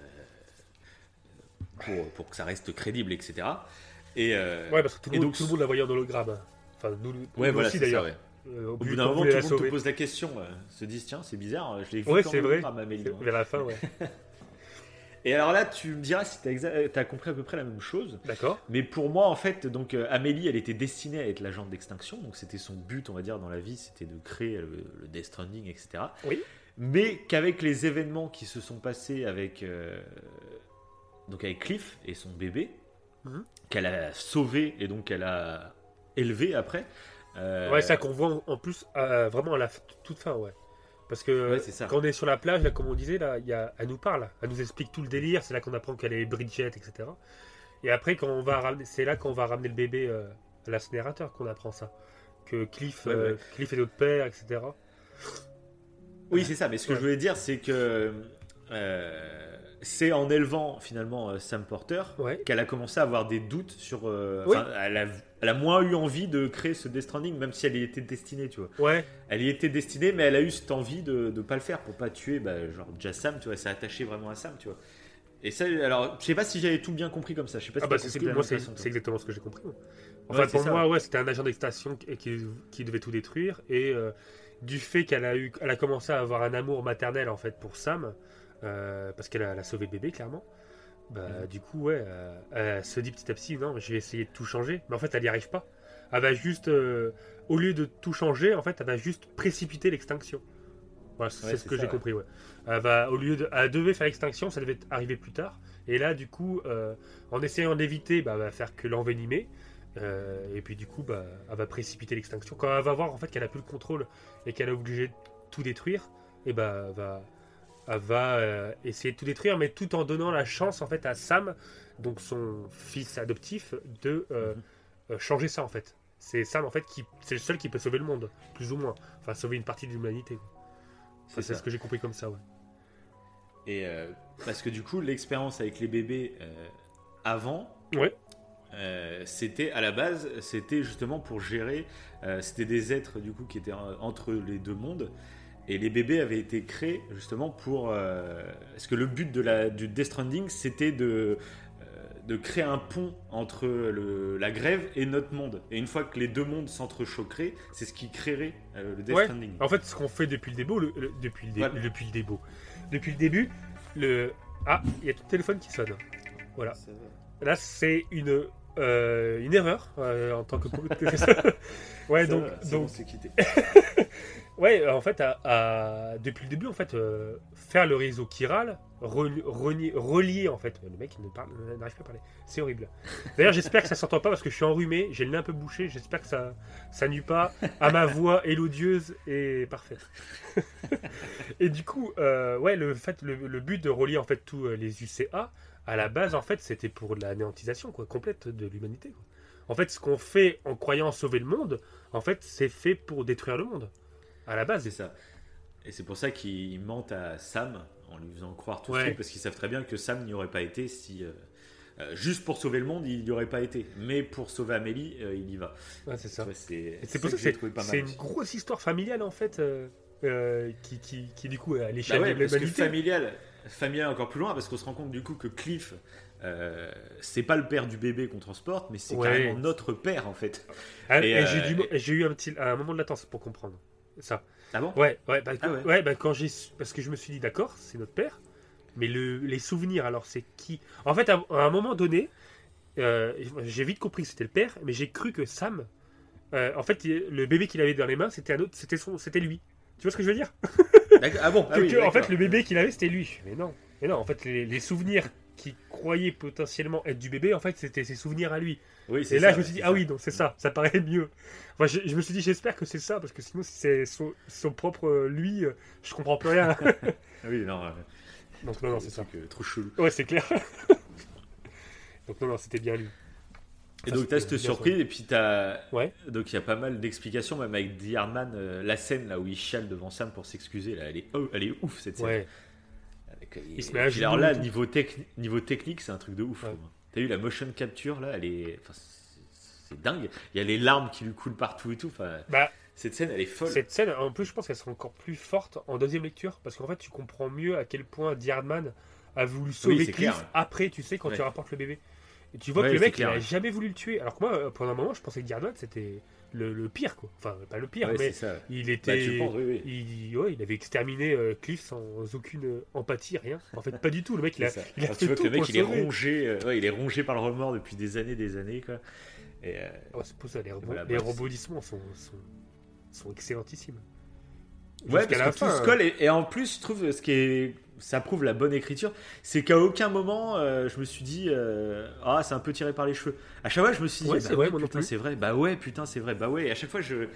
pour, pour que ça reste crédible, etc. Et, euh, Ouais, parce que tout le et monde, donc, tout le monde la voyait en hologramme. hein. Enfin, nous, nous Ouais, voilà, aussi d'ailleurs. ouais. Au bout d'un moment, tout le monde te pose la question, se disent tiens, c'est bizarre, je l'ai vu Ouais, même vrai. à Amélie. Moi. Vers la fin, ouais. Et alors là, tu me diras si tu as compris à peu près la même chose. D'accord. Mais pour moi, en fait, donc euh, Amélie, elle était destinée à être l'agent d'extinction. Donc c'était son but, on va dire, dans la vie, c'était de créer le, le Death Stranding, etc. Oui. Mais qu'avec les événements qui se sont passés avec, euh, donc avec Cliff et son bébé, Mhm. qu'elle a sauvé et donc qu'elle a élevé après. euh, Ouais, ça qu'on voit en, plus euh, vraiment à la toute fin, ouais. Parce que Ouais, c'est ça. quand on est sur la plage, là, comme on disait, là, il y a, elle nous parle, elle nous explique tout le délire, c'est là qu'on apprend qu'elle est Bridget, etc. Et après, quand on va ramener, c'est là qu'on va ramener le bébé euh, à l'incinérateur qu'on apprend ça. Que Cliff, Ouais, euh, ouais. Cliff est notre père, etc. Oui, c'est ça. Mais ce que je voulais dire, c'est que euh, c'est en élevant finalement Sam Porter qu'elle a commencé à avoir des doutes sur. Oui. elle, a, elle a moins eu envie de créer ce Death Stranding, même si elle y était destinée, tu vois. Ouais, Elle y était destinée, mais elle a eu cette envie de ne pas le faire pour pas tuer, bah, genre déjà Sam, tu vois. S'est attachée vraiment à Sam, tu vois. Et ça, alors, je sais pas si j'avais tout bien compris comme ça. Je sais pas si ah bah, c'est ce exactement ce que j'ai compris. moi. En Ouais, pour ça, moi, ouais, c'était un agent d'extinction qui, qui, qui devait tout détruire. Et euh, du fait qu'elle a, eu, elle a commencé à avoir un amour maternel en fait pour Sam, euh, parce qu'elle a, a sauvé le bébé, clairement. Bah, Mhm. Du coup, ouais, euh, elle se dit petit à petit, non, je vais essayer de tout changer. Mais en fait, elle n'y arrive pas. Elle va juste, euh, au lieu de tout changer, en fait, elle va juste précipiter l'extinction. Voilà, c'est Ouais, ce que j'ai ouais. compris, ouais. Elle, va, au lieu de, elle devait faire l'extinction, ça devait arriver plus tard. Et là, du coup, euh, en essayant d'éviter, bah, elle va faire que l'envenimer. Euh, et puis, du coup, bah, elle va précipiter l'extinction. Quand elle va voir en fait qu'elle a plus le contrôle et qu'elle est obligée de tout détruire, et bah, elle va, elle va euh, essayer de tout détruire, mais tout en donnant la chance en fait à Sam, donc son fils adoptif, de euh, Mhm. euh, changer ça en fait. C'est Sam en fait qui, c'est le seul qui peut sauver le monde, plus ou moins. Enfin, sauver une partie de l'humanité. C'est ce que j'ai compris comme ça, ouais. Et euh, parce que du coup, l'expérience avec les bébés euh, avant, Ouais. euh, c'était à la base, c'était justement pour gérer. euh, c'était des êtres du coup qui étaient euh, entre les deux mondes. Et les bébés avaient été créés justement pour. euh, parce que le but de la, du Death Stranding, c'était de, euh, de créer un pont entre le- la grève et notre monde. Et une fois que les deux mondes s'entrechoqueraient, c'est ce qui créerait euh, le Death Ouais. Stranding. En fait, ce qu'on fait depuis le début, le, le- depuis le dé- Voilà. depuis le début, depuis le début, le ah, il y a tout le téléphone qui sonne. Voilà. Là, c'est une euh, une erreur euh, en tant que ouais donc va, donc bon, quitté. Ouais, en fait, à- à- depuis le début, en fait, euh, faire le réseau chiral, relier, en fait, le mec il n'arrive pas à parler, c'est horrible. D'ailleurs, j'espère que ça s'entend pas parce que je suis enrhumé, j'ai le nez un peu bouché, j'espère que ça, ça nuit pas à ma voix élodieuse et parfaite. et du coup, ouais, le fait, le, le but de relier en fait tous les UCA, à la base, en fait, c'était pour l'anéantisation quoi, complète de l'humanité. quoi. En fait, ce qu'on fait en croyant sauver le monde, en fait, c'est fait pour détruire le monde. À la base, C'est ça. Et c'est pour ça qu'ils mentent à Sam en lui faisant croire tout Ouais. ça, parce qu'ils savent très bien que Sam n'y aurait pas été si. euh, euh, juste pour sauver le monde, il n'y aurait pas été. Mais pour sauver Amélie, euh, il y va. Ouais, c'est ça. Ouais, c'est c'est pour ça ça que j'ai c'est trouvé pas c'est mal. une grosse histoire familiale en fait, qui, qui, qui, du coup à Bah l'échelle ouais, de l'humanité. familial, familial encore plus loin, parce qu'on se rend compte du coup que Cliff, euh, c'est pas le père du bébé qu'on transporte, mais c'est Ouais. carrément notre père en fait. Ah, Et, et euh, j'ai eu un petit un moment de latence pour comprendre ça. Ah bon? Ouais, ouais, bah, Ah ouais. ouais, bah, quand j'ai parce que je me suis dit d'accord, c'est notre père, mais le, les souvenirs, alors c'est qui? En fait, à, à un moment donné, euh, j'ai vite compris que c'était le père, mais j'ai cru que Sam, en fait, le bébé qu'il avait dans les mains, c'était un autre, c'était son, c'était lui. Tu vois ce que je veux dire? Ah bon ah Que- oui, que, En fait, le bébé qu'il avait, c'était lui. Mais non, mais non. En fait, les, les souvenirs qu'il croyait potentiellement être du bébé, en fait, c'était ses souvenirs à lui. Oui, c'est Et là, ça, je me suis dit, ah ça. oui, donc c'est ça, ça paraît mieux. Enfin, je, je me suis dit, j'espère que c'est ça, parce que sinon, si c'est son, son propre euh, lui, euh, je comprends plus rien. Ah oui, non. euh, donc, non, non, c'est ça. trucs, euh, trop chelou. Ouais, c'est clair. donc, non, non, c'était bien lui. Et donc t'as cette surprise et puis t'as Ouais. donc il y a pas mal d'explications même avec The Hardman euh, la scène là où il chiale devant Sam pour s'excuser là elle est oh, elle est ouf cette scène. Ouais, Avec, euh, Il se et met à alors là niveau techni- niveau technique c'est un truc de ouf. Ouais. T'as eu la motion capture là elle est enfin, c'est- dingue. Il y a les larmes qui lui coulent partout et tout. Enfin, bah, cette scène elle est folle. cette scène, en plus, je pense qu'elle sera encore plus forte en deuxième lecture, parce qu'en fait, tu comprends mieux à quel point Diardman a voulu sauver c'est Cliff clair, après, tu sais, quand Ouais. tu rapportes le bébé. Et tu vois Ouais, que le mec, clair, il a jamais voulu le tuer. Alors que moi, euh, pendant un moment, je pensais que Diardman, c'était le, le pire, quoi. Enfin, pas le pire, Ouais, mais il Bah, était. tu le penses, oui, oui. Il, ouais, il avait exterminé euh, Cliff sans aucune euh, empathie, rien. En fait, pas du tout. Le mec, il a, il a fait tu vois tout que le mec il est rongé, euh, ouais, il est rongé par le remords depuis des années, des années quoi. Et euh, pour ça, les, Voilà, les rebondissements sont, sont, sont excellentissimes. Ouais, parce que la tout fin, se colle et, et en plus, je trouve ce qui est, ça prouve la bonne écriture, c'est qu'à aucun moment euh, je me suis dit euh, ah c'est un peu tiré par les cheveux. À chaque fois je me suis dit Ouais, bah c'est vrai, ouais, putain c'est vrai, bah ouais putain c'est vrai, bah ouais. Et à chaque fois je,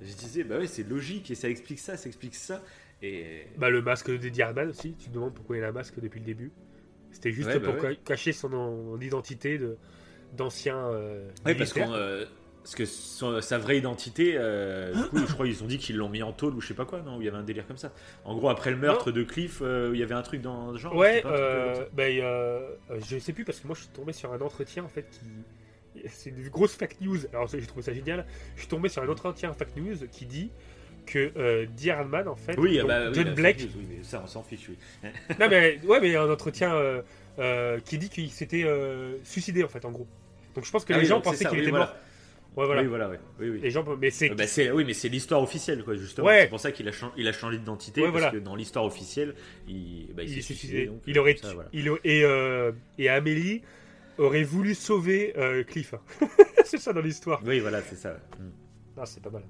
je disais bah ouais c'est logique et ça explique ça, ça explique ça. Et Bah, le masque de Diardman aussi, tu te demandes pourquoi il a un masque depuis le début. C'était juste Ouais, bah pour cacher son en- identité de- d'ancien. euh, ouais parce qu'on euh, parce que son- sa vraie identité, euh, du coup, je crois qu'ils ont dit qu'ils l'ont mis en tôle ou je sais pas quoi, non Où il y avait un délire comme ça. En gros, après le meurtre de Cliff, euh, il y avait un truc dans ce genre. Ouais, un truc euh, euh, je sais plus parce que moi je suis tombé sur un entretien en fait qui. C'est une grosse fake news. Alors j'ai trouvé ça génial. Je suis tombé sur un entretien fake news qui dit que euh, Dear Man en fait. Oui, donc, bah, oui, John fake news, oui, mais ça on s'en fiche, oui. non mais ouais, mais il y a un entretien qui dit qu'il s'était suicidé en fait en gros. Donc je pense que Ah les oui, gens pensaient qu'il était voilà. mort. Ouais voilà. Oui, voilà, ouais. oui, oui. Les gens, mais c'est Euh, bah, c'est- oui, mais c'est l'histoire officielle, quoi, justement. Ouais. C'est pour ça qu'il a, chan- il a changé d'identité, parce voilà. que dans l'histoire officielle, il, bah, il il est suicidé. donc, il euh, aurait ça, voilà. il et euh, et Amélie aurait voulu sauver euh, Cliff. c'est ça dans l'histoire. Oui, voilà, c'est ça. Mm. Ah, c'est pas mal.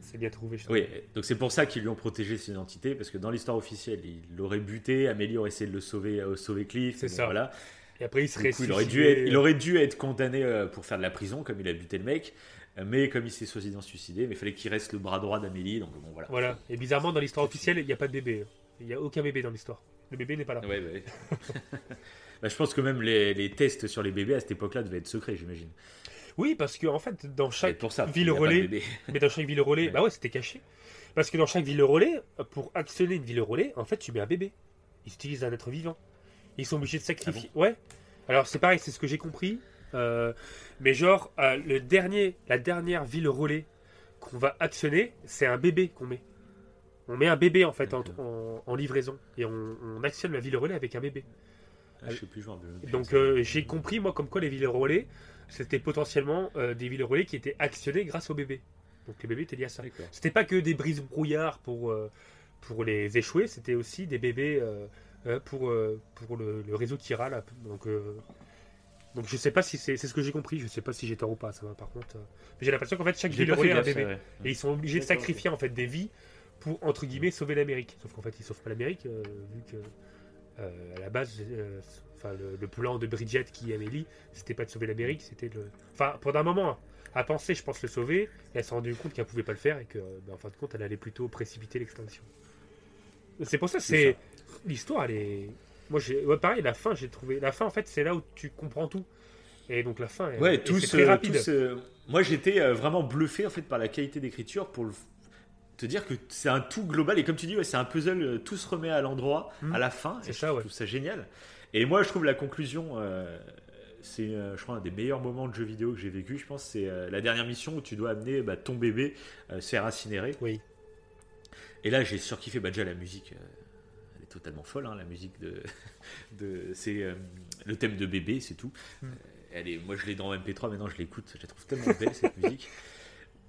C'est bien trouvé. Je trouve. Oui, donc c'est pour ça qu'ils lui ont protégé son identité, parce que dans l'histoire officielle, il l'aurait buté, Amélie aurait essayé de le sauver, euh, sauver Cliff. C'est bon, ça. Voilà. Et après il serait. coup, il, aurait dû être, il aurait dû être condamné euh, pour faire de la prison, comme il a buté le mec. euh, Mais comme il s'est soi-disant suicidé, mais il fallait qu'il reste le bras droit d'Amélie, donc bon, voilà. Voilà. Et bizarrement dans l'histoire officielle il n'y a pas de bébé. Il n'y a aucun bébé dans l'histoire. Le bébé n'est pas là. Ouais, bah, ouais. Bah, je pense que même les, les tests sur les bébés à cette époque-là devaient être secrets, j'imagine. Oui parce que en fait dans chaque pour ça. ville relais, mais dans chaque ville relais, Ouais. bah ouais c'était caché. Parce que dans chaque ville relais, pour actionner une ville relais, en fait tu mets un bébé. Ils utilisent un être vivant. Ils sont obligés de sacrifier. Ah ouais. Alors c'est pareil, c'est ce que j'ai compris. Euh, mais genre euh, le dernier, la dernière ville relais qu'on va actionner, c'est un bébé qu'on met. On met un bébé en fait en, en- en livraison et on, on actionne la ville relais avec un bébé. Ah, je sais plus. Donc euh, j'ai compris moi comme quoi les villes relais, c'était potentiellement des villes relais qui étaient actionnées grâce au bébé. Donc les bébés étaient liés à ça. C'était pas que des brises brouillards pour, pour les échouer, c'était aussi des bébés pour, euh, pour le, le réseau Kira. Là. Donc, euh, donc je sais pas si c'est c'est ce que j'ai compris, je sais pas si j'ai tort ou pas, ça va par contre. euh. Mais j'ai l'impression qu'en fait chaque ville relais un bébé. ouais. Et ils sont obligés de sacrifier en fait des vies pour entre guillemets sauver l'Amérique. Sauf qu'en fait ils sauvent pas l'Amérique euh, vu que euh, à la base, euh, enfin le, le plan de Bridget qui est Amélie, c'était pas de sauver l'Amérique, c'était le. Enfin pendant un moment, hein, à penser, je pense le sauver. Et elle s'est rendue compte qu'elle pouvait pas le faire et que, ben, en fin de compte, elle allait plutôt précipiter l'extinction. C'est pour ça, c'est l'histoire, elle est. Moi, j'ai ouais, pareil, la fin, j'ai trouvé. La fin, en fait, c'est là où tu comprends tout. Et donc la fin, elle- Ouais, et tous, c'est très rapide. tous, moi j'étais euh, vraiment bluffé en fait par la qualité d'écriture pour le- te dire que c'est un tout global et comme tu dis, ouais, c'est un puzzle, euh, tout se remet à l'endroit Mm. à la fin. C'est et je ça, ouais. trouve ça génial. Et moi je trouve la conclusion, euh, c'est je crois un des meilleurs moments de jeu vidéo que j'ai vécu. Je pense c'est la dernière mission où tu dois amener bah, ton bébé euh, se faire incinérer. Oui. Et là j'ai surkiffé bah, déjà la musique. Totalement folle, hein, la musique de. de c'est euh, le thème de bébé, c'est tout. Mm. Euh, Elle est, moi, je l'ai dans MP3, maintenant je l'écoute. Je la trouve tellement belle cette musique.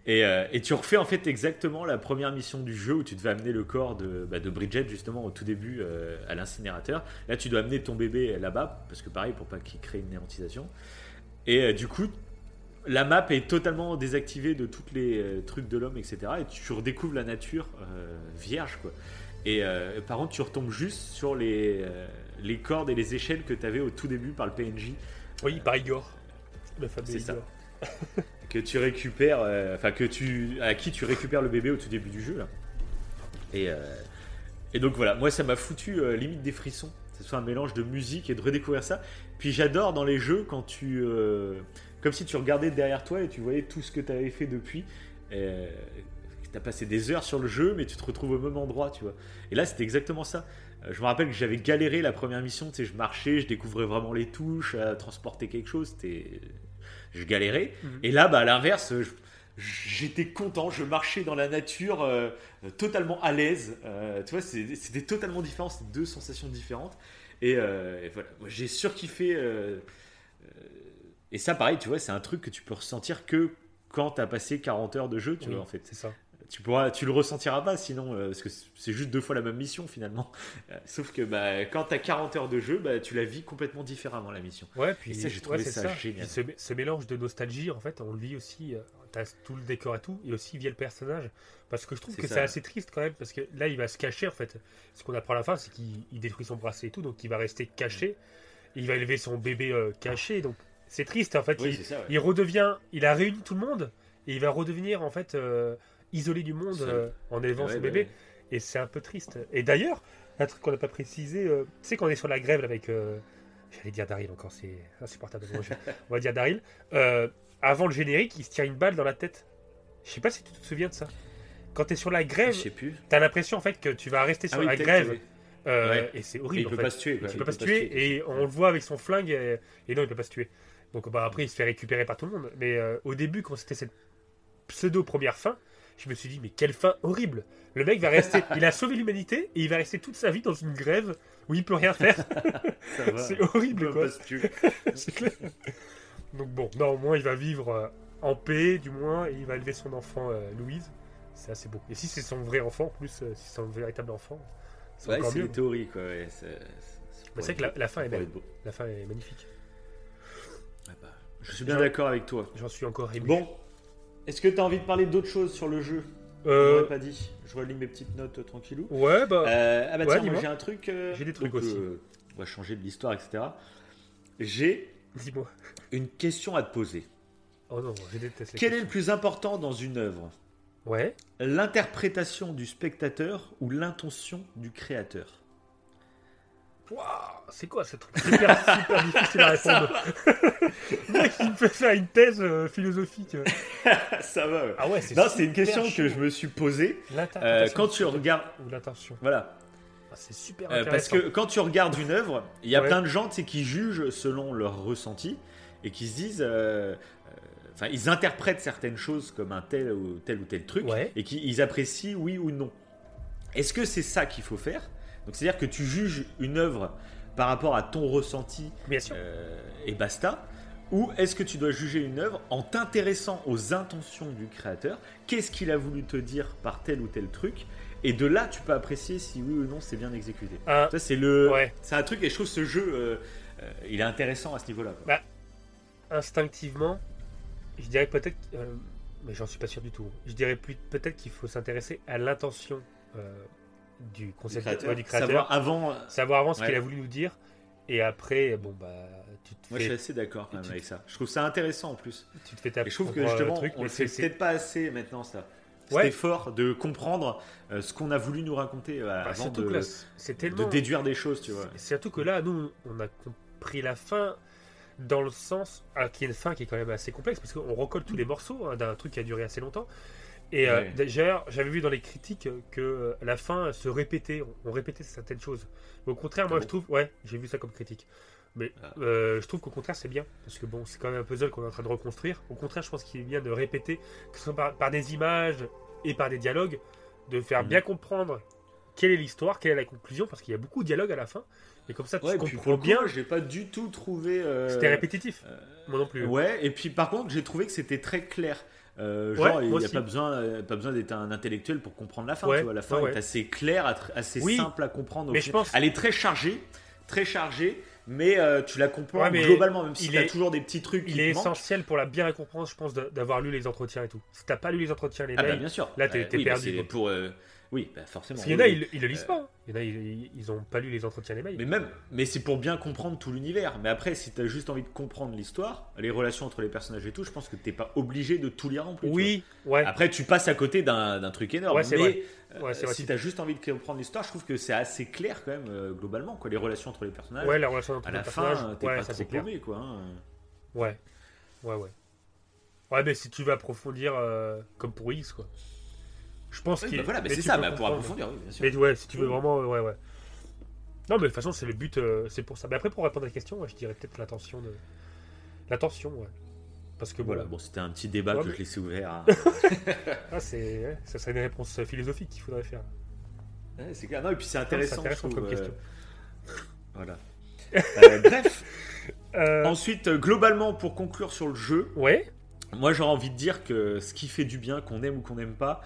Et, euh, et tu refais en fait exactement la première mission du jeu où tu devais amener le corps de, bah, de Bridget justement au tout début euh, à l'incinérateur. Là, tu dois amener ton bébé là-bas parce que pareil pour pas qu'il crée une néantisation. Et euh, du coup, la map est totalement désactivée de tous les trucs de l'homme, etc. Et tu redécouvres la nature vierge, quoi. Et euh, par contre, tu retombes juste sur les, euh, les cordes et les échelles que tu avais au tout début par le PNJ, Oui, par Igor. Fameux C'est ça. Que tu récupères, euh, enfin que tu, à qui tu récupères le bébé au tout début du jeu là. Et, euh, et donc voilà, moi ça m'a foutu euh, limite des frissons. Ce soit un mélange de musique et de redécouvrir ça. Puis j'adore dans les jeux quand tu, euh, comme si tu regardais derrière toi et tu voyais tout ce que tu avais fait depuis. Euh, tu as passé des heures sur le jeu, mais tu te retrouves au même endroit, tu vois. Et là, c'était exactement ça. Euh, Je me rappelle que j'avais galéré la première mission, tu sais, je marchais, je découvrais vraiment les touches, à transporter quelque chose, c'était... Je galérais. Mhm. Et là, bah, à l'inverse, je- j'étais content, je marchais dans la nature, euh, euh, totalement à l'aise. Euh, tu vois, c'était totalement différent, c'était deux sensations différentes. Et, euh, et voilà, moi j'ai surkiffé. euh, euh, et ça, pareil, tu vois, c'est un truc que tu peux ressentir que quand tu as passé 40 heures de jeu, tu Oui, vois, en fait. C'est ça. Tu pourras, tu le ressentiras pas sinon, euh, parce que c'est juste deux fois la même mission finalement. Euh, sauf que bah, quand tu as 40 heures de jeu, bah, tu la vis complètement différemment la mission. Ouais, puis Et ça, j'ai trouvé c'est ça génial. Ce, ce mélange de nostalgie, en fait, on le vit aussi. euh, T'as tout le décor et tout, et aussi via le personnage. Parce que je trouve que ça. c'est assez triste quand même, parce que là, il va se cacher en fait. Ce qu'on apprend à la fin, c'est qu'il il détruit son bracelet et tout, donc il va rester caché. Et il va élever son bébé euh, caché, donc c'est triste en fait. Oui, il, c'est ça. ouais. il redevient, il a réuni tout le monde, et il va redevenir en fait isolé du monde euh, en élevant Ouais, son bah bébé. ouais. Et c'est un peu triste. Et d'ailleurs, un truc qu'on n'a pas précisé, euh, tu sais, quand on est sur la grève là, avec. euh, J'allais dire Daryl encore, c'est insupportable. On va dire Daryl. Euh, avant le générique, il se tire une balle dans la tête. Je sais pas si tu te souviens de ça. Quand tu es sur la grève, plus. t'as l'impression en fait que tu vas rester sur Ah oui, la grève. euh, Ouais. Et c'est horrible. il en peut fait. pas se tuer. Il peut pas se tuer et on le voit avec son flingue et, et non il peut pas se tuer. Donc bah, après il se fait récupérer par tout le monde. Mais euh, au début quand c'était cette pseudo première fin, je me suis dit mais quelle fin horrible. Le mec va rester, il a sauvé l'humanité et il va rester toute sa vie dans une grève où il peut rien faire. C'est horrible quoi. C'est clair. Donc bon, non au moins il va vivre euh, en paix du moins et il va élever son enfant euh, Louise. C'est assez beau. Et si c'est son vrai enfant en plus, euh, si c'est son véritable enfant, c'est Ouais, encore c'est mieux. des théories quoi. ouais, c'est- c'est- c'est que la, la fin est belle. La fin est magnifique. Ouais, bah, Je suis bien d'accord avec toi. J'en suis encore ému. Bon, est-ce que tu as envie de parler d'autre chose sur le jeu Euh, m'aurait pas dit. Je relis mes petites notes euh, tranquillou. Ouais, bah. Euh, ah bah Ouais, tiens, j'ai un truc. euh, J'ai des trucs donc, aussi. euh, on va changer de l'histoire, etc. J'ai Dis-moi. une question à te poser. Oh non, je déteste les Quel est le plus important dans une œuvre? Ouais. L'interprétation du spectateur ou l'intention du créateur? C'est quoi ce truc Super, super difficile à répondre. Le mec, il me fait faire une thèse euh, philosophique. Ça va. Ah ouais, c'est Non, c'est une question chaud. que je me suis posée. Euh, quand tu regardes. Ou l'intention. Voilà. Ah, c'est super Euh, parce intéressant. que quand tu regardes une œuvre, il y a Ouais. plein de gens qui jugent selon leur ressenti et qui se disent. euh, Enfin, ils interprètent certaines choses comme un tel ou tel ou tel truc Ouais. et qui ils apprécient oui ou non. Est-ce que c'est ça qu'il faut faire Donc, c'est-à-dire que tu juges une œuvre par rapport à ton ressenti Bien sûr. euh, et basta Ou est-ce que tu dois juger une œuvre en t'intéressant aux intentions du créateur? Qu'est-ce qu'il a voulu te dire par tel ou tel truc? Et de là, tu peux apprécier si oui ou non c'est bien exécuté. Un- Ça, c'est le. Ouais. C'est un truc, et je trouve ce jeu, euh, euh, il est intéressant à ce niveau-là. Bah, instinctivement, je dirais peut-être, euh, mais j'en suis pas sûr du tout. Je dirais plus peut-être qu'il faut s'intéresser à l'intention du Du concept créateur. ouais, du créateur. Savoir avant. euh, Savoir avant ce Ouais. qu'il a voulu nous dire. Et après, bon bah, tu te Moi, je suis assez d'accord quand même tu- avec ça. Je trouve ça intéressant en plus. tu te fais taper Et je trouve que justement, truc, on le fait peut-être pas assez maintenant, ça. Cet Ouais. effort de comprendre euh, ce qu'on a voulu nous raconter euh, Bah, avant de, là, c'est de tellement. déduire des choses, tu vois. C'est- Surtout que là, nous, on a compris la fin dans le sens ah, qui est une fin qui est quand même assez complexe parce qu'on recolle tous les morceaux hein, d'un truc qui a duré assez longtemps. Et euh, Ouais. d'ailleurs, j'avais vu dans les critiques que euh, la fin se répétait, on, on répétait certaines choses. Mais au contraire, moi Ah je trouve, ouais, j'ai vu ça comme critique. Mais Ah. euh, je trouve qu'au contraire c'est bien parce que bon, c'est quand même un puzzle qu'on est en train de reconstruire. Au contraire, je pense qu'il est bien de répéter, que ce soit par, par des images et par des dialogues, de faire Mhm. bien comprendre quelle est l'histoire, quelle est la conclusion, parce qu'il y a beaucoup de dialogues à la fin. Et comme ça, tu Ouais, comprends coup, bien. j'ai pas du tout trouvé. euh, C'était répétitif. euh, Moi non plus. Ouais, et puis par contre, j'ai trouvé que c'était très clair. Euh, Ouais, genre, il n'y a pas besoin, euh, pas besoin d'être un intellectuel pour comprendre la fin. Ouais, tu vois. La fin ouais, est assez claire, assez Oui. simple à comprendre. Mais je pense- Elle est très chargée, très chargée, mais euh, tu la comprends globalement, même si il as est- toujours des petits trucs Il qui est manquent. essentiel pour la bien comprendre, je pense, d'avoir lu les entretiens et tout. Si t'as pas lu les entretiens, les Ah bah bien sûr. là, t'es- Euh, oui, bah, perdu, pour, oui, bah, forcément. parce qu'il y en a, ils, ils le lisent pas. Il y en a, ils, ils ont pas lu les entretiens, les mails. Mais même, mais c'est pour bien comprendre tout l'univers. Mais après, si tu as juste envie de comprendre l'histoire, les relations entre les personnages et tout, je pense que t'es pas obligé de tout lire non plus. oui, ouais. Après, tu passes à côté d'un truc énorme. Ouais, c'est mais vrai. euh, Ouais, vrai. si tu as juste envie de comprendre l'histoire, je trouve que c'est assez clair quand même euh, globalement quoi, les relations entre les personnages. Ouais, la relation entre à les la personnages, fin, t'es ouais, pas ça trop paumé quoi. hein. Ouais, ouais, ouais. Ouais, mais si tu veux approfondir, euh, comme pour X, quoi. Je pense Oui, qu'il bah voilà, mais c'est ça, bah, pour approfondir, oui, bien sûr. Mais ouais, si tu veux vraiment, euh, ouais, ouais. Non, mais de toute façon, c'est le but, euh, c'est pour ça. Mais après, pour répondre à la question, ouais, je dirais peut-être l'attention de. L'attention, ouais. Parce que Voilà, bon, bon, c'était un petit débat Ouais, que mais- je laissais ouvert. ah, c'est, ça serait une réponse philosophique qu'il faudrait faire. Ouais, c'est clair. Non, et puis c'est intéressant, je comme trouve, question. euh, Voilà. Euh, bref, ensuite, globalement, pour conclure sur le jeu, Ouais, Moi, j'aurais envie de dire que ce qui fait du bien, qu'on aime ou qu'on n'aime pas,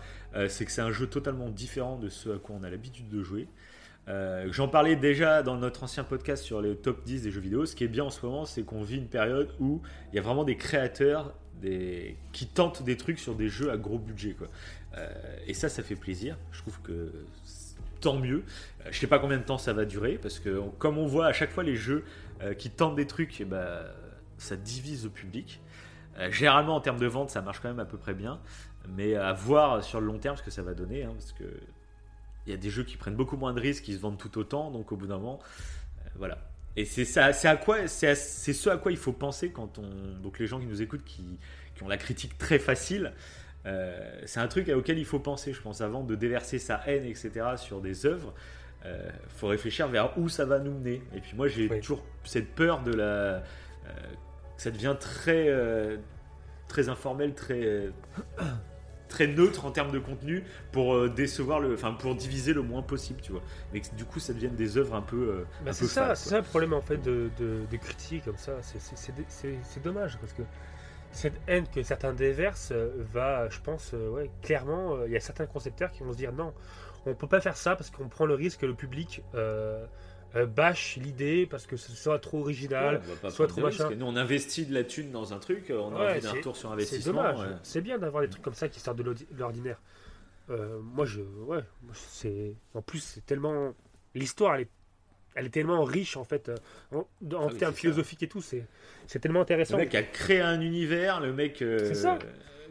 c'est que c'est un jeu totalement différent de ce à quoi on a l'habitude de jouer. Euh, J'en parlais déjà dans notre ancien podcast sur les top 10 des jeux vidéo. Ce qui est bien en ce moment, c'est qu'on vit une période où il y a vraiment des créateurs qui tentent des trucs sur des jeux à gros budget. Euh, et ça, ça fait plaisir. Je trouve que tant mieux. Euh, je sais pas combien de temps ça va durer, parce que comme on voit à chaque fois les jeux euh, qui tentent des trucs, eh ben, ça divise le public. Euh, généralement, en termes de vente, ça marche quand même à peu près bien. Mais à voir sur le long terme ce que ça va donner. hein, parce que il y a des jeux qui prennent beaucoup moins de risques, qui se vendent tout autant. Donc au bout d'un moment, euh, voilà. Et c'est ça, c'est à quoi, c'est ce à quoi il faut penser quand on, donc les gens qui nous écoutent, qui, qui ont la critique très facile. euh, c'est un truc auquel il faut penser, je pense, avant de déverser sa haine, etc., sur des œuvres. Il faut réfléchir vers où ça va nous mener. Et puis moi, j'ai Oui. toujours cette peur de la, euh, que ça devient très, euh, très informel, très, euh, très neutre en termes de contenu pour euh, décevoir le, enfin pour diviser le moins possible, tu vois. Mais que, du coup, ça devienne des œuvres un peu, euh, Bah, c'est ça, c'est ça le problème en fait de, de, de critiquer comme ça. C'est- dommage parce que cette haine que certains déversent va, je pense, ouais, clairement, il y a certains concepteurs qui vont se dire non, on peut pas faire ça parce qu'on prend le risque que le public euh, euh, bâche l'idée parce que ce soit trop original. Ouais, soit trop machin. Nous, on investit de la thune dans un truc, on a Ouais, envie d'un c'est- retour sur C'est investissement. dommage. ouais. C'est bien d'avoir des trucs comme ça qui sortent de l'ordinaire. Euh, moi, je, ouais, c'est. En plus, c'est tellement. L'histoire, elle est, elle est tellement riche en fait, euh, en, en oui, termes c'est philosophiques et tout. C'est, c'est tellement intéressant. Le mec a créé un univers, le mec euh, C'est ça.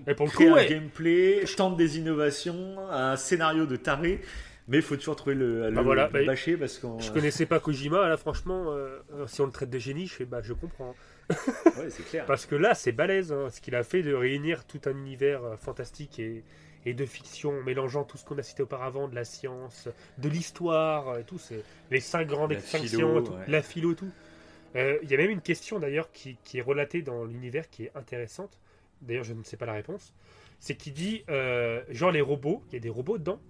Et pour le coup, un ouais, gameplay, tente des innovations, un scénario de taré, mais il faut toujours trouver le, le, Bah voilà, le bah, bâcher parce qu'on. je connaissais pas Kojima. Là, franchement, euh, si on le traite de génie, je fais, bah, je comprends. Ouais, c'est clair. Parce que là, c'est balèze, hein, ce qu'il a fait de réunir tout un univers euh, fantastique et, et de fiction, mélangeant tout ce qu'on a cité auparavant, de la science, de l'histoire, euh, et tout. C'est les cinq grandes La extinctions, philo, et tout, ouais. la philo, tout. Euh, Il y a même une question d'ailleurs qui, qui est relatée dans l'univers qui est intéressante. D'ailleurs, je ne sais pas la réponse. C'est qui dit, euh, genre les robots, il y a des robots dedans,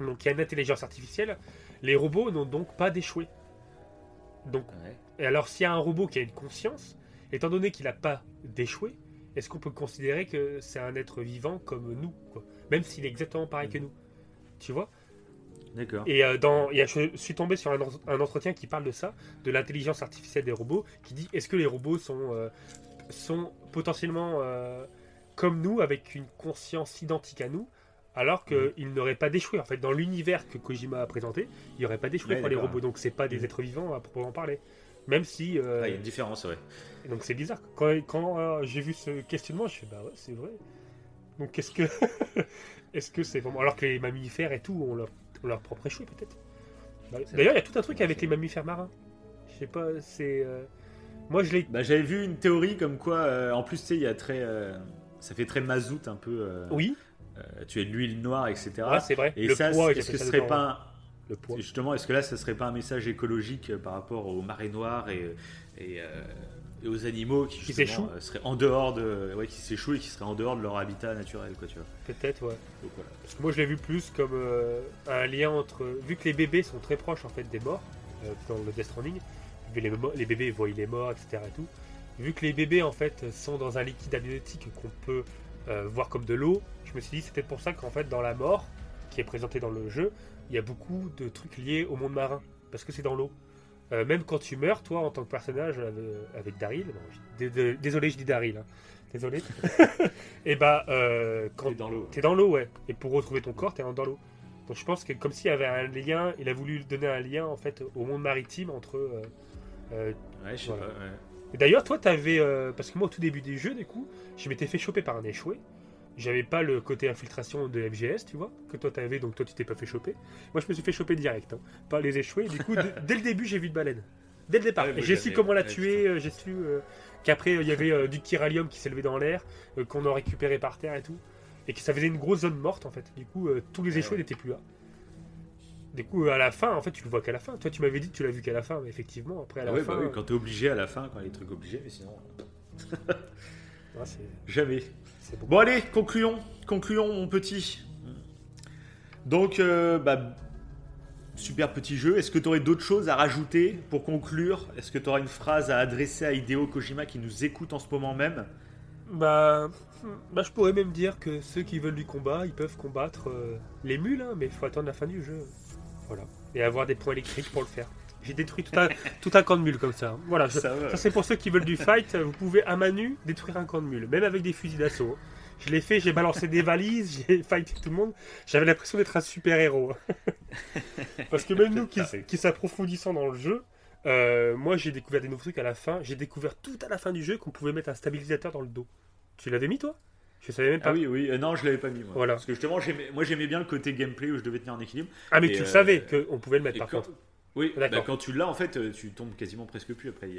donc il y a une intelligence artificielle. Les robots n'ont donc pas d'échouer. Donc Ouais. et alors, s'il y a un robot qui a une conscience, étant donné qu'il n'a pas d'échouer, est-ce qu'on peut considérer que c'est un être vivant comme nous, quoi? Même s'il est exactement pareil que nous Tu vois? D'accord. Et euh, dans, je suis tombé sur un entretien qui parle de ça, de l'intelligence artificielle des robots, qui dit est-ce que les robots sont, euh, sont potentiellement euh, comme nous, avec une conscience identique à nous? Alors qu'ils n'auraient pas d'échouer. En fait, dans l'univers que Kojima a présenté, il n'y aurait pas d'échouer Ouais, pour les robots. Donc, c'est pas des Mhm. êtres vivants à proprement parler. Même si. euh, Ah, il y a une différence, ouais. Donc c'est bizarre. Quand, quand euh, j'ai vu ce questionnement, je fais bah ouais, c'est vrai. Donc qu'est-ce que. Est-ce que c'est vraiment? Alors que les mammifères et tout ont leur, ont leur propre échoué peut-être. Bah, D'ailleurs, il y a tout un truc avec les mammifères marins. Je sais pas, c'est. euh, Moi je l'ai. Bah, j'avais vu une théorie comme quoi, en plus, tu sais, il y a très. ça fait très mazout un peu. Oui, tu es de l'huile noire, etc. ouais, c'est vrai. Et le ça, est-ce que ce serait pas un- ouais. Le poids. Justement, est-ce que là, ça serait pas un message écologique euh, par rapport aux marées noires et, et, euh, et aux animaux qui, s'échouent euh, seraient en dehors de, ouais, qui s'échouent et qui seraient en dehors de leur habitat naturel, quoi, tu vois. Peut-être, ouais. Donc, voilà. Parce que moi je l'ai vu plus comme euh, un lien entre. Vu que les bébés sont très proches en fait des morts, euh, dans le Death Stranding. Les, les bébés voient il est mort, etc. Et tout. Vu que les bébés en fait sont dans un liquide amniotique qu'on peut euh, voir comme de l'eau, je me suis dit c'est peut-être pour ça qu'en fait dans la mort qui est présentée dans le jeu, il y a beaucoup de trucs liés au monde marin parce que c'est dans l'eau. Euh, même quand tu meurs, toi en tant que personnage avec, avec Daryl, désolé je dis Daryl, hein. désolé. et bah euh, quand T'es dans l'eau. T'es dans l'eau, ouais. Et pour retrouver ton corps, t'es dans l'eau. Donc je pense que comme s'il y avait un lien, il a voulu donner un lien en fait au monde maritime entre. euh, euh, Ouais, je sais Voilà. pas. ouais. Et d'ailleurs, toi, t'avais, euh, parce que moi au tout début du jeu, du coup, je m'étais fait choper par un échoué. J'avais pas le côté infiltration de FGS, tu vois, que toi t'avais, donc toi tu t'es pas fait choper. Moi je me suis fait choper direct, hein, pas les échoués. Du coup, dès le début, j'ai vu de baleine. Dès le départ. Ouais, j'ai su comment la tuer, euh, j'ai su euh, qu'après il y avait euh, du chiralium qui s'est levé dans l'air, qu'on a récupéré par terre et tout. Et que ça faisait une grosse zone morte en fait. Du coup, tous les échoués Ouais. n'étaient plus là. Du coup, à la fin, en fait, tu le vois qu'à la fin. Toi, tu m'avais dit que tu l'as vu qu'à la fin, mais effectivement, après, à la Ah ouais, fin. bah oui, euh, quand t'es obligé à la fin, quand il y a des trucs obligés, mais sinon. c'est- Jamais. bon. Bon allez, concluons, concluons mon petit. Donc, euh, bah, super petit jeu. Est-ce que tu aurais d'autres choses à rajouter pour conclure? Est-ce que tu auras une phrase à adresser à Hideo Kojima qui nous écoute en ce moment même? Bah, bah, je pourrais même dire que ceux qui veulent du combat, ils peuvent combattre euh, les mules, hein, mais il faut attendre la fin du jeu. Voilà. Et avoir des points électriques pour le faire. J'ai détruit tout un, tout un camp de mules comme ça. Voilà, je- Ça ça c'est pour ceux qui veulent du fight. Vous pouvez à main nue détruire un camp de mules, même avec des fusils d'assaut. Je l'ai fait, j'ai balancé des valises, j'ai fighté tout le monde. J'avais l'impression d'être un super héros. Parce que même nous qui, qui s'approfondissant dans le jeu, euh, moi j'ai découvert des nouveaux trucs à la fin. J'ai découvert tout à la fin du jeu qu'on pouvait mettre un stabilisateur dans le dos. Tu l'avais mis toi? Je savais même pas. Ah oui, oui, euh, non, je l'avais pas mis moi. Voilà. Parce que justement, moi j'aimais bien le côté gameplay où je devais tenir en équilibre. Ah mais Et, tu le euh, savais qu'on pouvait le mettre Et par quand- contre. Oui, D'accord. bah, quand tu l'as, en fait, euh, tu tombes quasiment presque plus après.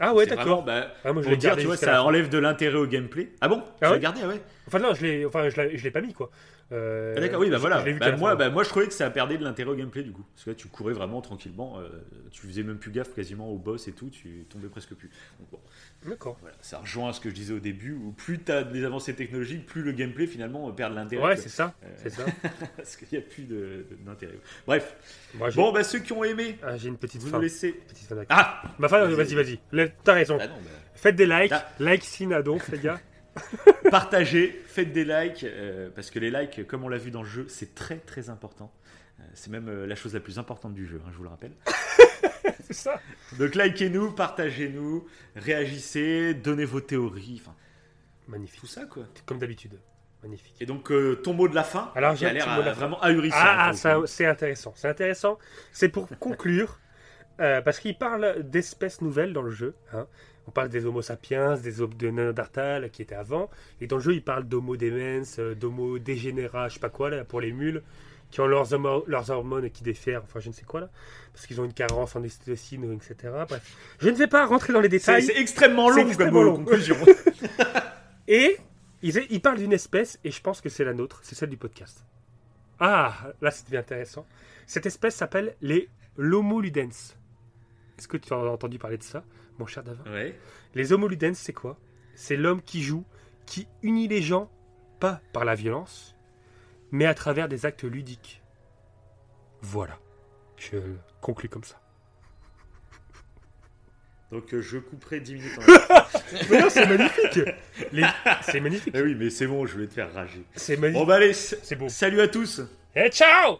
Ah ouais d'accord. bah, Ah, pour dire, tu vois, ça enlève de l'intérêt au gameplay. Ah bon? Tu Ah l'as ouais gardé, ah ouais Enfin non, je l'ai, enfin je l'ai, je l'ai pas mis quoi. Euh, Ah, D'accord, oui, bah voilà. Bah, moi, bah, moi, je trouvais que ça perdait de l'intérêt au gameplay du coup. Parce que là, tu courais vraiment tranquillement. euh, tu faisais même plus gaffe quasiment au boss et tout. Tu tombais presque plus. Bon, D'accord. voilà. Ça rejoint ce que je disais au début où plus tu as des avancées technologiques, plus le gameplay finalement euh, perd de l'intérêt. Ouais, c'est ça, Euh, c'est ça. Parce qu'il n'y a plus d'intérêt. Bref. Moi, Bon, bah, ceux qui ont aimé, ah, j'ai une petite vous fin. nous laissez. Petite fin d'actu. Ah fin, Vas-y. vas-y, T'as raison. Bah non, bah, Faites des likes, Ah. like Sina donc les gars. Partagez, faites des likes, euh, parce que les likes, comme on l'a vu dans le jeu, c'est très très important. Euh, c'est même euh, la chose la plus importante du jeu, hein, je vous le rappelle. c'est ça. Donc likez-nous, partagez-nous, réagissez, donnez vos théories, enfin Magnifique. tout ça quoi. Comme d'habitude. Magnifique. Et donc ton mot de la fin, Alors, j'ai l'air vraiment ahurissant. Ah, ah, ça, le coup. c'est intéressant. C'est intéressant. C'est pour conclure, euh, parce qu'il parle d'espèces nouvelles dans le jeu. hein. On parle des Homo sapiens, des de Néandertal qui étaient avant. Et dans le jeu, il parle d'Homo demens, euh, d'Homo dégénéra, je sais pas quoi, là, pour les mules, qui ont leurs, homo- leurs hormones qui défèrent, enfin je ne sais quoi là, parce qu'ils ont une carence en ocytocine, etc. Bref, je ne vais pas rentrer dans les détails. c'est extrêmement long extrêmement comme long. conclusion. Et ils, ils parlent d'une espèce, et je pense que c'est la nôtre, c'est celle du podcast. Ah, là c'est devient intéressant. Cette espèce s'appelle les Lomoludens. Est-ce que tu as entendu parler de ça, mon cher Davin ouais. Les Homoludens, c'est quoi? C'est l'homme qui joue, qui unit les gens, pas par la violence, mais à travers des actes ludiques. Voilà. Je conclus comme ça. Donc euh, je couperai 10 minutes en Mais non, c'est magnifique Les- C'est magnifique Eh oui, mais c'est bon, je voulais te faire rager. C'est Bon magnifique bah allez, C'est beau salut à tous Et ciao